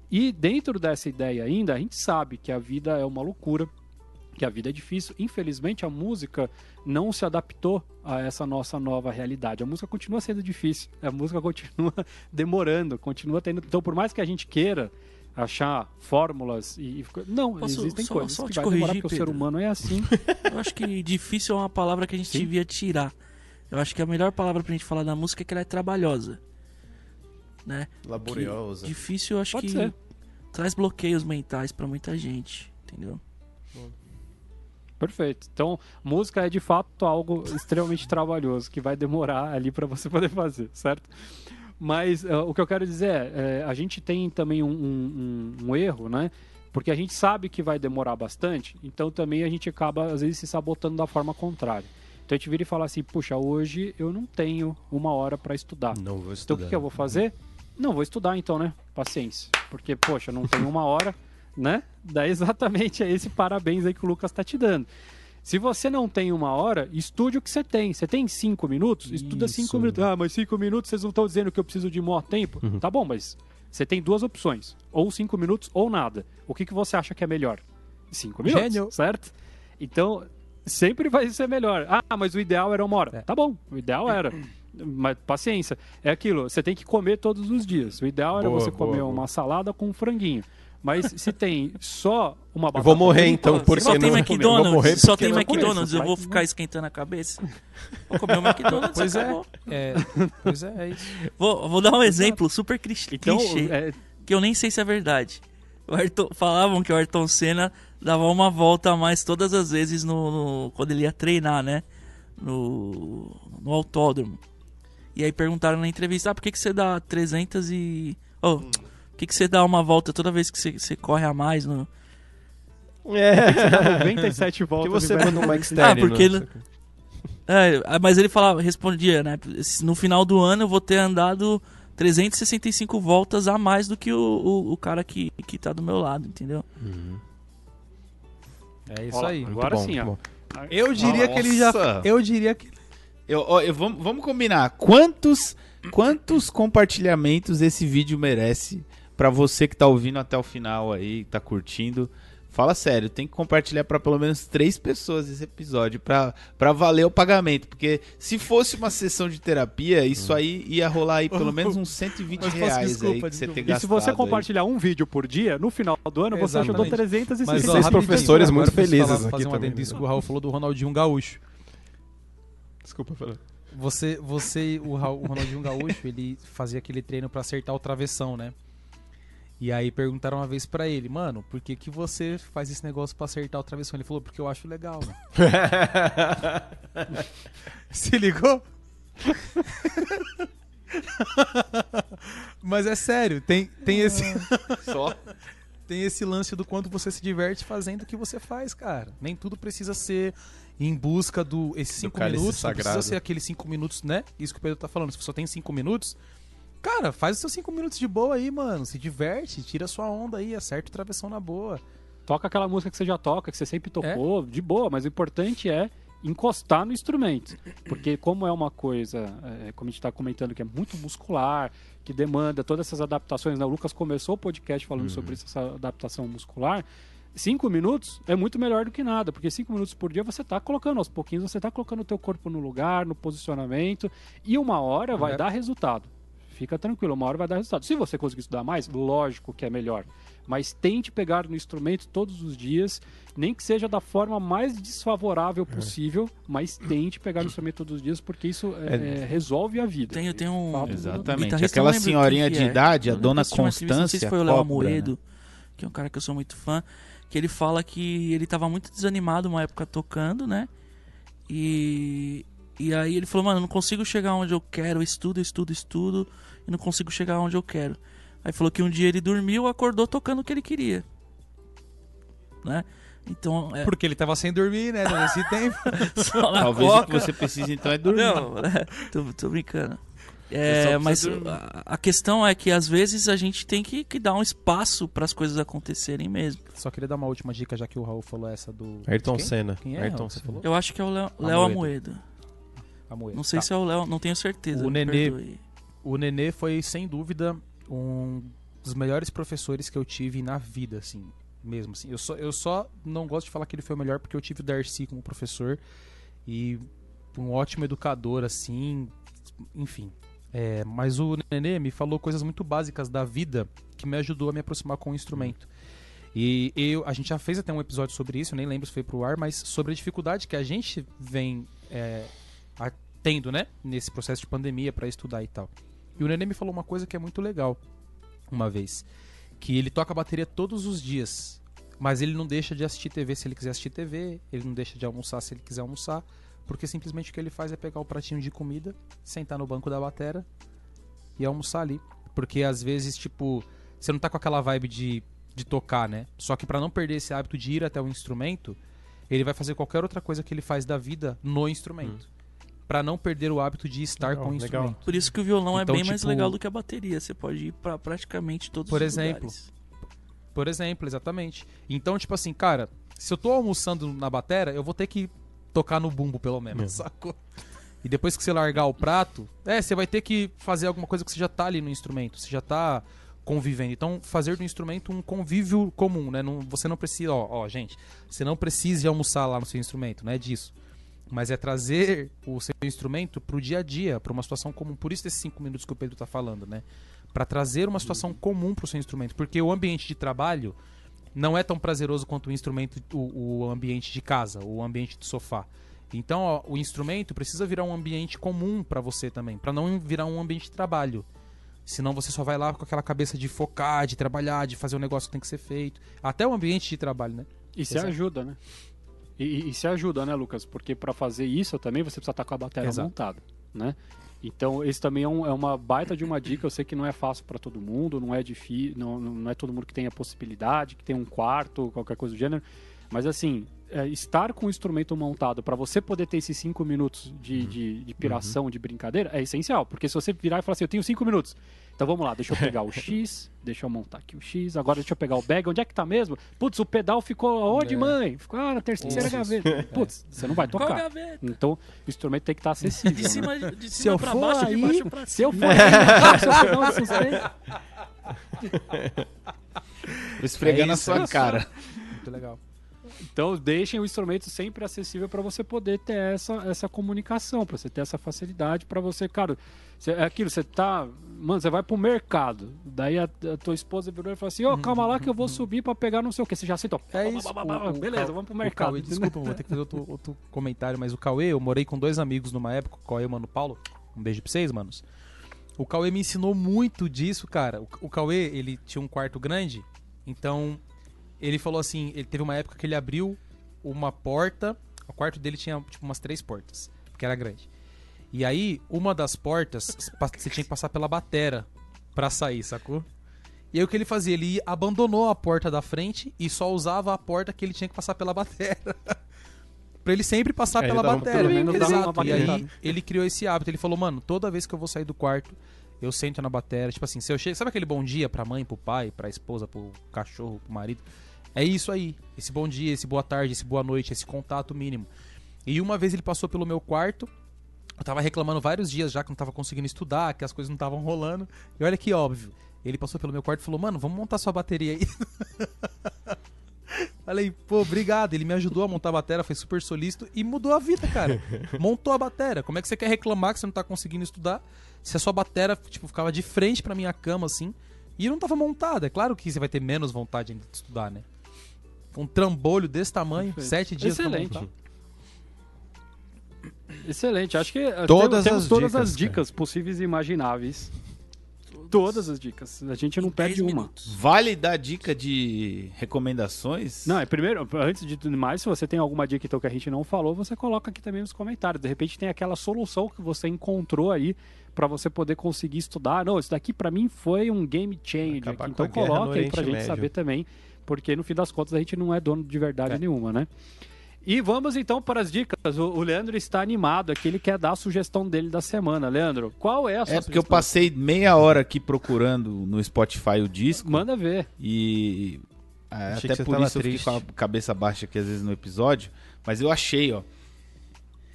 Speaker 1: E dentro dessa ideia ainda, a gente sabe que a vida é uma loucura, que a vida é difícil. Infelizmente, a música não se adaptou a essa nossa nova realidade. A música continua sendo difícil, a música continua demorando, continua tendo. Então, por mais que a gente queira achar fórmulas e. Não,
Speaker 4: Posso
Speaker 1: existem
Speaker 4: só-
Speaker 1: coisas
Speaker 4: só
Speaker 1: que
Speaker 4: te
Speaker 1: vai demorar,
Speaker 4: corrigir,
Speaker 1: porque o ser
Speaker 4: Pedro?
Speaker 1: humano é assim.
Speaker 4: Eu acho que difícil é uma palavra que a gente
Speaker 1: Sim.
Speaker 4: devia tirar. Eu acho que a melhor palavra pra gente falar da música é que ela é trabalhosa. Né?
Speaker 5: Laboriosa.
Speaker 4: Que difícil eu acho
Speaker 1: Pode
Speaker 4: que
Speaker 1: ser.
Speaker 4: traz bloqueios mentais pra muita gente, entendeu?
Speaker 1: Perfeito. Então, música é de fato algo extremamente trabalhoso que vai demorar ali para você poder fazer, certo? Mas eh, o que eu quero dizer é, eh, a gente tem também um, um- um- erro, né? Porque a gente sabe que vai demorar bastante, então também a gente acaba, às vezes, se sabotando da forma contrária. Então a gente vira e fala assim, puxa, hoje eu não tenho uma hora para estudar.
Speaker 5: Não vou
Speaker 1: Então
Speaker 5: estudar.
Speaker 1: o que, que eu vou fazer? Não, vou estudar então, né? Paciência. Porque, poxa, não tenho uma hora, né? Daí exatamente esse parabéns aí que o Lucas tá te dando. Se você não tem uma hora, estude o que você tem. Você tem cinco minutos? Estuda
Speaker 3: Isso.
Speaker 1: cinco minutos. Ah, mas cinco minutos vocês não estão dizendo que eu preciso de maior tempo? Tá bom, mas você tem duas opções. Ou cinco minutos ou nada. O que, que você acha que é melhor? Cinco minutos,
Speaker 3: Gênio.
Speaker 1: certo? Então, sempre vai ser melhor. Ah, mas o ideal era uma hora.
Speaker 3: É.
Speaker 1: Tá bom, o ideal era. Mas paciência. É aquilo, você tem que comer todos os dias. O ideal era
Speaker 5: Boa,
Speaker 1: você
Speaker 5: boa,
Speaker 1: comer
Speaker 5: boa.
Speaker 1: uma salada com um franguinho. Mas se tem só uma batata
Speaker 5: Eu vou morrer então, porque
Speaker 4: Só tem
Speaker 5: não- eu vou morrer
Speaker 4: McDonald's, só tem McDonald's,
Speaker 1: conheço.
Speaker 4: eu vou ficar esquentando a cabeça. Vou comer um McDonald's,
Speaker 3: Pois é.
Speaker 4: acabou.
Speaker 3: é. Pois é, é isso.
Speaker 4: Vou, vou dar um exemplo super
Speaker 1: Então,
Speaker 4: clichê,
Speaker 1: é,
Speaker 4: que eu nem sei se é verdade. O Ayrton- falavam que o Ayrton Senna dava uma volta a mais todas as vezes no, no- quando ele ia treinar, né? No, no autódromo. E aí perguntaram na entrevista, ah, por que, que você dá 300 e... Oh, por que, que você dá uma volta toda vez que você, você corre a mais no...
Speaker 5: É.
Speaker 1: dá 97 voltas.
Speaker 5: Porque você manda um Sterling.
Speaker 4: Ah, porque
Speaker 5: né?
Speaker 4: ele- É, mas ele falava, respondia, né? No final do ano eu vou ter andado 365 voltas a mais do que o, o, o cara que, que tá do meu lado, entendeu?
Speaker 3: É isso
Speaker 1: Ó lá,
Speaker 3: aí.
Speaker 1: Agora
Speaker 5: bom,
Speaker 1: sim, ó.
Speaker 3: Eu diria que ele já.
Speaker 2: Nossa.
Speaker 3: Eu diria que.
Speaker 2: Eu, eu- vamos, vamos combinar. Quantos, quantos compartilhamentos esse vídeo merece pra você que tá ouvindo até o final aí, tá curtindo? Fala sério, tem que compartilhar pra pelo menos três pessoas esse episódio pra pra valer o pagamento, porque se fosse uma sessão de terapia, isso aí ia rolar aí pelo menos uns 120
Speaker 3: Mas posso-
Speaker 2: reais aí
Speaker 3: desculpa,
Speaker 2: que você
Speaker 3: desculpa.
Speaker 2: tem
Speaker 1: E
Speaker 2: gastado.
Speaker 1: se você
Speaker 2: aí.
Speaker 1: compartilhar um vídeo por dia, no final do ano você ajudou
Speaker 3: Exatamente.
Speaker 1: 366.
Speaker 3: Mas, ó,
Speaker 5: Vocês
Speaker 3: rapidinho,
Speaker 5: professores muito felizes
Speaker 3: falar-
Speaker 5: aqui
Speaker 3: um
Speaker 5: também, né?
Speaker 3: que o Raul falou do Ronaldinho Gaúcho.
Speaker 5: Desculpa, Fernando.
Speaker 3: Você, você o, Raul- o Ronaldinho Gaúcho, ele fazia aquele treino pra acertar o travessão, né? E aí perguntaram uma vez pra ele, mano, por que, que você faz esse negócio pra acertar o travessão? Ele falou, porque eu acho legal. Se ligou? Mas é sério, tem, tem esse.
Speaker 2: Só.
Speaker 3: tem esse lance do quanto você se diverte fazendo o que você faz, cara. Nem tudo precisa ser em busca do esses cinco
Speaker 5: cálice
Speaker 3: minutos. Não
Speaker 5: sagrado.
Speaker 3: precisa ser aqueles cinco minutos, né? Isso que o Pedro tá falando. Se você só tem cinco minutos, cara, faz os seus cinco minutos de boa aí, mano. Se diverte, tira sua onda aí, acerta o travessão na boa.
Speaker 1: Toca aquela música que você já toca, que você sempre
Speaker 3: É.
Speaker 1: tocou, de boa, mas o importante é encostar no instrumento. Porque como é uma coisa, é, como a gente está comentando, que é muito muscular, que demanda todas essas adaptações, né? O Lucas começou o podcast falando sobre isso, essa adaptação muscular. Cinco minutos é muito melhor do que nada, porque cinco minutos por dia você está colocando aos pouquinhos, você está colocando o teu corpo no lugar, no posicionamento, e uma hora vai
Speaker 3: É.
Speaker 1: dar resultado. Fica tranquilo, uma hora vai dar resultado. Se você conseguir estudar mais, lógico que é melhor. Mas tente pegar no instrumento todos os dias, nem que seja da forma mais desfavorável possível, mas tente pegar no instrumento todos os dias, porque isso é, é, resolve a vida.
Speaker 4: Tem, tem um.
Speaker 2: Exatamente.
Speaker 4: guitarrista,
Speaker 2: Aquela senhorinha de
Speaker 4: é.
Speaker 2: idade, a dona
Speaker 4: entrevista, Não sei se
Speaker 2: Constância
Speaker 4: foi o Léo
Speaker 2: né?
Speaker 4: que é um cara que eu sou muito fã, que ele fala que ele tava muito desanimado uma época tocando, né? E. E aí ele falou, mano, eu não consigo chegar onde eu quero, eu estudo, estudo, estudo, e não consigo chegar onde eu quero. Aí falou que um dia ele dormiu, acordou tocando o que ele queria. Né? Então, é,
Speaker 3: Porque ele tava sem dormir, né? Nesse tempo.
Speaker 4: só na
Speaker 2: Talvez o que
Speaker 4: coca.
Speaker 2: você precisa então é dormir.
Speaker 4: Não, é, tô, tô brincando. É, mas a, a questão é que às vezes a gente tem que, que dar um espaço para as coisas acontecerem mesmo.
Speaker 3: Só queria dar uma última dica, já que o Raul falou essa do.
Speaker 5: Ayrton
Speaker 3: Quem?
Speaker 5: Senna.
Speaker 3: Quem é?
Speaker 5: Ayrton
Speaker 3: você falou?
Speaker 4: Eu acho que é o Léo Léo
Speaker 3: Amoedo.
Speaker 4: Amoedo. Não sei
Speaker 3: Tá.
Speaker 4: se é o Léo, não tenho certeza.
Speaker 3: O Nenê-
Speaker 4: perdoe.
Speaker 3: O Nenê foi, sem dúvida, um dos melhores professores que eu tive na vida, assim, mesmo assim. Eu só, eu só não gosto de falar que ele foi o melhor porque eu tive o Darcy como professor e um ótimo educador, assim, enfim. É, mas o Nenê me falou coisas muito básicas da vida que me ajudou a me aproximar com o instrumento. E eu, a gente já fez até um episódio sobre isso, eu nem lembro se foi pro ar, mas sobre a dificuldade que a gente vem é, tendo, né, nesse processo de pandemia para estudar e tal. E o Nenê me falou uma coisa que é muito legal, uma vez, que ele toca bateria todos os dias, mas ele não deixa de assistir TV se ele quiser assistir TV, ele não deixa de almoçar se ele quiser almoçar, porque simplesmente o que ele faz é pegar o pratinho de comida, sentar no banco da batera e almoçar ali. Porque às vezes, tipo, você não tá com aquela vibe de, de tocar, né? Só que pra não perder esse hábito de ir até o instrumento, ele vai fazer qualquer outra coisa que ele faz da vida no instrumento. Pra não perder o hábito de estar
Speaker 5: Legal,
Speaker 3: com o
Speaker 5: legal.
Speaker 3: instrumento.
Speaker 4: Por isso que o violão
Speaker 3: Então,
Speaker 4: é bem mais
Speaker 3: tipo-
Speaker 4: legal do que a bateria. Você pode ir para praticamente todos
Speaker 3: Por
Speaker 4: os
Speaker 3: exemplo,
Speaker 4: lugares.
Speaker 3: Por exemplo, exatamente. Então, tipo assim, cara, se eu tô almoçando na batera, eu vou ter que tocar no bumbo, pelo menos, sacou? E depois que você largar o prato, é, você vai ter que fazer alguma coisa que você já tá ali no instrumento, você já tá convivendo. Então, fazer do instrumento um convívio comum, né? Não, você não precisa, ó, ó, gente, você não precisa almoçar lá no seu instrumento, não é disso. Mas é trazer o seu instrumento pro dia a dia, para uma situação comum. Por isso esses cinco minutos que o Pedro tá falando, né? Para trazer uma situação comum pro seu instrumento. Porque o ambiente de trabalho não é tão prazeroso quanto o instrumento, o, o ambiente de casa, o ambiente do sofá. Então, ó, o instrumento precisa virar um ambiente comum para você também, para não virar um ambiente de trabalho. Senão você só vai lá com aquela cabeça de focar, de trabalhar, de fazer o negócio que tem que ser feito. Até o ambiente de trabalho, né?
Speaker 1: E se ajuda, né? E, e- se ajuda, né, Lucas? Porque para fazer isso também você precisa estar com a bateria
Speaker 3: Exato.
Speaker 1: montada, né? Então, esse também é, um- é uma baita de uma dica. Eu sei que não é fácil para todo mundo, não é difícil, não não é todo mundo que tem a possibilidade, que tem um quarto, qualquer coisa do gênero. Mas assim, é, estar com o instrumento montado para você poder ter esses cinco minutos de, de, de piração, de brincadeira, é essencial. Porque se você virar e falar assim, eu tenho cinco minutos, então vamos lá, deixa eu pegar o X, deixa eu montar aqui o X, agora deixa eu pegar o bag, onde é que tá mesmo? Putz, o pedal ficou aonde,
Speaker 3: É.
Speaker 1: mãe? Ficou ah, na terceira gaveta. Putz, você não vai
Speaker 4: Qual
Speaker 1: tocar.
Speaker 4: gaveta?
Speaker 1: Então, o instrumento tem que estar acessível.
Speaker 4: De
Speaker 1: né?
Speaker 4: cima, de
Speaker 1: Se
Speaker 4: cima
Speaker 1: eu
Speaker 4: pra
Speaker 1: for
Speaker 4: baixo, de
Speaker 1: aí,
Speaker 4: baixo pra
Speaker 1: se
Speaker 4: cima.
Speaker 1: eu for aí, se eu for dar um suspense,
Speaker 2: esfregar
Speaker 3: É isso,
Speaker 2: sua
Speaker 3: isso.
Speaker 2: cara.
Speaker 3: Muito legal.
Speaker 1: Então deixem o instrumento sempre acessível para você poder ter essa, essa comunicação, para você ter essa facilidade, para você, cara, você- é aquilo, você tá, mano, você vai pro mercado, daí a, a tua esposa virou e falou assim, ô, calma lá que eu vou subir para pegar não sei o que, você já aceitou.
Speaker 3: É isso.
Speaker 1: Beleza,
Speaker 3: O- o
Speaker 1: beleza,
Speaker 3: Cau-
Speaker 1: vamos pro
Speaker 3: o
Speaker 1: mercado.
Speaker 3: Cauê, desculpa, vou ter que fazer outro, outro comentário, mas o Cauê, eu morei com dois amigos numa época, o Cauê e o Mano Paulo. Um beijo pra vocês, manos. O Cauê me ensinou muito disso, cara. O, o Cauê, ele tinha um quarto grande, então ele falou assim, ele teve uma época que ele abriu uma porta, o quarto dele tinha tipo umas três portas, porque era grande. E aí, uma das portas, você tinha que passar pela batera pra sair, sacou? E aí o que ele fazia? Ele abandonou a porta da frente e só usava a porta que ele tinha que passar pela batera. pra ele sempre passar
Speaker 5: ele
Speaker 3: pela batera.
Speaker 1: uma
Speaker 3: Exato. E aí ele criou esse hábito. Ele falou, mano, toda vez que eu vou sair do quarto, eu sento na batera. Tipo assim, se eu chego. Sabe aquele bom dia pra mãe, pro pai, pra esposa, pro cachorro, pro marido? É isso aí. Esse bom dia, esse boa tarde, esse boa noite, esse contato mínimo. E uma vez ele passou pelo meu quarto. Eu tava reclamando vários dias já que não tava conseguindo estudar, que as coisas não estavam rolando. E olha que óbvio. Ele passou pelo meu quarto e falou: Mano, vamos montar sua bateria aí. Falei, pô, obrigado. Ele me ajudou a montar a bateria, foi super solícito e mudou a vida, cara. Montou a bateria. Como é que você quer reclamar que você não tá conseguindo estudar? Se a sua bateria, tipo, ficava de frente pra minha cama, assim, e não tava montada. É claro que você vai ter menos vontade de estudar, né? Um trambolho desse tamanho,
Speaker 1: Perfeito.
Speaker 3: sete dias
Speaker 1: Excelente.
Speaker 3: pra montar.
Speaker 1: Excelente, acho que eh,
Speaker 5: Todas
Speaker 1: temos
Speaker 5: as
Speaker 1: todas
Speaker 5: dicas,
Speaker 1: as dicas possíveis e imagináveis. Todas as dicas. A gente não perde
Speaker 4: 10
Speaker 1: uma.
Speaker 2: Vale dar dica de recomendações?
Speaker 1: Não, é primeiro, antes de tudo mais, se você tem alguma dica então que a gente não falou, você coloca aqui também nos comentários. De repente tem aquela solução que você encontrou aí pra você poder conseguir estudar. Não, isso daqui pra mim foi um game changer.
Speaker 5: Acabar
Speaker 1: Então
Speaker 5: a guerra no
Speaker 1: coloque aí pra gente
Speaker 5: Médio.
Speaker 1: saber também, porque no fim das contas a gente não é dono de verdade
Speaker 3: É.
Speaker 1: nenhuma, né? E vamos então para as dicas. O, Leandro está animado aqui, ele quer dar a sugestão dele da semana. Leandro, qual é a sua
Speaker 2: É porque eu
Speaker 1: sugestão?
Speaker 2: passei meia hora aqui procurando no Spotify o disco
Speaker 1: Manda ver.
Speaker 2: e é,
Speaker 5: Achei
Speaker 2: até por isso eu fiquei
Speaker 5: triste.
Speaker 2: com a cabeça baixa aqui às vezes no episódio, mas eu achei, ó.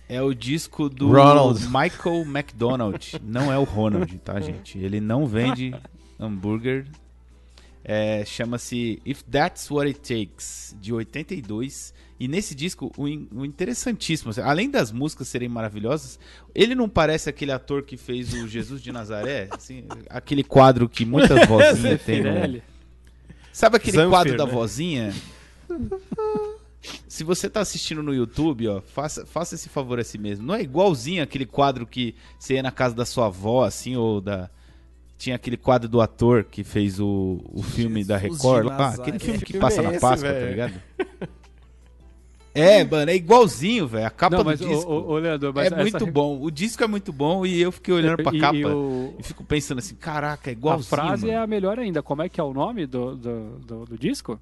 Speaker 2: É o disco do
Speaker 5: Ronald.
Speaker 2: Michael McDonald, não é o Ronald, tá, gente? Ele não vende hambúrguer. É, Chama-se If That's What It Takes, de 82. E nesse disco, o, in- o interessantíssimo, assim, além das músicas serem maravilhosas, ele não parece aquele ator que fez o Jesus de Nazaré? Assim, aquele quadro que muitas vozinhas tem. no-
Speaker 1: Pirelli.
Speaker 2: Sabe aquele
Speaker 5: Zanfer,
Speaker 2: quadro da
Speaker 5: né?
Speaker 2: vozinha? Se você tá assistindo no YouTube, ó, faça, faça esse favor a si mesmo. Não é igualzinho aquele quadro que você ia na casa da sua avó, assim, ou da. Tinha aquele quadro do ator que fez o, o filme da
Speaker 3: Jesus
Speaker 2: Record
Speaker 3: de
Speaker 2: lá.
Speaker 3: Nazaré.
Speaker 2: Aquele filme
Speaker 5: Que
Speaker 2: que
Speaker 5: filme
Speaker 2: passa na Páscoa, tá ligado? É, mano, é igualzinho, velho. A capa
Speaker 1: Não,
Speaker 2: do disco
Speaker 1: ô, ô, Leandro, mas
Speaker 2: é muito bom. O disco é muito bom e eu fiquei olhando pra
Speaker 1: e-
Speaker 2: capa
Speaker 1: e
Speaker 2: e,
Speaker 1: o-
Speaker 2: fico pensando assim, caraca, é
Speaker 1: a
Speaker 2: igualzinho.
Speaker 1: frase
Speaker 2: mano.
Speaker 1: é a melhor ainda. Como é que é o nome do, do, do, do disco?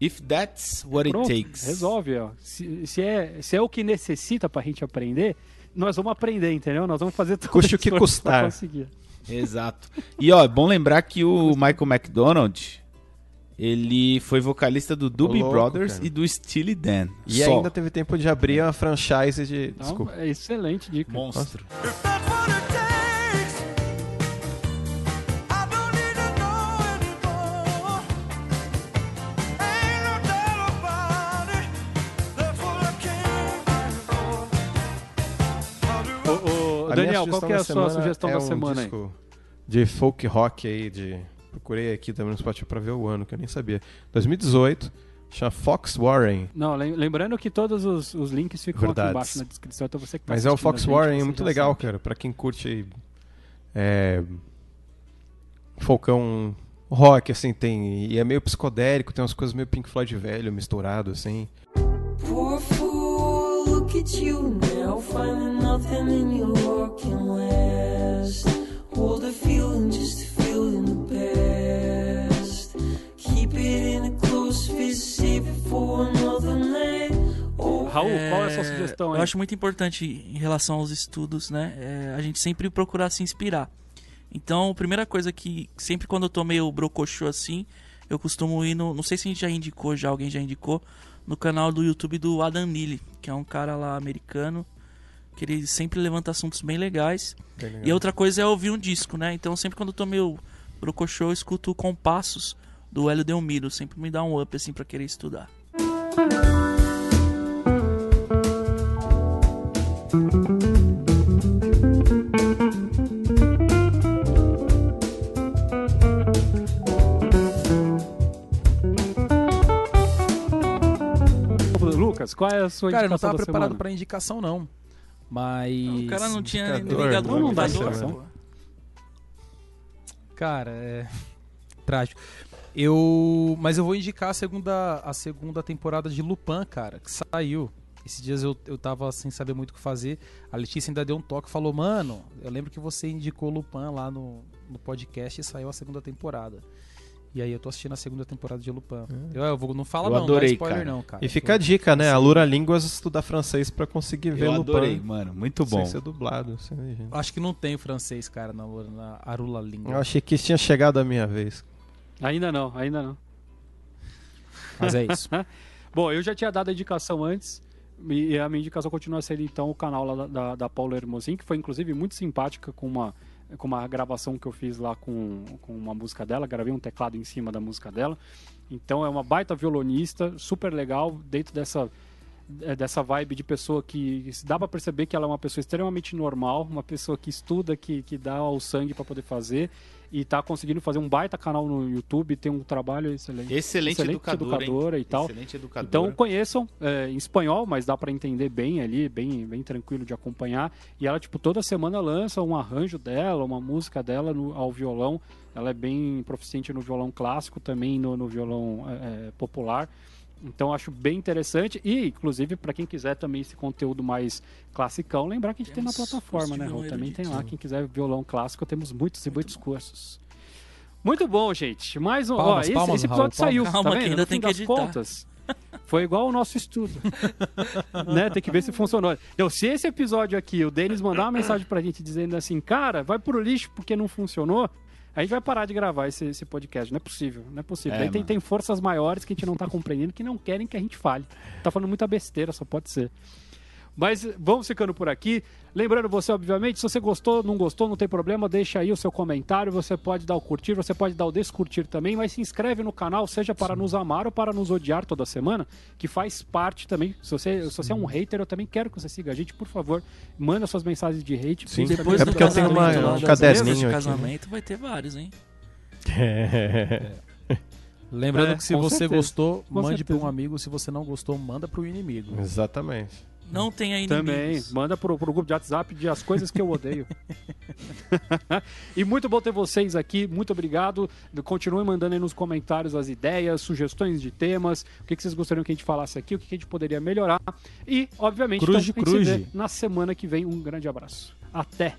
Speaker 2: If that's what
Speaker 1: Pronto,
Speaker 2: it takes.
Speaker 1: resolve. Ó. Se, se, é, se é o que necessita pra gente aprender, nós vamos aprender, entendeu? Nós vamos fazer tudo
Speaker 5: Custe o que custar.
Speaker 1: conseguir.
Speaker 2: Exato. E ó, é bom lembrar que o Michael McDonald, ele foi vocalista do Doobie
Speaker 5: louco,
Speaker 2: Brothers
Speaker 5: cara.
Speaker 2: e do Steely Dan.
Speaker 5: E
Speaker 2: Só.
Speaker 5: ainda teve tempo de abrir uma franchise de.
Speaker 1: Então,
Speaker 5: Desculpa.
Speaker 1: é excelente dica.
Speaker 2: monstro.
Speaker 6: If
Speaker 1: Daniel, qual que é a sua sugestão
Speaker 5: é
Speaker 1: da
Speaker 5: um
Speaker 1: semana aí?
Speaker 5: disco De folk rock aí, de. Procurei aqui também no Spotify pra ver o ano, que eu nem sabia. 2018, chama Fox Warren.
Speaker 1: Não, lem- lembrando que todos os, os links ficam
Speaker 5: Verdades.
Speaker 1: aqui embaixo na descrição, então você que tá
Speaker 5: Mas é o Fox
Speaker 1: gente,
Speaker 5: Warren, é muito legal,
Speaker 1: sabe.
Speaker 5: cara. Pra quem curte é, folcão rock, assim, tem. E é meio psicodélico, tem umas coisas meio Pink Floyd velho misturado, assim.
Speaker 7: Fool, look at you now, finding nothing in your working last. Hold a feeling just to feel in the past. Keep it in a close fist, save it for another night.
Speaker 1: Raul, qual é a sua sugestão aí?
Speaker 4: Eu acho muito importante em relação aos estudos, né? é, a gente sempre procurar se inspirar. Então, a primeira coisa que sempre quando eu tô meio brocochô assim, eu costumo ir no. Não sei se a gente já indicou, já alguém já indicou, no canal do YouTube do Adam Neely, que é um cara lá americano, que ele sempre levanta assuntos bem legais. E a outra coisa é ouvir um disco, né? Então, sempre quando eu tô meio brocochô, eu escuto compassos do Hélio Delmiro. Sempre me dá um up assim pra querer estudar.
Speaker 1: Lucas, qual é a sua
Speaker 3: Cara, eu não
Speaker 1: indicação
Speaker 3: tava
Speaker 1: da
Speaker 3: preparado
Speaker 1: semana?
Speaker 3: pra indicação, não. Mas.
Speaker 4: O cara não tinha
Speaker 5: indicador,
Speaker 4: ligado
Speaker 1: não,
Speaker 4: no
Speaker 1: não dá indicação.
Speaker 3: Cara, é. Trágico. Eu. Mas eu vou indicar a segunda, a segunda temporada de Lupin, cara, que saiu. Esses dias eu, eu tava sem saber muito o que fazer. A Letícia ainda deu um toque e falou: Mano, eu lembro que você indicou Lupin lá no, no podcast e saiu a segunda temporada. E aí eu tô assistindo a segunda temporada de Lupin. Eu, eu vou, não fala
Speaker 2: Eu
Speaker 3: não, não
Speaker 2: adorei,
Speaker 3: é spoiler
Speaker 2: cara.
Speaker 3: não, cara.
Speaker 5: E fica a dica, né? A Lura Línguas estudar francês pra conseguir ver
Speaker 2: Eu
Speaker 5: Lupin.
Speaker 2: adorei, mano. Muito bom.
Speaker 5: Sem ser dublado. Sem.
Speaker 3: Acho que não tem francês, cara, na, na Arula Língua.
Speaker 5: Eu achei que tinha chegado a minha vez.
Speaker 1: Ainda não, ainda não.
Speaker 3: Mas é isso.
Speaker 1: Bom, eu já tinha dado a indicação antes. E a minha indicação continua a ser então o canal lá da, da, da Paula Hermosin, que foi inclusive muito simpática com uma, com uma gravação que eu fiz lá com, com uma música dela. Gravei um teclado em cima da música dela. Então é uma baita violonista, super legal, dentro dessa, é, dessa vibe de pessoa que dá pra perceber que ela é uma pessoa extremamente normal, uma pessoa que estuda, que, que dá o sangue pra poder fazer. E tá conseguindo fazer um baita canal no YouTube, tem um trabalho excelente.
Speaker 2: Excelente,
Speaker 1: Excelente
Speaker 2: educadora,
Speaker 1: educadora e tal.
Speaker 2: Excelente educadora.
Speaker 1: Então conheçam é, em espanhol, mas dá pra entender bem ali, bem, bem tranquilo de acompanhar. E ela, tipo, toda semana lança um arranjo dela, uma música dela no- ao violão. Ela é bem proficiente no violão clássico, também no, no violão é, popular. Então acho bem interessante. E, inclusive, para quem quiser também esse conteúdo mais classicão, lembrar que a gente tem na
Speaker 4: Temos
Speaker 1: plataforma, né, Raul?
Speaker 4: violão
Speaker 1: Também tem lá. Quem quiser violão clássico, temos muitos e muitos cursos. Muito bom, gente. Mais um.
Speaker 3: Palmas,
Speaker 1: ó, esse,
Speaker 3: palmas,
Speaker 1: esse
Speaker 3: Raul,
Speaker 1: episódio saiu.
Speaker 4: Calma,
Speaker 1: tá
Speaker 4: que
Speaker 1: vendo?
Speaker 4: ainda
Speaker 1: No
Speaker 4: tem que editar.
Speaker 1: contas, foi igual o nosso estudo. né? Tem que ver se funcionou. Então, se esse episódio aqui, o Denis mandar uma mensagem pra gente dizendo assim, cara, vai pro lixo porque não funcionou, a gente vai parar de gravar esse, esse podcast. Não é possível, não é possível.
Speaker 2: É,
Speaker 1: tem, tem forças maiores que a gente não tá compreendendo que não querem que a gente fale. Tá falando muita besteira, só pode ser. Mas vamos ficando por aqui. Lembrando você, obviamente, se você gostou, não gostou, não tem problema, deixa aí o seu comentário. Você pode dar o curtir, você pode dar o descurtir também, mas se inscreve no canal, seja para nos amar ou para nos odiar toda semana, que faz parte também. Se você, se você é um hater, eu também quero que você siga a gente, por favor. Manda suas mensagens de hate.
Speaker 5: Sim.
Speaker 4: Depois
Speaker 5: É porque eu tenho uma- um
Speaker 4: das
Speaker 5: caderninho aqui.
Speaker 4: casamento vai ter vários, hein?
Speaker 3: Lembrando
Speaker 1: É,
Speaker 3: que se você
Speaker 1: certeza.
Speaker 3: gostou,
Speaker 1: Com
Speaker 3: mande para um amigo. Se você não gostou, manda pro inimigo.
Speaker 5: Exatamente.
Speaker 4: Não tem aí
Speaker 1: Também, manda pro, pro grupo de WhatsApp de as coisas que eu odeio. e muito bom ter vocês aqui, muito obrigado. Continuem mandando aí nos comentários as ideias, sugestões de temas, o que, que vocês gostariam que a gente falasse aqui, o que, que a gente poderia melhorar. E, obviamente,
Speaker 3: Cruz
Speaker 1: então,
Speaker 3: cruz.
Speaker 1: na semana que vem. Um grande abraço. Até!